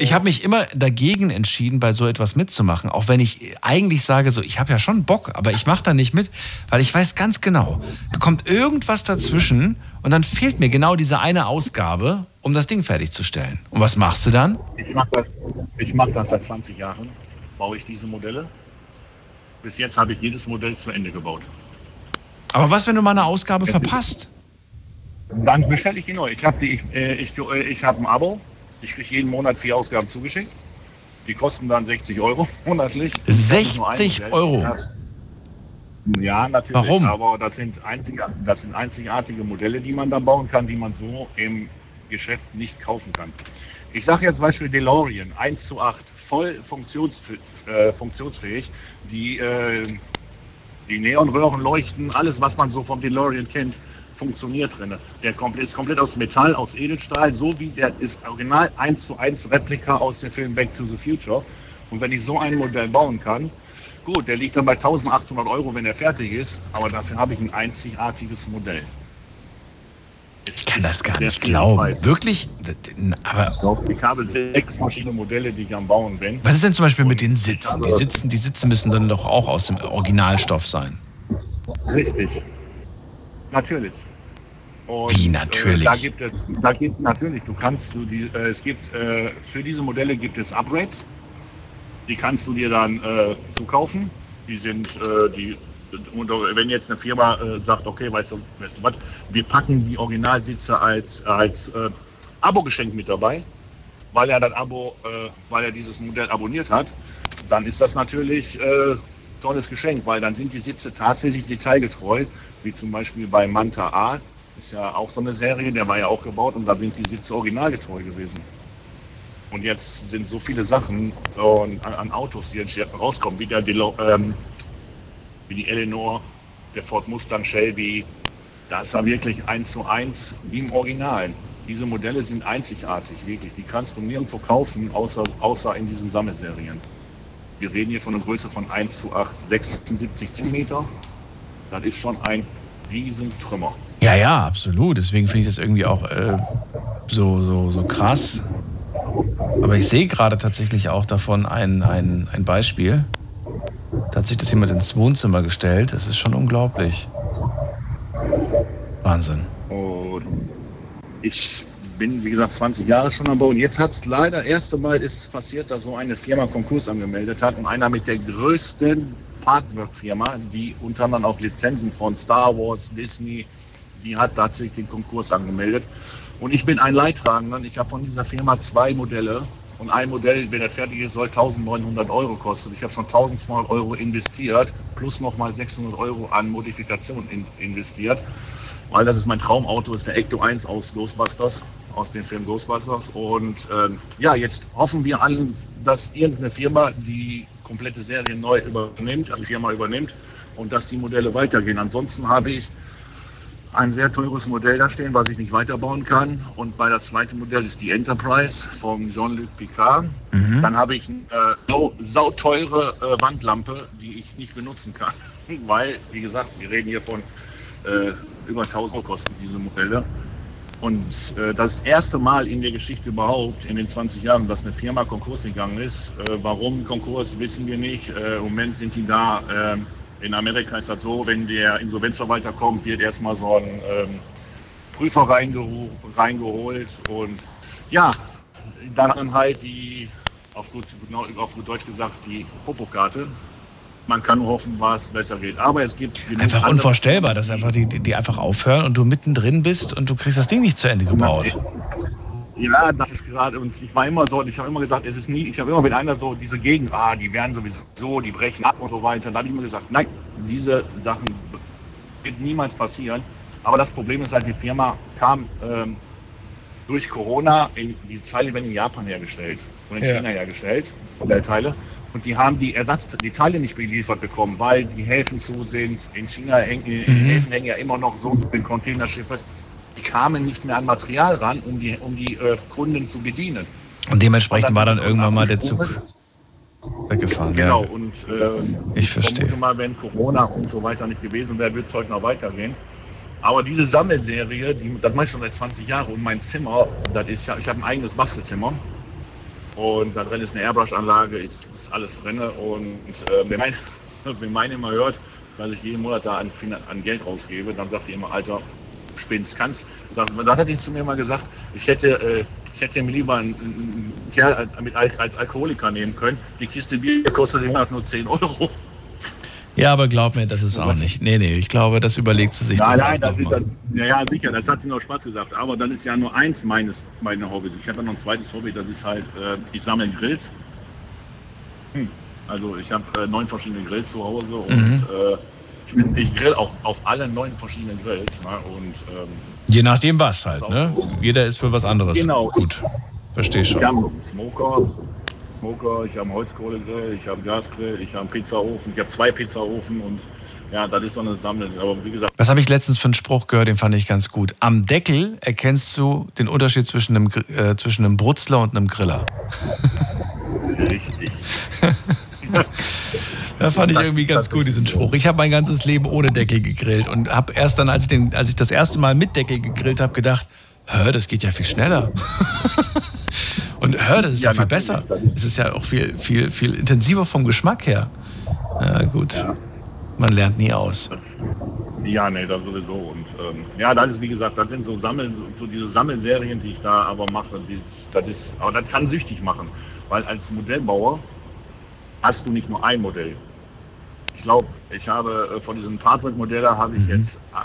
Ich habe mich immer dagegen entschieden, bei so etwas mitzumachen, auch wenn ich eigentlich sage, so, ich habe ja schon Bock, aber ich mache da nicht mit, weil ich weiß ganz genau, da kommt irgendwas dazwischen und dann fehlt mir genau diese eine Ausgabe, um das Ding fertigzustellen. Und was machst du dann? Ich mache das, ich mach das seit 20 Jahren, baue ich diese Modelle. Bis jetzt habe ich jedes Modell zu Ende gebaut. Aber was, wenn du mal eine Ausgabe verpasst? Dann bestelle ich die neu. Ich habe ich, äh, ich, äh, ich hab ein Abo. Ich kriege jeden Monat vier Ausgaben zugeschickt. Die kosten dann 60 Euro monatlich. Das ist nur ein 60 Modell. Euro? Ja, natürlich. Warum? Aber das sind, einzig, das sind einzigartige Modelle, die man da bauen kann, die man so im Geschäft nicht kaufen kann. Ich sage jetzt zum Beispiel DeLorean 1 zu 8, voll funktionsfähig, äh, funktionsfähig. Die, äh, die Neonröhren leuchten, alles, was man so vom DeLorean kennt, funktioniert drin. Der ist komplett aus Metall, aus Edelstahl, so wie der ist original 1 zu 1 Replika aus dem Film Back to the Future. Und wenn ich so ein Modell bauen kann, gut, der liegt dann bei 1800 Euro, wenn er fertig ist, aber dafür habe ich ein einzigartiges Modell. Ich kann das gar nicht glauben. Wirklich? Aber Ich habe sechs verschiedene Modelle, die ich am Bauen bin. was ist denn zum Beispiel mit den Sitzen? Die, Sitzen? die Sitze müssen dann doch auch aus dem Originalstoff sein. Richtig. Natürlich. Und, Wie natürlich? Äh, da gibt es, da gibt natürlich, du kannst du die, äh, es gibt äh, für diese Modelle gibt es Upgrades. Die kannst du dir dann äh, zukaufen. Die sind äh, die und wenn jetzt eine Firma äh, sagt, okay, weißt du, weißt du was, wir packen die Originalsitze als als äh, Abo-Geschenk mit dabei, weil er das Abo, äh, weil er dieses Modell abonniert hat, dann ist das natürlich äh, tolles Geschenk, weil dann sind die Sitze tatsächlich detailgetreu, wie zum Beispiel bei Manta A, ist ja auch so eine Serie, der war ja auch gebaut und da sind die Sitze originalgetreu gewesen. Und jetzt sind so viele Sachen und an, an Autos, die jetzt rauskommen, wie der Delo, ähm, wie die Eleanor, der Ford Mustang Shelby, da ist wirklich eins zu eins wie im Original. Diese Modelle sind einzigartig, wirklich. Die kannst du nirgendwo kaufen, außer, außer in diesen Sammelserien. Wir reden hier von einer Größe von 1 zu 8, 76 Zentimeter. Das ist schon ein Riesentrümmer. Ja, ja, absolut. Deswegen finde ich das irgendwie auch äh, so, so, so krass. Aber ich sehe gerade tatsächlich auch davon ein, ein, ein Beispiel. Da hat sich das jemand ins Wohnzimmer gestellt. Das ist schon unglaublich. Wahnsinn. Und ich bin, wie gesagt, 20 Jahre schon am Bau. Und jetzt hat es leider, erste Mal ist passiert, dass so eine Firma Konkurs angemeldet hat und einer mit der größten Partnerfirma, die unter anderem auch Lizenzen von Star Wars, Disney, die hat tatsächlich den Konkurs angemeldet. Und ich bin ein Leidtragender. Ich habe von dieser Firma zwei Modelle. Und ein Modell, wenn er fertig ist, soll 1900 Euro kosten. Ich habe schon 1200 Euro investiert, plus nochmal 600 Euro an Modifikation in, investiert. Weil das ist mein Traumauto, ist der Ecto 1 aus Ghostbusters, aus dem Film Ghostbusters. Und ähm, ja, jetzt hoffen wir alle, dass irgendeine Firma die komplette Serie neu übernimmt, also die Firma übernimmt und dass die Modelle weitergehen. Ansonsten habe ich ein sehr teures Modell da stehen, was ich nicht weiterbauen kann. Und bei das zweite Modell ist die Enterprise von Jean-Luc Picard. Mhm. Dann habe ich eine äh, sau- sauteure äh, Wandlampe, die ich nicht benutzen kann. Weil, wie gesagt, wir reden hier von äh, über 1000 Euro kosten diese Modelle. Und äh, das erste Mal in der Geschichte überhaupt, in den 20 Jahren, dass eine Firma Konkurs gegangen ist. Äh, warum Konkurs, wissen wir nicht. Äh, Im Moment sind die da, äh, In Amerika ist das so, wenn der Insolvenzverwalter kommt, wird erstmal so ein ähm, Prüfer reingeho reingeholt und ja, dann halt die, auf gut, genau, auf gut Deutsch gesagt, die Popokarte. Man kann nur hoffen, was besser geht. Aber es gibt Einfach unvorstellbar, dass einfach die, die, die einfach aufhören und du mittendrin bist und du kriegst das Ding nicht zu Ende gebaut. Ja, das ist gerade, und ich war immer so, ich habe immer gesagt, es ist nie, ich habe immer, wenn einer so diese Gegend, ah, die werden sowieso so, die brechen ab und so weiter, dann habe ich immer gesagt, nein, diese Sachen wird niemals passieren. Aber das Problem ist halt, die Firma kam ähm, durch Corona, in, die Teile werden in Japan hergestellt und in Ja. China hergestellt, Teile. Und die haben die Ersatz, die Teile nicht beliefert bekommen, weil die Häfen zu sind. In China hängen, in Mhm. Häfen hängen ja immer noch so viele Containerschiffe. Die kamen nicht mehr an Material ran, um die, um die äh, Kunden zu bedienen. Und dementsprechend war dann irgendwann mal der Zug weggefahren. Genau, Ja. und äh, Ich verstehe. vermute mal, wenn Corona und so weiter nicht gewesen wäre, wird es heute noch weitergehen. Aber diese Sammelserie, die, das mache ich schon seit 20 Jahren und mein Zimmer, das ist, ja- ich habe ein eigenes Bastelzimmer. Und da drin ist eine Airbrush-Anlage, ist, ist alles drin. Und äh, mein, wenn meine immer hört, dass ich jeden Monat da an, an Geld rausgebe, dann sagt die immer, Alter, spinnst, kannst. Sagt- Da hat die zu mir mal gesagt, ich hätte, äh, ich hätte mir lieber einen, einen Kerl mit, Al- als Alkoholiker nehmen können. Die Kiste Bier kostet im Monat nur 10 Euro. ja, aber glaub mir, das ist auch nicht. Nee, nee, ich glaube, das überlegt sie sich Nein, durchaus nein, das ist dann, ja, ja, sicher, das hat sie noch Spaß gesagt. Aber dann ist ja nur eins meines, meiner Hobbys. Ich habe ja noch ein zweites Hobby, das ist halt, äh, ich sammle Grills. Hm. Also ich habe äh, neun verschiedene Grills zu Hause und Mhm. äh, ich, ich grill auch auf alle neun verschiedenen Grills. Ne? Und ähm, Je nachdem was halt, ne? Jeder ist für was anderes. Genau. Gut. Verstehe ich schon. habe einen Smoker, Smoker, ich habe einen Holzkohlegrill, ich habe einen Gasgrill, ich habe einen Pizzaofen, ich habe zwei Pizzaofen und ja, das ist so eine Sammlung. Aber wie gesagt, Was habe ich letztens für einen Spruch gehört, den fand ich ganz gut. Am Deckel erkennst du den Unterschied zwischen einem, äh, zwischen einem Brutzler und einem Griller. richtig. Das fand ich irgendwie ganz gut, diesen Spruch. Ich habe mein ganzes Leben ohne Deckel gegrillt und habe erst dann, als ich, den, als ich das erste Mal mit Deckel gegrillt habe, gedacht, hör, das geht ja viel schneller. und hör, das ist ja, viel besser. Es ist ja auch viel, viel, viel intensiver vom Geschmack her. Ja, gut. Man lernt nie aus. Ja, nee, das sowieso. Und ähm, ja, das ist wie gesagt, das sind so Sammel, so diese Sammelserien, die ich da aber mache. Dieses, das ist, aber das kann süchtig machen, weil als Modellbauer hast du nicht nur ein Modell. Ich glaube, ich habe äh, von diesen Fahrzeugmodellen habe ich jetzt ah,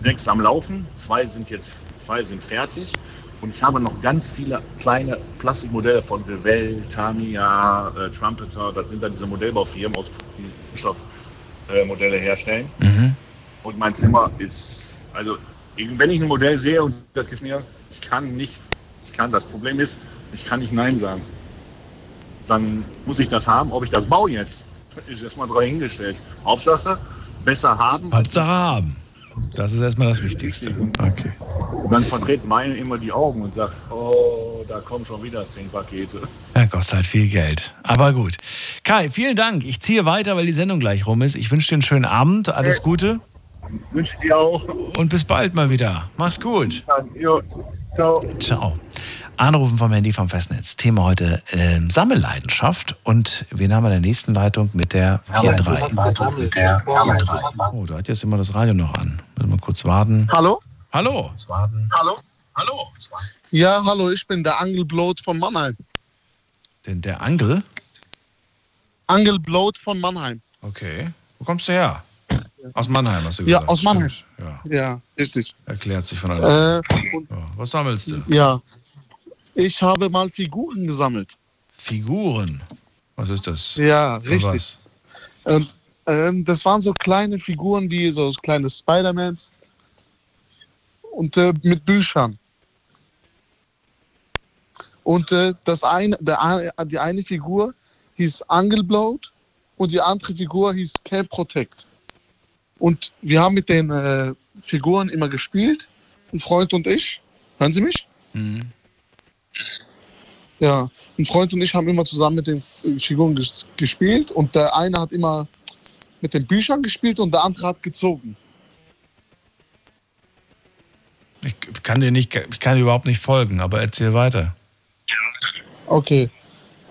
sechs am Laufen, zwei sind jetzt, zwei sind fertig und ich habe noch ganz viele kleine Plastikmodelle von Revell, Tamiya, äh, Trumpeter. Das sind dann diese Modellbaufirmen aus die Stoffmodelle herstellen. Und mein Zimmer ist, also wenn ich ein Modell sehe und das gefällt mir, ich kann nicht, ich kann, das Problem ist, ich kann nicht Nein sagen. Dann muss ich das haben, ob ich das baue jetzt, ist erstmal drei hingestellt. Hauptsache, besser haben. Hauptsache haben. Das ist erstmal das Wichtigste. Okay. Und dann verdreht meine immer die Augen und sagt, oh, da kommen schon wieder zehn Pakete. Ja, kostet halt viel Geld. Aber gut. Kai, vielen Dank. Ich ziehe weiter, weil die Sendung gleich rum ist. Ich wünsche dir einen schönen Abend. Alles Gute. Wünsche dir auch. Und bis bald mal wieder. Mach's gut. Jo, ciao. Ciao. Anrufen vom Handy vom Festnetz. Thema heute ähm, Sammelleidenschaft. Und wen haben wir in der nächsten Leitung mit der 43? Oh, da hat jetzt immer das Radio noch an. Müssen wir kurz warten. Hallo? Hallo. Hallo? Hallo? Ja, hallo, ich bin der Angelblot von Mannheim. Denn der Angel? Angelblot von Mannheim. Okay. Wo kommst du her? Aus Mannheim hast du Ja, gesagt. aus Mannheim. Ja. Ja, richtig. Erklärt sich von alleine. Äh, und, Ja, Was sammelst du? ja. Ich habe mal Figuren gesammelt. Figuren? Was ist das? Ja, Von richtig. was? Und ähm, das waren so kleine Figuren wie so kleine Spider-Mans und äh, mit Büchern. Und äh, das eine, der, die eine Figur hieß Angelbloat und die andere Figur hieß Camp Protect. Und wir haben mit den äh, Figuren immer gespielt, ein Freund und ich. Hören Sie mich? Mhm. Ja, ein Freund und ich haben immer zusammen mit den Figuren ges gespielt und der eine hat immer mit den Büchern gespielt und der andere hat gezogen. Ich kann dir nicht, ich kann dir überhaupt nicht folgen, aber erzähl weiter. Okay.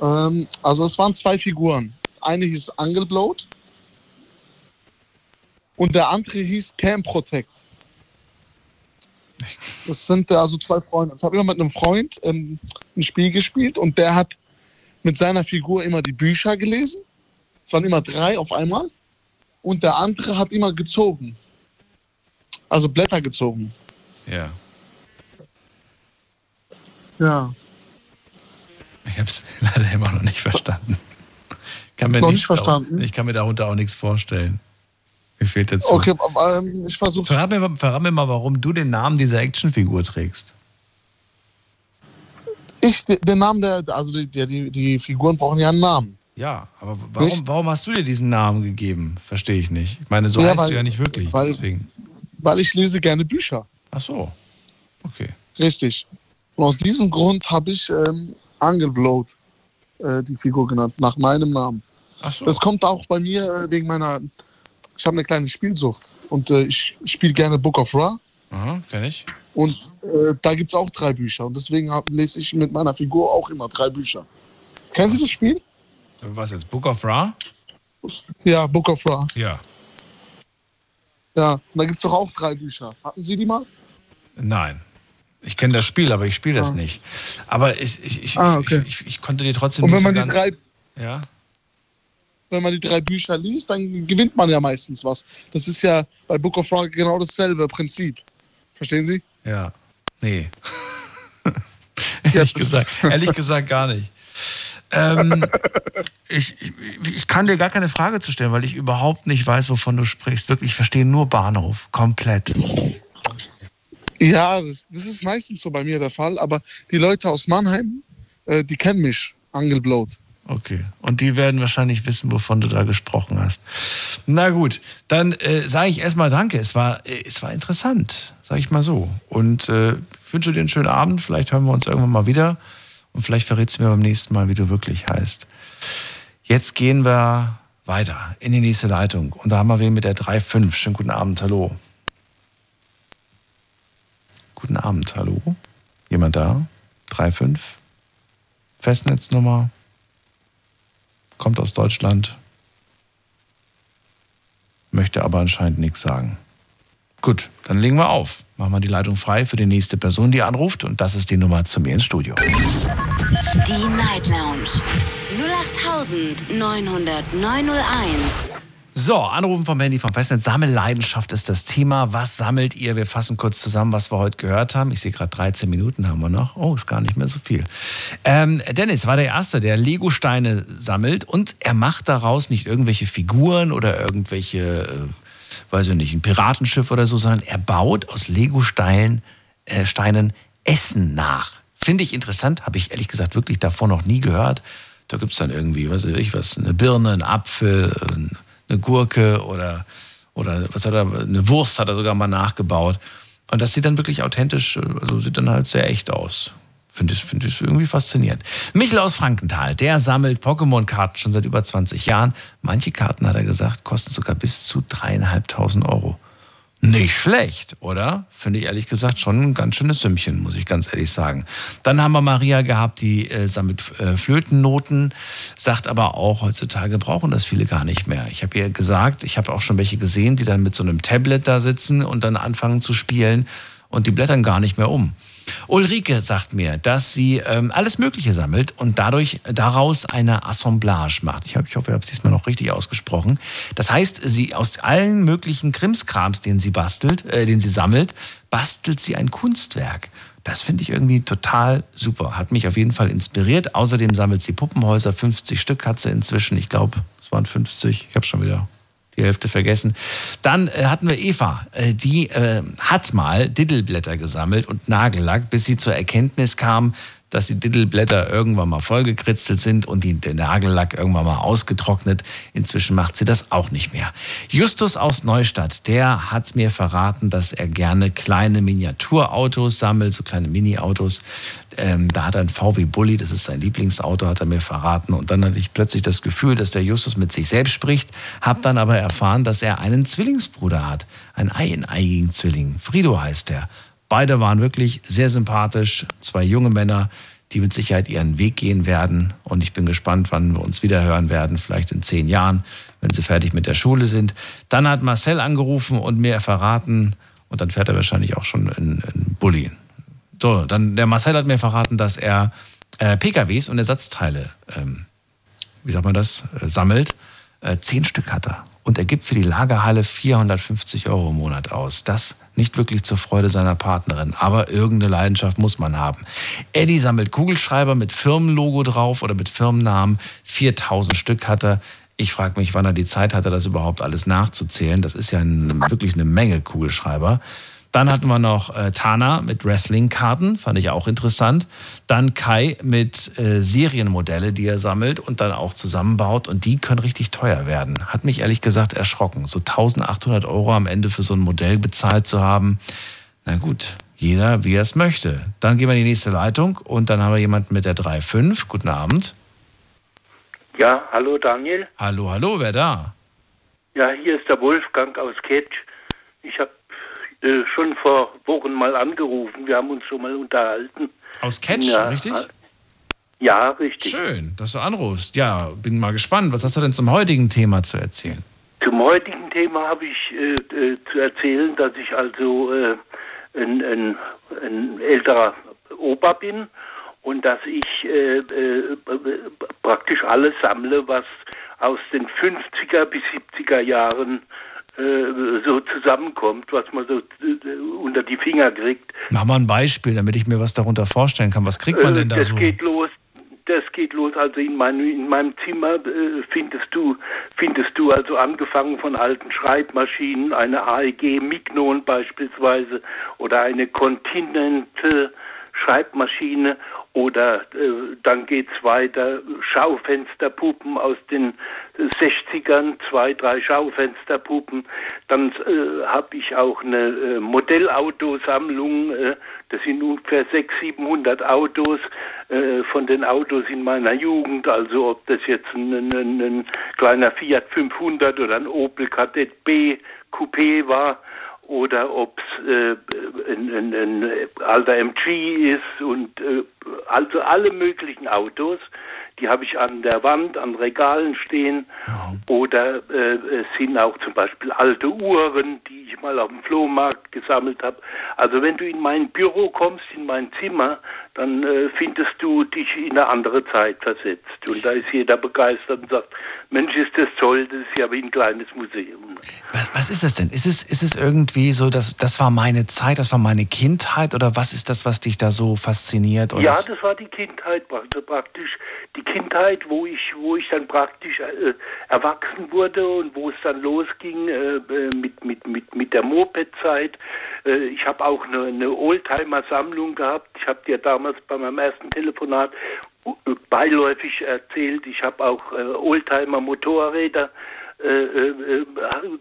Ähm, also es waren zwei Figuren. Eine hieß Angelbloat Und der andere hieß Cam Protect. Das sind also zwei Freunde. Ich habe immer mit einem Freund ähm, ein Spiel gespielt und der hat mit seiner Figur immer die Bücher gelesen. Es waren immer drei auf einmal. Und der andere hat immer gezogen. Also Blätter gezogen. Ja. Ja. Ich habe es leider immer noch nicht verstanden. Kann mir Noch nichts nicht verstanden? Ich kann mir darunter auch nichts vorstellen. Mir fehlt jetzt. Okay, ähm, ich versuche. Verrat mir, verrat mir mal, warum du den Namen dieser Actionfigur trägst. Ich, de- den Namen der, also die, die, die Figuren brauchen ja einen Namen. Ja, aber warum, warum hast du dir diesen Namen gegeben? Verstehe ich nicht. Ich meine, so Ja, heißt weil- du ja nicht wirklich. weil- deswegen. Weil ich lese gerne Bücher. Ach so. Okay. Richtig. Und aus diesem Grund habe ich ähm, Angelblot äh, die Figur genannt, nach meinem Namen. Ach so. Das kommt auch bei mir äh, wegen meiner. Ich habe eine kleine Spielsucht und äh, ich spiele gerne Book of Ra. Aha, kenn ich. Und äh, da gibt es auch drei Bücher. Und deswegen hab, lese ich mit meiner Figur auch immer drei Bücher. Kennen Sie das Spiel? Was jetzt? Book of Ra? Ja, Book of Ra. Ja. Ja, und da gibt es doch auch drei Bücher. Hatten Sie die mal? Nein. Ich kenne das Spiel, aber ich spiele das Ah. nicht. Aber ich, ich, ich, Ah, okay. ich, ich, konnte dir trotzdem Und nicht wenn so man die ganz... drei, Ja? Wenn man die drei Bücher liest, dann gewinnt man ja meistens was. Das ist ja bei Book of Ra genau dasselbe Prinzip. Verstehen Sie? Ja. Nee. ehrlich, gesagt, ehrlich gesagt gar nicht. Ähm, ich, ich, ich kann dir gar keine Frage zu stellen, weil ich überhaupt nicht weiß, wovon du sprichst. Wirklich, ich verstehe nur Bahnhof. Komplett. Ja, das, das ist meistens so bei mir der Fall, aber die Leute aus Mannheim, äh, die kennen mich, Angelblot. Okay. Und die werden wahrscheinlich wissen, wovon du da gesprochen hast. Na gut, dann äh, sage ich erstmal Danke. Es war, äh, es war interessant, sage ich mal so. Und äh, wünsche dir einen schönen Abend. Vielleicht hören wir uns irgendwann mal wieder. Und vielleicht verrätst du mir beim nächsten Mal, wie du wirklich heißt. Jetzt gehen wir weiter in die nächste Leitung. Und da haben wir wen mit der 3.5. Schönen guten Abend, hallo. Guten Abend, hallo. Jemand da? 3.5. Festnetznummer. Kommt aus Deutschland. Möchte aber anscheinend nichts sagen. Gut, dann legen wir auf. Machen wir die Leitung frei für die nächste Person, die anruft. Und das ist die Nummer zu mir ins Studio. Die Night Lounge 0890901. So, Anrufen vom Handy vom Festnetz. Sammelleidenschaft ist das Thema. Was sammelt ihr? Wir fassen kurz zusammen, was wir heute gehört haben. Ich sehe gerade 13 Minuten haben wir noch. Oh, ist gar nicht mehr so viel. Ähm, Dennis war der Erste, der Lego-Steine sammelt und er macht daraus nicht irgendwelche Figuren oder irgendwelche, äh, weiß ich nicht, ein Piratenschiff oder so, sondern er baut aus Lego-Steinen äh, Steinen Essen nach. Finde ich interessant, habe ich ehrlich gesagt wirklich davor noch nie gehört. Da gibt es dann irgendwie, weiß ich was, eine Birne, einen Apfel, ein eine Gurke oder, oder was hat er, eine Wurst hat er sogar mal nachgebaut. Und das sieht dann wirklich authentisch, also sieht dann halt sehr echt aus. Finde ich, finde ich irgendwie faszinierend. Michel aus Frankenthal, der sammelt Pokémon-Karten schon seit über 20 Jahren. Manche Karten, hat er gesagt, kosten sogar bis zu dreieinhalbtausend Euro. Nicht schlecht, oder? Finde ich ehrlich gesagt schon ein ganz schönes Sümmchen, muss ich ganz ehrlich sagen. Dann haben wir Maria gehabt, die äh, sammelt äh, Flötennoten, sagt aber auch, heutzutage brauchen das viele gar nicht mehr. Ich habe ihr gesagt, ich habe auch schon welche gesehen, die dann mit so einem Tablet da sitzen und dann anfangen zu spielen und die blättern gar nicht mehr um. Ulrike sagt mir, dass sie ähm, alles Mögliche sammelt und dadurch daraus eine Assemblage macht. Ich, hab, ich hoffe, ich habe es diesmal noch richtig ausgesprochen. Das heißt, sie aus allen möglichen Krimskrams, den sie bastelt, äh, den sie sammelt, bastelt sie ein Kunstwerk. Das finde ich irgendwie total super. Hat mich auf jeden Fall inspiriert. Außerdem sammelt sie Puppenhäuser. 50 Stück hat sie inzwischen. Ich glaube, es waren 50. Ich habe schon wieder die Hälfte vergessen. Dann äh, hatten wir Eva, äh, die äh, hat mal Diddleblätter gesammelt und Nagellack, bis sie zur Erkenntnis kam, dass die Diddleblätter irgendwann mal vollgekritzelt sind und die, der Nagellack irgendwann mal ausgetrocknet. Inzwischen macht sie das auch nicht mehr. Justus aus Neustadt, der hat mir verraten, dass er gerne kleine Miniaturautos sammelt, so kleine Mini-Autos. Ähm, da hat er ein VW Bulli, das ist sein Lieblingsauto, hat er mir verraten. Und dann hatte ich plötzlich das Gefühl, dass der Justus mit sich selbst spricht, habe dann aber erfahren, dass er einen Zwillingsbruder hat, einen eineigigen Zwilling. Frido heißt er. Beide waren wirklich sehr sympathisch, zwei junge Männer, die mit Sicherheit ihren Weg gehen werden. Und ich bin gespannt, wann wir uns wieder hören werden, vielleicht in zehn Jahren, wenn sie fertig mit der Schule sind. Dann hat Marcel angerufen und mir verraten, und dann fährt er wahrscheinlich auch schon in, in Bulli. So, dann der Marcel hat mir verraten, dass er äh, PKWs und Ersatzteile, ähm, wie sagt man das, äh, sammelt. Äh, zehn Stück hat er. Und er gibt für die Lagerhalle 450 Euro im Monat aus. Das nicht wirklich zur Freude seiner Partnerin, aber irgendeine Leidenschaft muss man haben. Eddie sammelt Kugelschreiber mit Firmenlogo drauf oder mit Firmennamen. 4000 Stück hat er. Ich frage mich, wann er die Zeit hatte, das überhaupt alles nachzuzählen. Das ist ja ein, wirklich eine Menge Kugelschreiber. Dann hatten wir noch äh, Tana mit Wrestling-Karten, fand ich auch interessant. Dann Kai mit äh, Serienmodelle, die er sammelt und dann auch zusammenbaut. Und die können richtig teuer werden. Hat mich ehrlich gesagt erschrocken. So 1800 Euro am Ende für so ein Modell bezahlt zu haben. Na gut, jeder wie er es möchte. Dann gehen wir in die nächste Leitung und dann haben wir jemanden mit der 3.5. Guten Abend. Ja, hallo Daniel. Hallo, hallo, wer da? Ja, hier ist der Wolfgang aus Ketsch. Ich habe äh, schon vor Wochen mal angerufen. Wir haben uns schon mal unterhalten. Aus Ketsch, ja, richtig? Ja, richtig. Schön, dass du anrufst. Ja, bin mal gespannt. Was hast du denn zum heutigen Thema zu erzählen? Zum heutigen Thema habe ich äh, äh, zu erzählen, dass ich also äh, ein, ein, ein älterer Opa bin und dass ich äh, äh, praktisch alles sammle, was aus den 50er bis 70er Jahren äh, so zusammenkommt, was man so äh, unter die Finger kriegt. Mach mal ein Beispiel, damit ich mir was darunter vorstellen kann. Was kriegt man denn da Äh, das so? geht los. Das geht los. Also in, mein, in meinem Zimmer äh, findest du findest du also angefangen von alten Schreibmaschinen, eine AEG Mignon beispielsweise oder eine Continental Schreibmaschine oder äh, dann geht's weiter Schaufensterpuppen aus den 60ern, zwei, drei Schaufensterpuppen. Dann äh, habe ich auch eine äh, Modellautosammlung. Äh, das sind ungefähr 600, 700 Autos äh, von den Autos in meiner Jugend. Also ob das jetzt ein, ein, ein, ein kleiner Fiat 500 oder ein Opel Kadett B Coupé war oder ob es äh, ein, ein, ein alter MG ist und äh, also alle möglichen Autos, die habe ich an der Wand, an Regalen stehen oder äh, es sind auch zum Beispiel alte Uhren, die ich mal auf dem Flohmarkt gesammelt habe. Also wenn du in mein Büro kommst, in mein Zimmer, dann äh, findest du dich in eine andere Zeit versetzt und da ist jeder begeistert und sagt, Mensch, ist das toll, das ist ja wie ein kleines Museum. Was, was ist das denn? Ist es, ist es irgendwie so, dass das war meine Zeit, das war meine Kindheit oder was ist das, was dich da so fasziniert? Ja, das war die Kindheit also praktisch. Die Kindheit, wo ich, wo ich dann praktisch äh, erwachsen wurde und wo es dann losging äh, äh, mit, mit, mit, mit der Moped-Zeit. Äh, ich habe auch eine, eine Oldtimer-Sammlung gehabt. Ich habe dir damals bei meinem ersten Telefonat äh, beiläufig erzählt. Ich habe auch äh, Oldtimer-Motorräder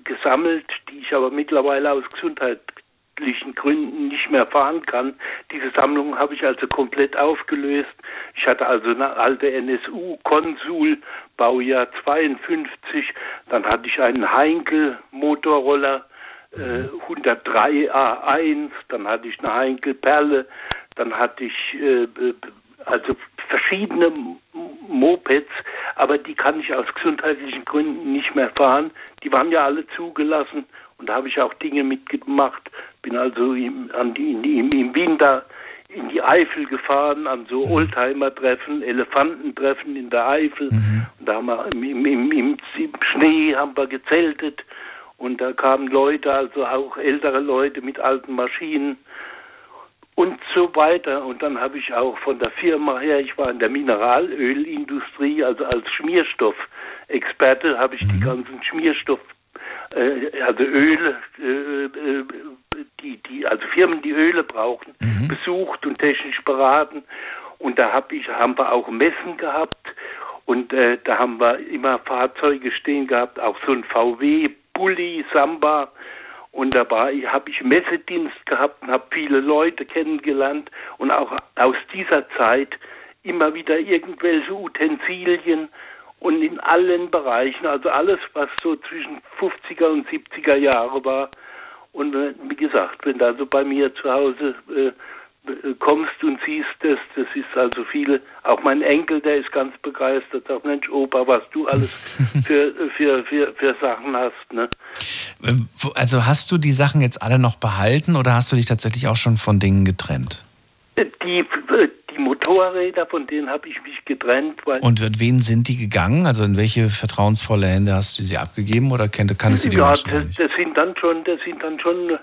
gesammelt, die ich aber mittlerweile aus gesundheitlichen Gründen nicht mehr fahren kann. Diese Sammlung habe ich also komplett aufgelöst. Ich hatte also eine alte NSU Konsul Baujahr 52, dann hatte ich einen Heinkel Motorroller äh, 103 A1, dann hatte ich eine Heinkel Perle, dann hatte ich äh, also verschiedene Mopeds, aber die kann ich aus gesundheitlichen Gründen nicht mehr fahren. Die waren ja alle zugelassen und da habe ich auch Dinge mitgemacht. Bin also im, an die, in die, im Winter in die Eifel gefahren, an so Oldtimer-Treffen, Elefantentreffen in der Eifel. Und da haben wir im, im, im, im Schnee haben wir gezeltet und da kamen Leute, also auch ältere Leute mit alten Maschinen und so weiter. Und dann habe ich auch von der Firma her, ich war in der Mineralölindustrie, also als Schmierstoffexperte, habe ich die ganzen Schmierstoff, äh, also Öle, äh, äh, die, die, also Firmen, die Öle brauchen, besucht und technisch beraten. Und da hab ich, haben wir auch Messen gehabt und äh, da haben wir immer Fahrzeuge stehen gehabt, auch so ein VW, Bulli, Samba. Und dabei habe ich Messedienst gehabt und habe viele Leute kennengelernt und auch aus dieser Zeit immer wieder irgendwelche Utensilien und in allen Bereichen, also alles, was so zwischen 50er und 70er Jahre war. Und äh, wie gesagt, wenn da so bei mir zu Hause äh, kommst und siehst das, das ist also viel, auch mein Enkel, der ist ganz begeistert, sagt, Mensch, Opa, was du alles für, für, für, für Sachen hast. Ne? Ähm, Also hast du die Sachen jetzt alle noch behalten oder hast du dich tatsächlich auch schon von Dingen getrennt? Die, äh, die Motorräder, von denen habe ich mich getrennt, Und an wen sind die gegangen? Also in welche vertrauensvolle Hände hast du sie abgegeben oder kennt, kannst du die ja, Menschen? das, das sind dann schon, das sind dann schon äh,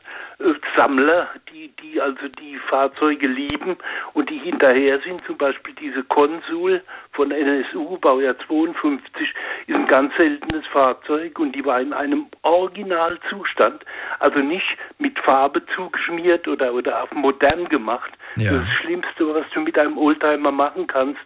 Sammler, die, die also die Fahrzeuge lieben und die hinterher sind. Zum Beispiel diese Konsul von NSU, Baujahr 52, ist ein ganz seltenes Fahrzeug und die war in einem Originalzustand, also nicht mit Farbe zugeschmiert oder, oder auf modern gemacht. Ja. Das Schlimmste, was du mit einem Oldtimer machen kannst,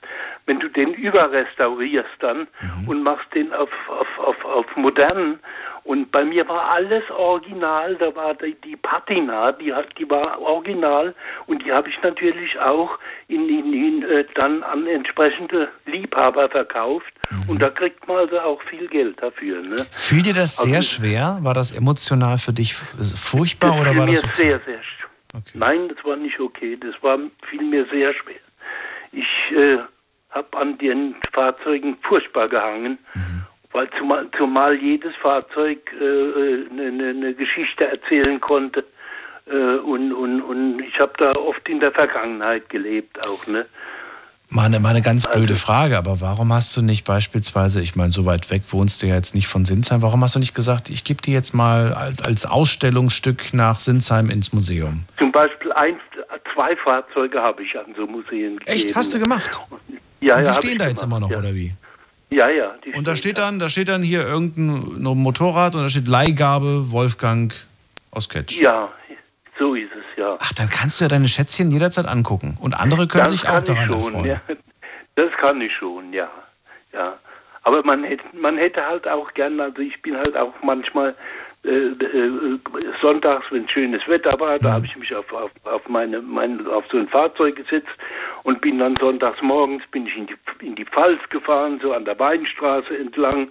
wenn du den überrestaurierst dann und machst den auf, auf, auf, auf modern. Und bei mir war alles original, da war die, die Patina, die, hat, die war original und die habe ich natürlich auch in, in, in, äh, dann an entsprechende Liebhaber verkauft und da kriegt man also auch viel Geld dafür. Ne? Fiel dir das Also- sehr schwer? War das emotional für dich furchtbar oder war mir das okay? sehr, sehr schwer. Nein, das war nicht okay. Das war fiel mir sehr schwer. Ich äh, habe an den Fahrzeugen furchtbar gehangen, Mhm. Weil zumal, zumal jedes Fahrzeug eine äh, ne, ne Geschichte erzählen konnte. Äh, und, und, und ich habe da oft in der Vergangenheit gelebt auch. Ne? Mal eine, mal eine ganz Also blöde Frage, aber warum hast du nicht beispielsweise, ich meine, so weit weg wohnst du ja jetzt nicht von Sinsheim, warum hast du nicht gesagt, ich gebe die jetzt mal als, als Ausstellungsstück nach Sinsheim ins Museum? Zum Beispiel ein, zwei Fahrzeuge habe ich an so Museen gegeben. Echt? Hast du gemacht? Ja, Und die ja, stehen da jetzt gemacht, immer noch, ja. oder wie? Ja, ja. Und da steht dann, da steht dann hier irgendein Motorrad und da steht Leihgabe Wolfgang aus Ketsch. Ja, so ist es, ja. Ach, dann kannst du ja deine Schätzchen jederzeit angucken. Und andere können das sich auch daran schon, erfreuen. ja. Das kann ich schon, ja. ja. Aber man hätte, man hätte halt auch gern, also ich bin halt auch manchmal sonntags, wenn schönes Wetter war, da habe ich mich auf, auf, auf, meine, mein, auf so ein Fahrzeug gesetzt und bin dann sonntags morgens bin ich in die, in die Pfalz gefahren, so an der Weinstraße entlang,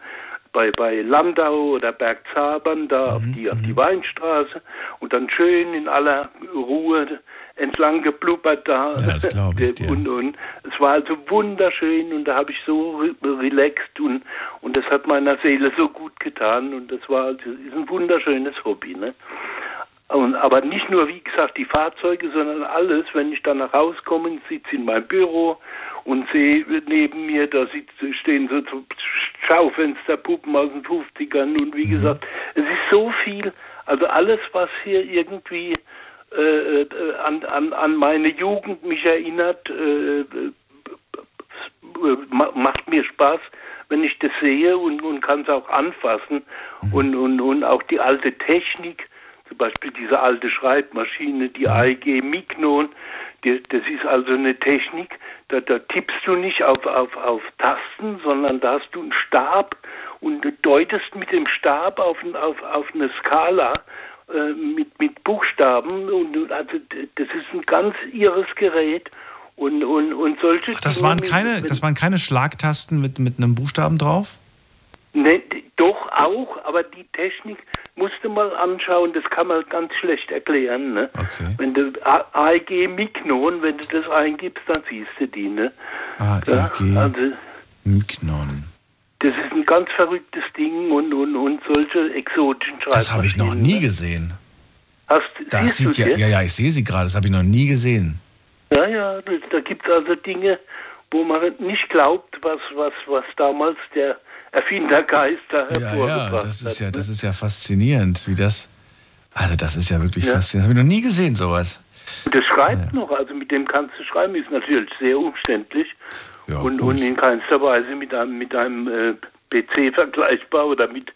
bei, bei Landau oder Bergzabern, da auf, die, auf die Weinstraße und dann schön in aller Ruhe entlang geblubbert da. Ja, das glaub ich dir. Und, und es war also wunderschön und da habe ich so re relaxed und, und das hat meiner Seele so gut getan und das war also, ist ein wunderschönes Hobby. Ne? Und, aber nicht nur, wie gesagt, die Fahrzeuge, sondern alles, wenn ich dann nach Hause komme, sitze in meinem Büro und sehe neben mir, da stehen so Schaufensterpuppen aus den 50ern und wie gesagt, es ist so viel, also alles, was hier irgendwie äh, äh, an, an, an meine Jugend mich erinnert, äh, äh, ma- macht mir Spaß, wenn ich das sehe und, und kann es auch anfassen. Und, und, und auch die alte Technik, zum Beispiel diese alte Schreibmaschine, die AEG Mignon, die, das ist also eine Technik, da, da tippst du nicht auf, auf, auf Tasten, sondern da hast du einen Stab und du deutest mit dem Stab auf, auf, auf eine Skala äh, mit, mit Buchstaben und also das ist ein ganz irres Gerät und, und, und solche Ach, das Dinge waren mit- keine, wenn- das waren keine Schlagtasten mit, mit einem Buchstaben drauf? Ne, doch auch, aber die Technik musst du mal anschauen, das kann man ganz schlecht erklären. Ne? Wenn du AEG Mignon, wenn du das eingibst, dann siehst du die. Ne? AEG Also Mignon. Das ist ein ganz verrücktes Ding und, und, und solche exotischen Schreibmaschinen. Das habe ich noch nie gesehen. Hast, Das sieht du ja, ja, ja, ich sehe sie gerade, das habe ich noch nie gesehen. Ja, ja, da, da gibt es also Dinge, wo man nicht glaubt, was, was, was damals der Erfindergeist da Ja, ja, hervorgebracht das hat. ist ja, das ist ja faszinierend, wie das. Also das ist ja wirklich Ja. faszinierend. Das habe ich noch nie gesehen, sowas. Und das schreibt noch, also mit dem kannst du schreiben, ist natürlich sehr umständlich und, und in keinster Weise mit einem, mit einem äh, PC vergleichbar oder mit,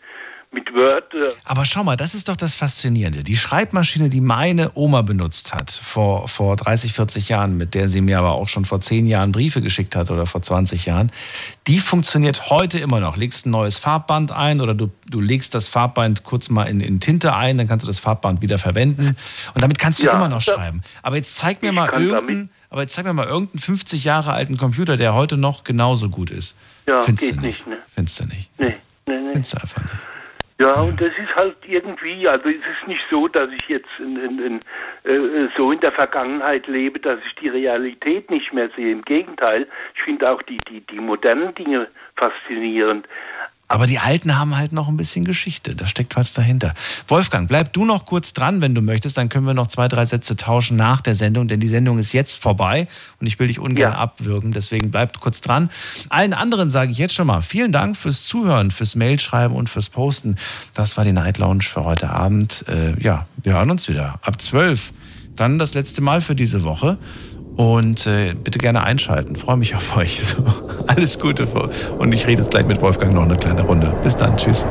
mit Word. Äh, Aber schau mal, das ist doch das Faszinierende. Die Schreibmaschine, die meine Oma benutzt hat vor, vor 30, 40 Jahren, mit der sie mir aber auch schon vor 10 Jahren Briefe geschickt hat oder vor 20 Jahren, die funktioniert heute immer noch. Legst ein neues Farbband ein oder du, du legst das Farbband kurz mal in, in Tinte ein, dann kannst du das Farbband wieder verwenden und damit kannst du Ja, immer noch ja. schreiben. Aber jetzt zeig mir mal irgendeinen, aber jetzt zeig mir mal irgendeinen 50 Jahre alten Computer, der heute noch genauso gut ist. ja, Findest geht du nicht, ne? Findest du nicht. Nee, nee, nee. Findest du einfach nicht. Ja, und das ist halt irgendwie, also es ist nicht so, dass ich jetzt in, in, in, äh, so in der Vergangenheit lebe, dass ich die Realität nicht mehr sehe. Im Gegenteil, ich finde auch die, die, die modernen Dinge faszinierend. Aber die Alten haben halt noch ein bisschen Geschichte. Da steckt was dahinter. Wolfgang, bleib du noch kurz dran, wenn du möchtest. Dann können wir noch zwei, drei Sätze tauschen nach der Sendung, denn die Sendung ist jetzt vorbei und ich will dich ungern ja. abwürgen. Deswegen bleib kurz dran. Allen anderen sage ich jetzt schon mal vielen Dank fürs Zuhören, fürs Mailschreiben und fürs Posten. Das war die Night Lounge für heute Abend. Äh, ja, wir hören uns wieder ab 12. Dann das letzte Mal für diese Woche. Und äh, bitte gerne einschalten. Freue mich auf euch. So, alles Gute. Und ich rede jetzt gleich mit Wolfgang noch eine kleine Runde. Bis dann. Tschüss.